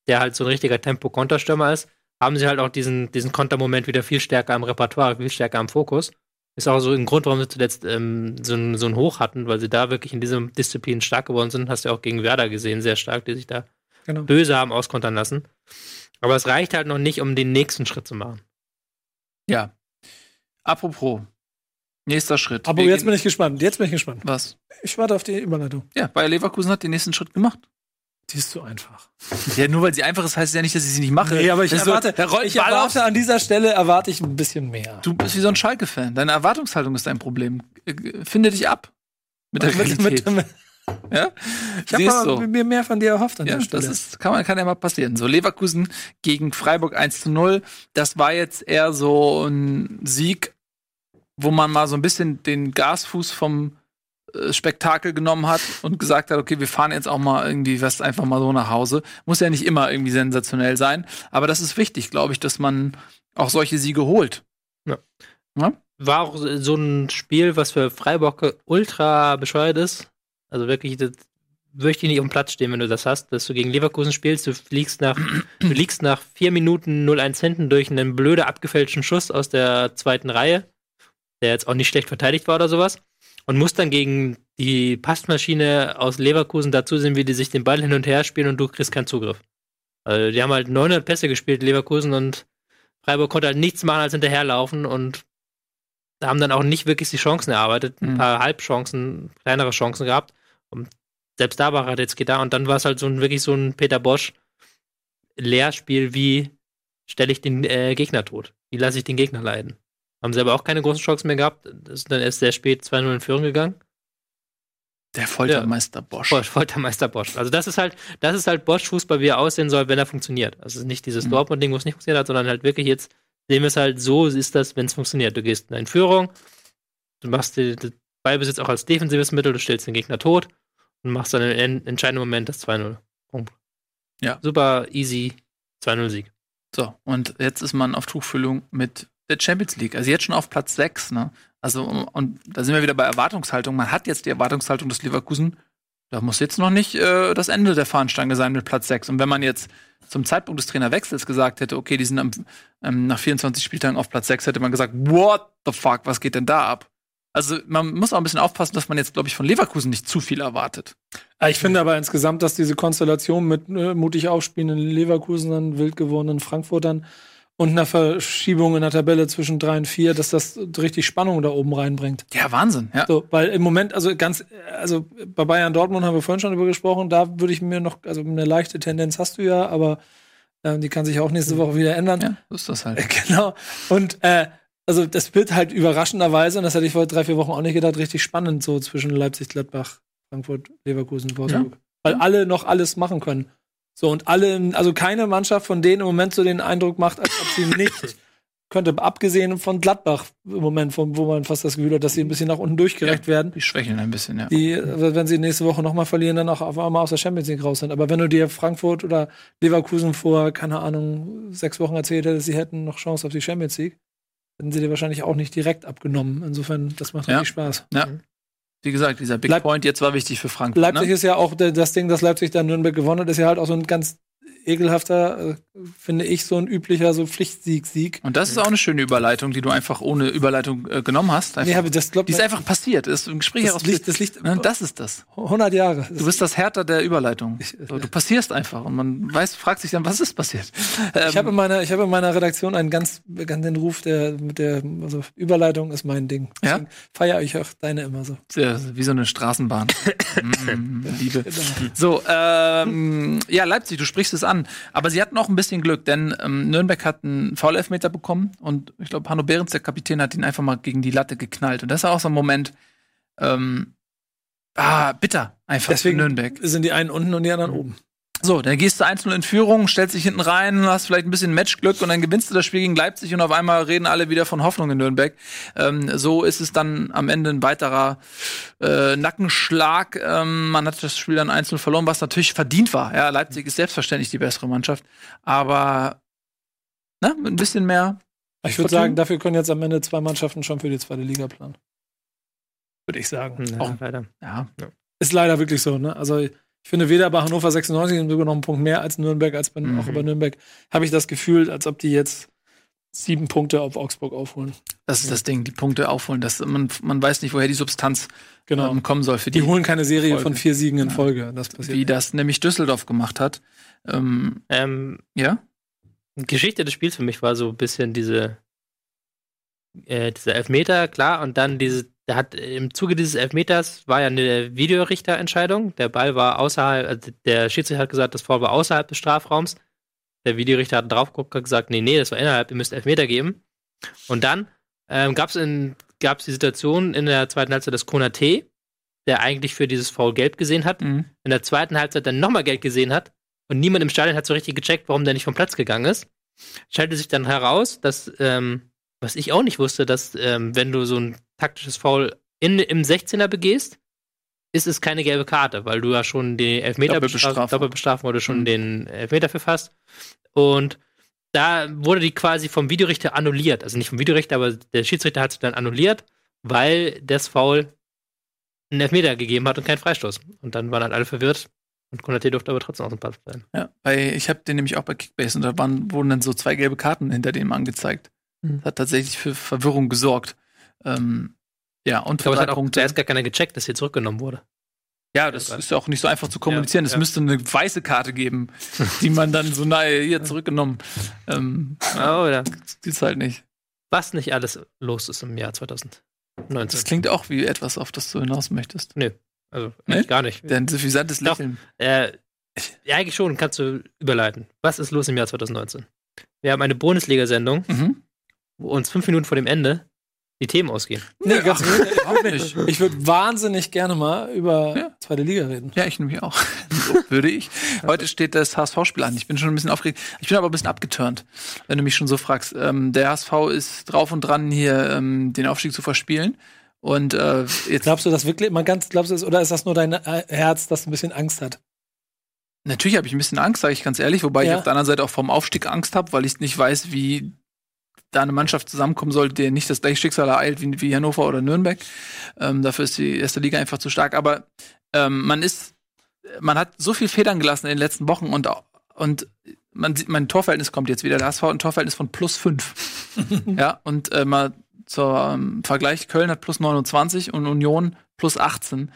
der halt so ein richtiger Tempo-Konterstürmer ist, haben sie halt auch diesen, diesen Kontermoment wieder viel stärker am Repertoire, viel stärker am Fokus. Ist auch so ein Grund, warum sie zuletzt ähm, so, ein, so ein Hoch hatten, weil sie da wirklich in dieser Disziplin stark geworden sind. Hast du ja auch gegen Werder gesehen, sehr stark, die sich da Genau. böse haben auskontern lassen. Aber es reicht halt noch nicht, um den nächsten Schritt zu machen. Ja. Apropos. Nächster Schritt. Aber Wir jetzt bin ich gespannt. Jetzt bin ich gespannt. Was? Ich warte auf die Überleitung. Ja, Bayer Leverkusen hat den nächsten Schritt gemacht. Die ist zu einfach. Ja, nur weil sie einfach ist, heißt es ja nicht, dass ich sie nicht mache. Nee, aber ich Das so, erwarte, rollt ich erwarte an dieser Stelle erwarte ich ein bisschen mehr. Du bist wie so ein Schalke-Fan. Deine Erwartungshaltung ist dein Problem. Äh, Finde dich ab. Mit der *laughs* Mit- Realität. mit- ja? ich habe du. mir mehr von dir erhofft an Ja, der Stelle. das ist, kann, man, kann ja mal passieren. So, Leverkusen gegen Freiburg 1 zu 0. Das war jetzt eher so ein Sieg, wo man mal so ein bisschen den Gasfuß vom Spektakel genommen hat und gesagt hat, okay, wir fahren jetzt auch mal irgendwie was einfach mal so nach Hause. Muss ja nicht immer irgendwie sensationell sein, aber das ist wichtig, glaube ich, dass man auch solche Siege holt. War auch so ein Spiel, was für Freiburg ultra bescheuert ist. Also wirklich, das möchte ich nicht auf dem Platz stehen, wenn du das hast, dass du gegen Leverkusen spielst, du fliegst nach, du liegst nach vier Minuten 0-1 hinten durch einen blöde abgefälschten Schuss aus der zweiten Reihe, der jetzt auch nicht schlecht verteidigt war oder sowas, und musst dann gegen die Passmaschine aus Leverkusen dazu sehen, wie die sich den Ball hin und her spielen und du kriegst keinen Zugriff. Also die haben halt 900 Pässe gespielt, Leverkusen, und Freiburg konnte halt nichts machen als hinterherlaufen und haben dann auch nicht wirklich die Chancen erarbeitet. Ein Mhm. paar Halbchancen, kleinere Chancen gehabt. Und selbst da war Radetzky da und dann war es halt so ein, wirklich so ein Peter Bosch Lehrspiel, wie stelle ich den äh, Gegner tot? Wie lasse ich den Gegner leiden? Haben sie aber auch keine großen Chancen mehr gehabt. Das ist dann erst sehr spät 2-0 in Führung gegangen. Der Foltermeister Bosch. Bosch, Foltermeister Bosch. Also das ist halt, das ist halt Bosch-Fußball, wie er aussehen soll, wenn er funktioniert. Also es ist nicht dieses Mhm. Dortmund-Ding, wo es nicht funktioniert hat, sondern halt wirklich jetzt sehen wir es halt so, ist das, wenn es funktioniert. Du gehst in Führung, du machst den Ballbesitz auch als defensives Mittel, du stellst den Gegner tot und machst dann im en- entscheidenden Moment das 2-0. Punkt. Ja. Super easy 2-0-Sieg. So, und jetzt ist man auf Tuchfüllung mit der Champions League. Also jetzt schon auf Platz 6, ne? Also, und da sind wir wieder bei Erwartungshaltung. Man hat jetzt die Erwartungshaltung des Leverkusen. Da muss jetzt noch nicht äh, das Ende der Fahnenstange sein mit Platz 6. Und wenn man jetzt zum Zeitpunkt des Trainerwechsels gesagt hätte, okay, die sind am, ähm, nach 24 Spieltagen auf Platz 6, hätte man gesagt, what the fuck, was geht denn da ab? Also man muss auch ein bisschen aufpassen, dass man jetzt, glaube ich, von Leverkusen nicht zu viel erwartet. Ich finde aber insgesamt, dass diese Konstellation mit äh, mutig aufspielenden Leverkusenern, wild gewordenen Frankfurtern und einer Verschiebung in der Tabelle zwischen drei und vier, dass das richtig Spannung da oben reinbringt. Ja, Wahnsinn, ja. So, weil im Moment, also ganz, also bei Bayern Dortmund haben wir vorhin schon drüber gesprochen, da würde ich mir noch, also eine leichte Tendenz hast du ja, aber Ähm, die kann sich auch nächste Woche wieder ändern. Ja, so ist das halt. *laughs* Genau. Und äh, also das wird halt überraschenderweise, und das hätte ich vor drei, vier Wochen auch nicht gedacht, richtig spannend, so zwischen Leipzig, Gladbach, Frankfurt, Leverkusen, Wolfsburg. Ja. Weil alle noch alles machen können. So, und alle, also keine Mannschaft von denen im Moment so den Eindruck macht, als ob sie *laughs* nicht könnte, abgesehen von Gladbach im Moment, von, wo man fast das Gefühl hat, dass sie ein bisschen nach unten durchgereicht werden. Die schwächeln ein bisschen, ja. Die, wenn sie nächste Woche nochmal verlieren, dann auch auf einmal aus der Champions League raus sind. Aber wenn du dir Frankfurt oder Leverkusen vor, keine Ahnung, sechs Wochen erzählt hättest, sie hätten noch Chance auf die Champions League, hätten sie dir wahrscheinlich auch nicht direkt abgenommen. Insofern, das macht Ja. richtig Spaß. Ja. Wie gesagt, dieser Big Leip- Point jetzt war wichtig für Frankfurt. Leipzig ne? ist ja auch das Ding, dass Leipzig dann Nürnberg gewonnen hat, ist ja halt auch so ein ganz ekelhafter, äh, finde ich, so ein üblicher so Pflichtsieg-Sieg. Und das ist auch eine schöne Überleitung, die du einfach ohne Überleitung äh, genommen hast. Einfach. Nee, aber das glaubt die ist einfach passiert. Das ist ein Gespräch das liegt, das liegt Ne, das ist das. 100 Jahre. Du bist das Härter der Überleitung. Ich- So, du passierst einfach und man weiß, fragt sich dann, was ist passiert? Ähm, Ich habe in meiner, ich habe in meiner Redaktion einen ganz bekannten Ruf, der mit der, also Überleitung ist mein Ding. Ja? Deswegen Feier ich auch deine immer so. sehr, wie so eine Straßenbahn. *laughs* mm, Liebe. Genau. So, ähm, ja, Leipzig, du sprichst es an. Aber sie hatten auch ein bisschen Glück, denn ähm, Nürnberg hat einen Foul-Elfmeter bekommen und ich glaube, Hanno Behrens, der Kapitän, hat ihn einfach mal gegen die Latte geknallt. Und das ist auch so ein Moment, ähm, ah, bitter einfach Deswegen für Nürnberg. sind die einen unten und die anderen oben. So, dann gehst du 1-0 in Führung, stellst dich hinten rein, hast vielleicht ein bisschen Matchglück und dann gewinnst du das Spiel gegen Leipzig und auf einmal reden alle wieder von Hoffnung in Nürnberg. Ähm, so ist es dann am Ende ein weiterer äh, Nackenschlag. Ähm, man hat das Spiel dann 1-0 verloren, was natürlich verdient war. Ja, Leipzig ist selbstverständlich die bessere Mannschaft, aber ne, mit ein bisschen mehr, Ich würde sagen, dafür können jetzt am Ende zwei Mannschaften schon für die zweite Liga planen. Würde ich sagen. Ja, Auch- weiter. ja, Ist leider wirklich so, ne? Also ich finde, weder bei Hannover 96 sind sogar noch einen Punkt mehr als Nürnberg, als bei, Mhm. auch bei Nürnberg habe ich das Gefühl, als ob die jetzt sieben Punkte auf Augsburg aufholen. das ist das Ding, die Punkte aufholen. Das, man, man weiß nicht, woher die Substanz Genau. ähm, kommen soll für die, die holen keine Serie Folge. von vier Siegen in Folge. Das passiert. wie das nämlich Düsseldorf gemacht hat. Ähm, Ähm, ja, Geschichte des Spiels für mich war so ein bisschen diese, äh, dieser Elfmeter, klar, und dann diese, der hat im Zuge dieses Elfmeters war ja eine Videorichterentscheidung. Der Ball war außerhalb, also der Schiedsrichter hat gesagt, das Foul war außerhalb des Strafraums. Der Videorichter hat drauf geguckt, hat gesagt, nee, nee, das war innerhalb, ihr müsst Elfmeter geben. Und dann ähm, gab es die Situation in der zweiten Halbzeit, dass Konate, der eigentlich für dieses Foul gelb gesehen hat, mhm. in der zweiten Halbzeit dann nochmal Geld gesehen hat und niemand im Stadion hat so richtig gecheckt, warum der nicht vom Platz gegangen ist. Stellte sich dann heraus, dass, ähm, was ich auch nicht wusste, dass ähm, wenn du so ein taktisches Foul in, im 16er begehst, ist es keine gelbe Karte, weil du ja schon die Elfmeter bestrafst, Doppelbestrafung, du schon Mhm. den Elfmeter verfasst. Und da wurde die quasi vom Videorichter annulliert. Also nicht vom Videorichter, aber der Schiedsrichter hat es dann annulliert, weil das Foul einen Elfmeter gegeben hat und keinen Freistoß. Und dann waren halt alle verwirrt. Und Konate durfte aber trotzdem aus dem Platz bleiben. Ja, bei, ich habe den nämlich auch bei Kickbase und da waren, wurden dann so zwei gelbe Karten hinter dem angezeigt. Mhm. Das hat tatsächlich für Verwirrung gesorgt. Ähm, ja, und Ich glaube, es hat auch zuerst gar keiner gecheckt, dass hier zurückgenommen wurde. Ja, das ist ja auch nicht so einfach zu kommunizieren. Ja, es ja. müsste eine weiße Karte geben, *laughs* die man dann so nahe hier zurückgenommen. Ähm, Oh, das gibt's halt nicht. Was nicht alles los ist im Jahr 2019. Das klingt auch wie etwas, auf das du hinaus möchtest. Also, Nee? gar nicht. Denn suffisantes Doch. Lächeln. Äh, ja, eigentlich schon, kannst du überleiten. Was ist los im Jahr 2019? Wir haben eine Bundesliga-Sendung, Mhm. wo uns fünf Minuten vor dem Ende die Themen ausgehen. Nee, ganz *laughs* überhaupt nicht. Ich würde wahnsinnig gerne mal über Ja. zweite Liga reden. Ja, ich nämlich auch. So *laughs* würde ich. Heute steht das HSV-Spiel an. Ich bin schon ein bisschen aufgeregt. Ich bin aber ein bisschen abgeturnt, wenn du mich schon so fragst. Ähm, der HSV ist drauf und dran, hier ähm, den Aufstieg zu verspielen. Und äh, jetzt Glaubst du das wirklich mal ganz, glaubst du das, oder ist das nur dein äh, Herz, das ein bisschen Angst hat? natürlich habe ich ein bisschen Angst, sage ich ganz ehrlich, wobei ich Ja. auf der anderen Seite auch vom Aufstieg Angst habe, weil ich nicht weiß, wie da eine Mannschaft zusammenkommen soll, der nicht das gleiche Schicksal ereilt wie, wie Hannover oder Nürnberg. Ähm, dafür ist die erste Liga einfach zu stark. Aber ähm, man ist, man hat so viel Federn gelassen in den letzten Wochen und und man sieht, mein Torverhältnis kommt jetzt wieder. Der HSV hat ein Torverhältnis von plus fünf. *laughs* ja, und äh, mal zur ähm, Vergleich, Köln hat plus 29 und Union plus 18.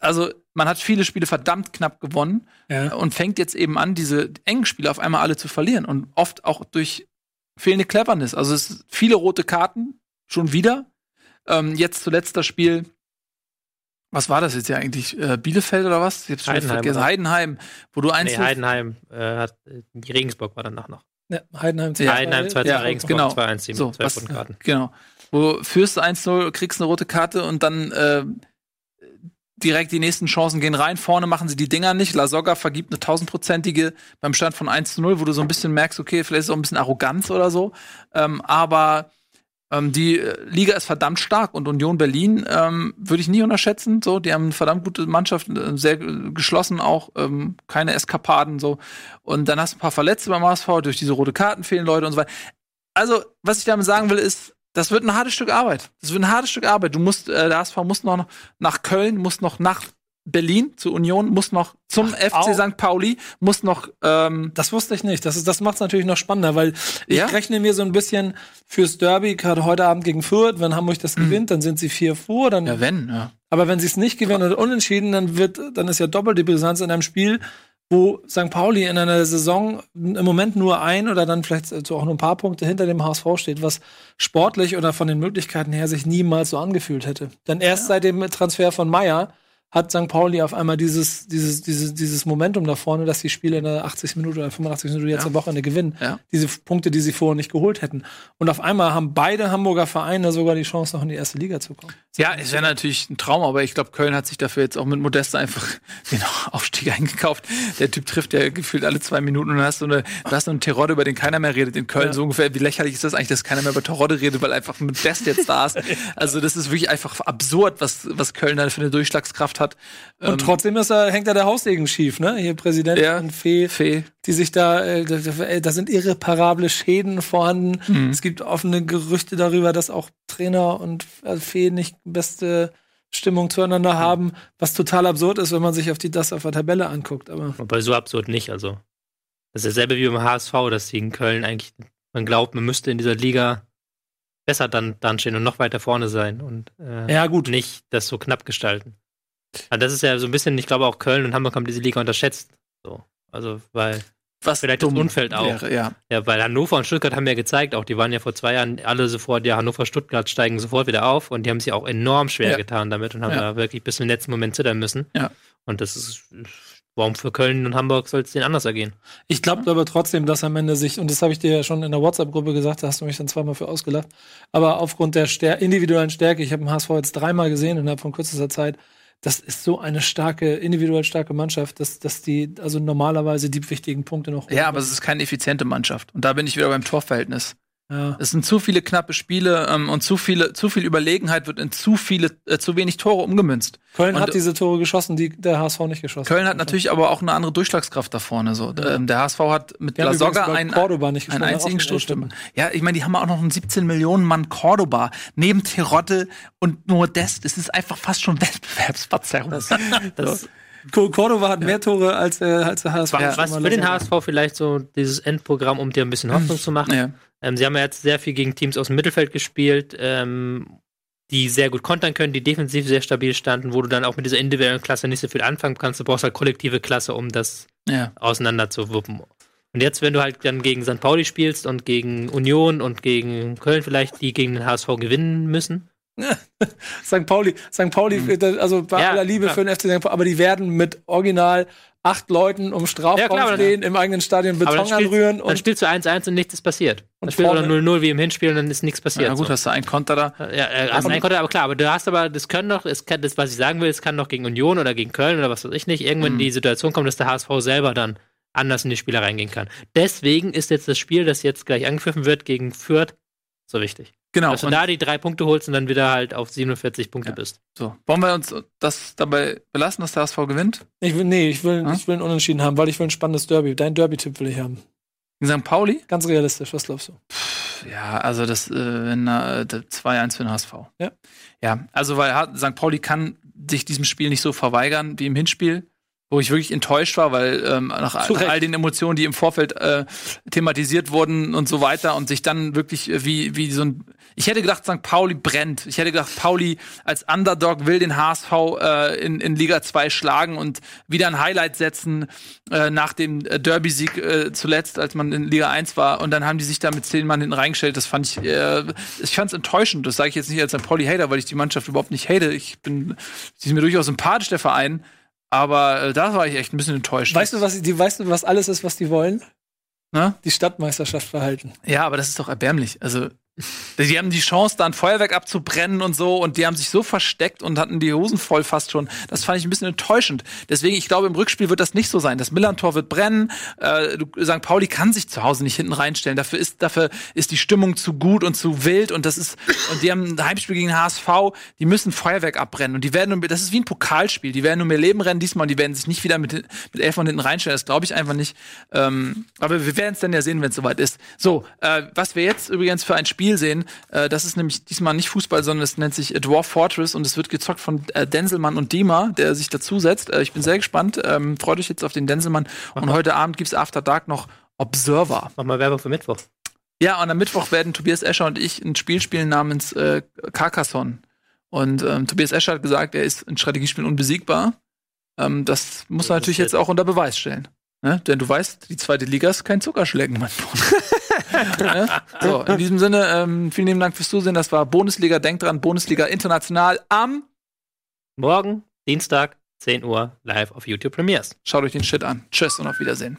Also man hat viele Spiele verdammt knapp gewonnen Ja. und fängt jetzt eben an, diese engen Spiele auf einmal alle zu verlieren und oft auch durch fehlende Cleverness. Also es sind viele rote Karten, schon wieder. Ähm, jetzt zuletzt das Spiel Was war das jetzt ja eigentlich? Äh, Bielefeld oder was? Ich hab's schon Heidenheim, vergessen. oder? Heidenheim, wo du eins Nee, Heidenheim äh, hat, äh, Regensburg war danach noch. Ja, Heidenheim Ja, Heidenheim 2 ja, Regensburg genau. 2-1, die so, mit zwei was, roten Karten. genau. Wo führst du 1-0, kriegst eine rote Karte und dann äh, direkt die nächsten Chancen gehen rein. Vorne machen sie die Dinger nicht. La Soga vergibt eine tausendprozentige beim Stand von 1 zu 0, wo du so ein bisschen merkst, okay, vielleicht ist es auch ein bisschen Arroganz oder so. Ähm, aber ähm, die äh, Liga ist verdammt stark und Union Berlin ähm, würde ich nie unterschätzen. So, die haben eine verdammt gute Mannschaft, äh, sehr äh, geschlossen auch, ähm, keine Eskapaden so. Und dann hast du ein paar Verletzte beim HSV, durch diese rote Karten fehlen Leute und so weiter. Also, was ich damit sagen will, ist, das wird ein hartes Stück Arbeit. Das wird ein hartes Stück Arbeit. Du musst, äh, der HSV muss noch nach Köln, muss noch nach Berlin zur Union, muss noch zum Ach, FC. St. Pauli, muss noch ähm, Das wusste ich nicht. Das, ist- das macht es natürlich noch spannender, weil ich Ja? rechne mir so ein bisschen fürs Derby, gerade heute Abend gegen Fürth, wenn Hamburg das Mhm. gewinnt, dann sind sie vier vor. Dann, ja wenn, ja. Aber wenn sie es nicht gewinnen oder unentschieden, dann wird, dann ist ja doppelte Brisanz in einem Spiel, wo St. Pauli in einer Saison im Moment nur ein oder dann vielleicht auch nur ein paar Punkte hinter dem HSV steht, was sportlich oder von den Möglichkeiten her sich niemals so angefühlt hätte. Denn erst seit dem Transfer von Meier hat St. Pauli auf einmal dieses, dieses, dieses, dieses Momentum da vorne, dass die Spiele in der 80 Minute oder 85 Minute jetzt Ja. am Wochenende gewinnen. Ja. Diese Punkte, die sie vorher nicht geholt hätten. Und auf einmal haben beide Hamburger Vereine sogar die Chance, noch in die erste Liga zu kommen. Ja, es wäre natürlich ein Traum, aber ich glaube, Köln hat sich dafür jetzt auch mit Modeste einfach *laughs* den Aufstieg eingekauft. Der Typ trifft ja gefühlt alle zwei Minuten und hast du eine, du hast so einen Terodde, über den keiner mehr redet in Köln. Ja. So ungefähr, wie lächerlich ist das eigentlich, dass keiner mehr über Terodde redet, weil einfach Modest jetzt da ist. *laughs* Also das ist wirklich einfach absurd, was, was Köln da für eine Durchschlagskraft hat. Und trotzdem ist er, hängt da der Haussegen schief, ne? Hier Präsident Ja. und Fee, Fee. die sich da, äh, da, äh, da sind irreparable Schäden vorhanden. Mhm. Es gibt offene Gerüchte darüber, dass auch Trainer und äh, Fee nicht beste Stimmung zueinander haben, was total absurd ist, wenn man sich auf die das auf der Tabelle anguckt. Aber Wobei so absurd nicht. Also, das ist dasselbe wie beim HSV, dass die in Köln eigentlich, man glaubt, man müsste in dieser Liga besser dann, dann stehen und noch weiter vorne sein und äh, ja, gut. nicht das so knapp gestalten. Also das ist ja so ein bisschen, ich glaube auch Köln und Hamburg haben diese Liga unterschätzt. So. Also, weil, Was Vielleicht das Umfeld auch. Wäre, ja. ja, weil Hannover und Stuttgart haben ja gezeigt, auch die waren ja vor zwei Jahren alle sofort, ja, Hannover, Stuttgart steigen sofort wieder auf und die haben sich auch enorm schwer Ja. getan damit und haben Ja. da wirklich bis zum letzten Moment zittern müssen. Ja. Und das ist, warum für Köln und Hamburg soll es denen anders ergehen? Ich glaube aber trotzdem, dass am Ende sich, und das habe ich dir ja schon in der WhatsApp-Gruppe gesagt, da hast du mich dann zweimal für ausgelacht, aber aufgrund der Stär individuellen Stärke, ich habe den HSV jetzt dreimal gesehen innerhalb von kürzester Zeit, das ist so eine starke, individuell starke Mannschaft, dass, dass die also normalerweise die wichtigen Punkte noch Ja, aber es ist keine effiziente Mannschaft. Und da bin ich wieder beim Torverhältnis. Ja. Es sind zu viele knappe Spiele ähm, und zu viele, zu viel Überlegenheit wird in zu viele, äh, zu wenig Tore umgemünzt. Köln Und- hat diese Tore geschossen, die der HSV nicht geschossen Köln hat natürlich aber auch eine andere Durchschlagskraft da vorne. So. Ja. Ähm, der HSV hat mit La Soga einen, einen einzigen Stoßstürmer. Ja, ich meine, die haben auch noch einen 17 Millionen Mann Cordoba neben Terodde und Modest. Es ist einfach fast schon Wettbewerbsverzerrung. Das, Co- Cordova hat mehr Tore als, äh, als der HSV. Ja. was für den HSV vielleicht so dieses Endprogramm, um dir ein bisschen Hoffnung zu machen. ja. Ähm, sie haben ja jetzt sehr viel gegen Teams aus dem Mittelfeld gespielt, ähm, die sehr gut kontern können, die defensiv sehr stabil standen, wo du dann auch mit dieser individuellen Klasse nicht so viel anfangen kannst. Du brauchst halt kollektive Klasse, um das ja. auseinander zu wuppen. Und jetzt, wenn du halt dann gegen St. Pauli spielst und gegen Union und gegen Köln vielleicht, die gegen den HSV gewinnen müssen. *laughs* St. Pauli, St. Pauli, äh, also bei Mhm. Ja, aller Liebe klar. für den FC St. Pauli, aber die werden mit original acht Leuten um Ja, Strafraum klar, aber stehen, im eigenen Stadion Aber Beton dann spielst, anrühren dann und spielst du 1-1 und nichts ist passiert. Dann Und spielst du dann vorne- 0-0 wie im Hinspiel und dann ist nichts passiert. ja, gut, so. hast du einen Konter da. Ja, äh, hast einen Konter, aber klar, aber du hast aber, das können doch, es kann, das, was ich sagen will, es kann doch gegen Union oder gegen Köln oder was weiß ich nicht, irgendwann Mhm. die Situation kommen, dass der HSV selber dann anders in die Spiele reingehen kann. Deswegen ist jetzt das Spiel, das jetzt gleich angepfiffen wird gegen Fürth, so wichtig. Genau. Dass du Und da die drei Punkte holst und dann wieder halt auf 47 Punkte Ja. bist. so. Wollen wir uns das dabei belassen, dass der HSV gewinnt? ich will, nee, ich will, Hm? ich will einen Unentschieden haben, weil ich will ein spannendes Derby. Dein Derby-Tipp will ich haben. Gegen St. Pauli? Ganz realistisch, was glaubst du? Ja, also das, äh, wenn äh, 2-1 für den HSV. Ja. Ja, also weil St. Pauli kann sich diesem Spiel nicht so verweigern wie im Hinspiel. Wo ich wirklich enttäuscht war, weil ähm, nach all, all den Emotionen, die im Vorfeld äh, thematisiert wurden und so weiter und sich dann wirklich äh, wie wie so ein ich hätte gedacht, St. Pauli brennt. Ich hätte gedacht, Pauli als Underdog will den HSV äh, in, in Liga 2 schlagen und wieder ein Highlight setzen äh, nach dem äh, Derby-Sieg äh, zuletzt, als man in Liga 1 war. Und dann haben die sich da mit zehn Mann hinten reingestellt. Das fand ich, äh, ich fand es enttäuschend. Das sage ich jetzt nicht als St. Pauli-Hater, weil ich die Mannschaft überhaupt nicht hate. Ich bin, sie ist mir durchaus sympathisch, der Verein. Aber äh, da war ich echt ein bisschen enttäuscht. Weißt du, was die, weißt du, was alles ist, was die wollen? Na? Die Stadtmeisterschaft verhalten. Ja, aber das ist doch erbärmlich. Also die haben die Chance, da ein Feuerwerk abzubrennen und so, und die haben sich so versteckt und hatten die Hosen voll fast schon. Das fand ich ein bisschen enttäuschend. Deswegen, ich glaube, im Rückspiel wird das nicht so sein. Das Millantor wird brennen. Äh, St. Pauli kann sich zu Hause nicht hinten reinstellen. Dafür ist, dafür ist die Stimmung zu gut und zu wild und das ist, und die haben ein Heimspiel gegen HSV, die müssen Feuerwerk abbrennen und die werden, das ist wie ein Pokalspiel. Die werden nur mehr Leben rennen diesmal und die werden sich nicht wieder mit, mit elf von hinten reinstellen. Das glaube ich einfach nicht. Ähm, aber wir werden es dann ja sehen, wenn es soweit ist. So, äh, was wir jetzt übrigens für ein Spiel Spiel sehen. Äh, das ist nämlich diesmal nicht Fußball, sondern es nennt sich Dwarf Fortress und es wird gezockt von äh, Denselmann und Dima, der sich dazusetzt. Äh, ich bin sehr gespannt. Ähm, freut euch jetzt auf den Denselmann. Mach und mal. heute Abend gibt's After Dark noch Observer. Mach mal Werbung für Mittwoch. Ja, und am Mittwoch werden Tobias Escher und ich ein Spiel spielen namens äh, Carcassonne. Und ähm, Tobias Escher hat gesagt, er ist in Strategiespielen unbesiegbar. Ähm, das muss er natürlich jetzt auch unter Beweis stellen. Ne? Denn du weißt, die zweite Liga ist kein Zuckerschlecken, mein Freund. *laughs* *laughs* So, in diesem Sinne, ähm, vielen lieben Dank fürs Zusehen. Das war Bundesliga. Denkt dran, Bundesliga international am Morgen, Dienstag, 10 Uhr, live auf YouTube Premiers. Schaut euch den Shit an. Tschüss und auf Wiedersehen.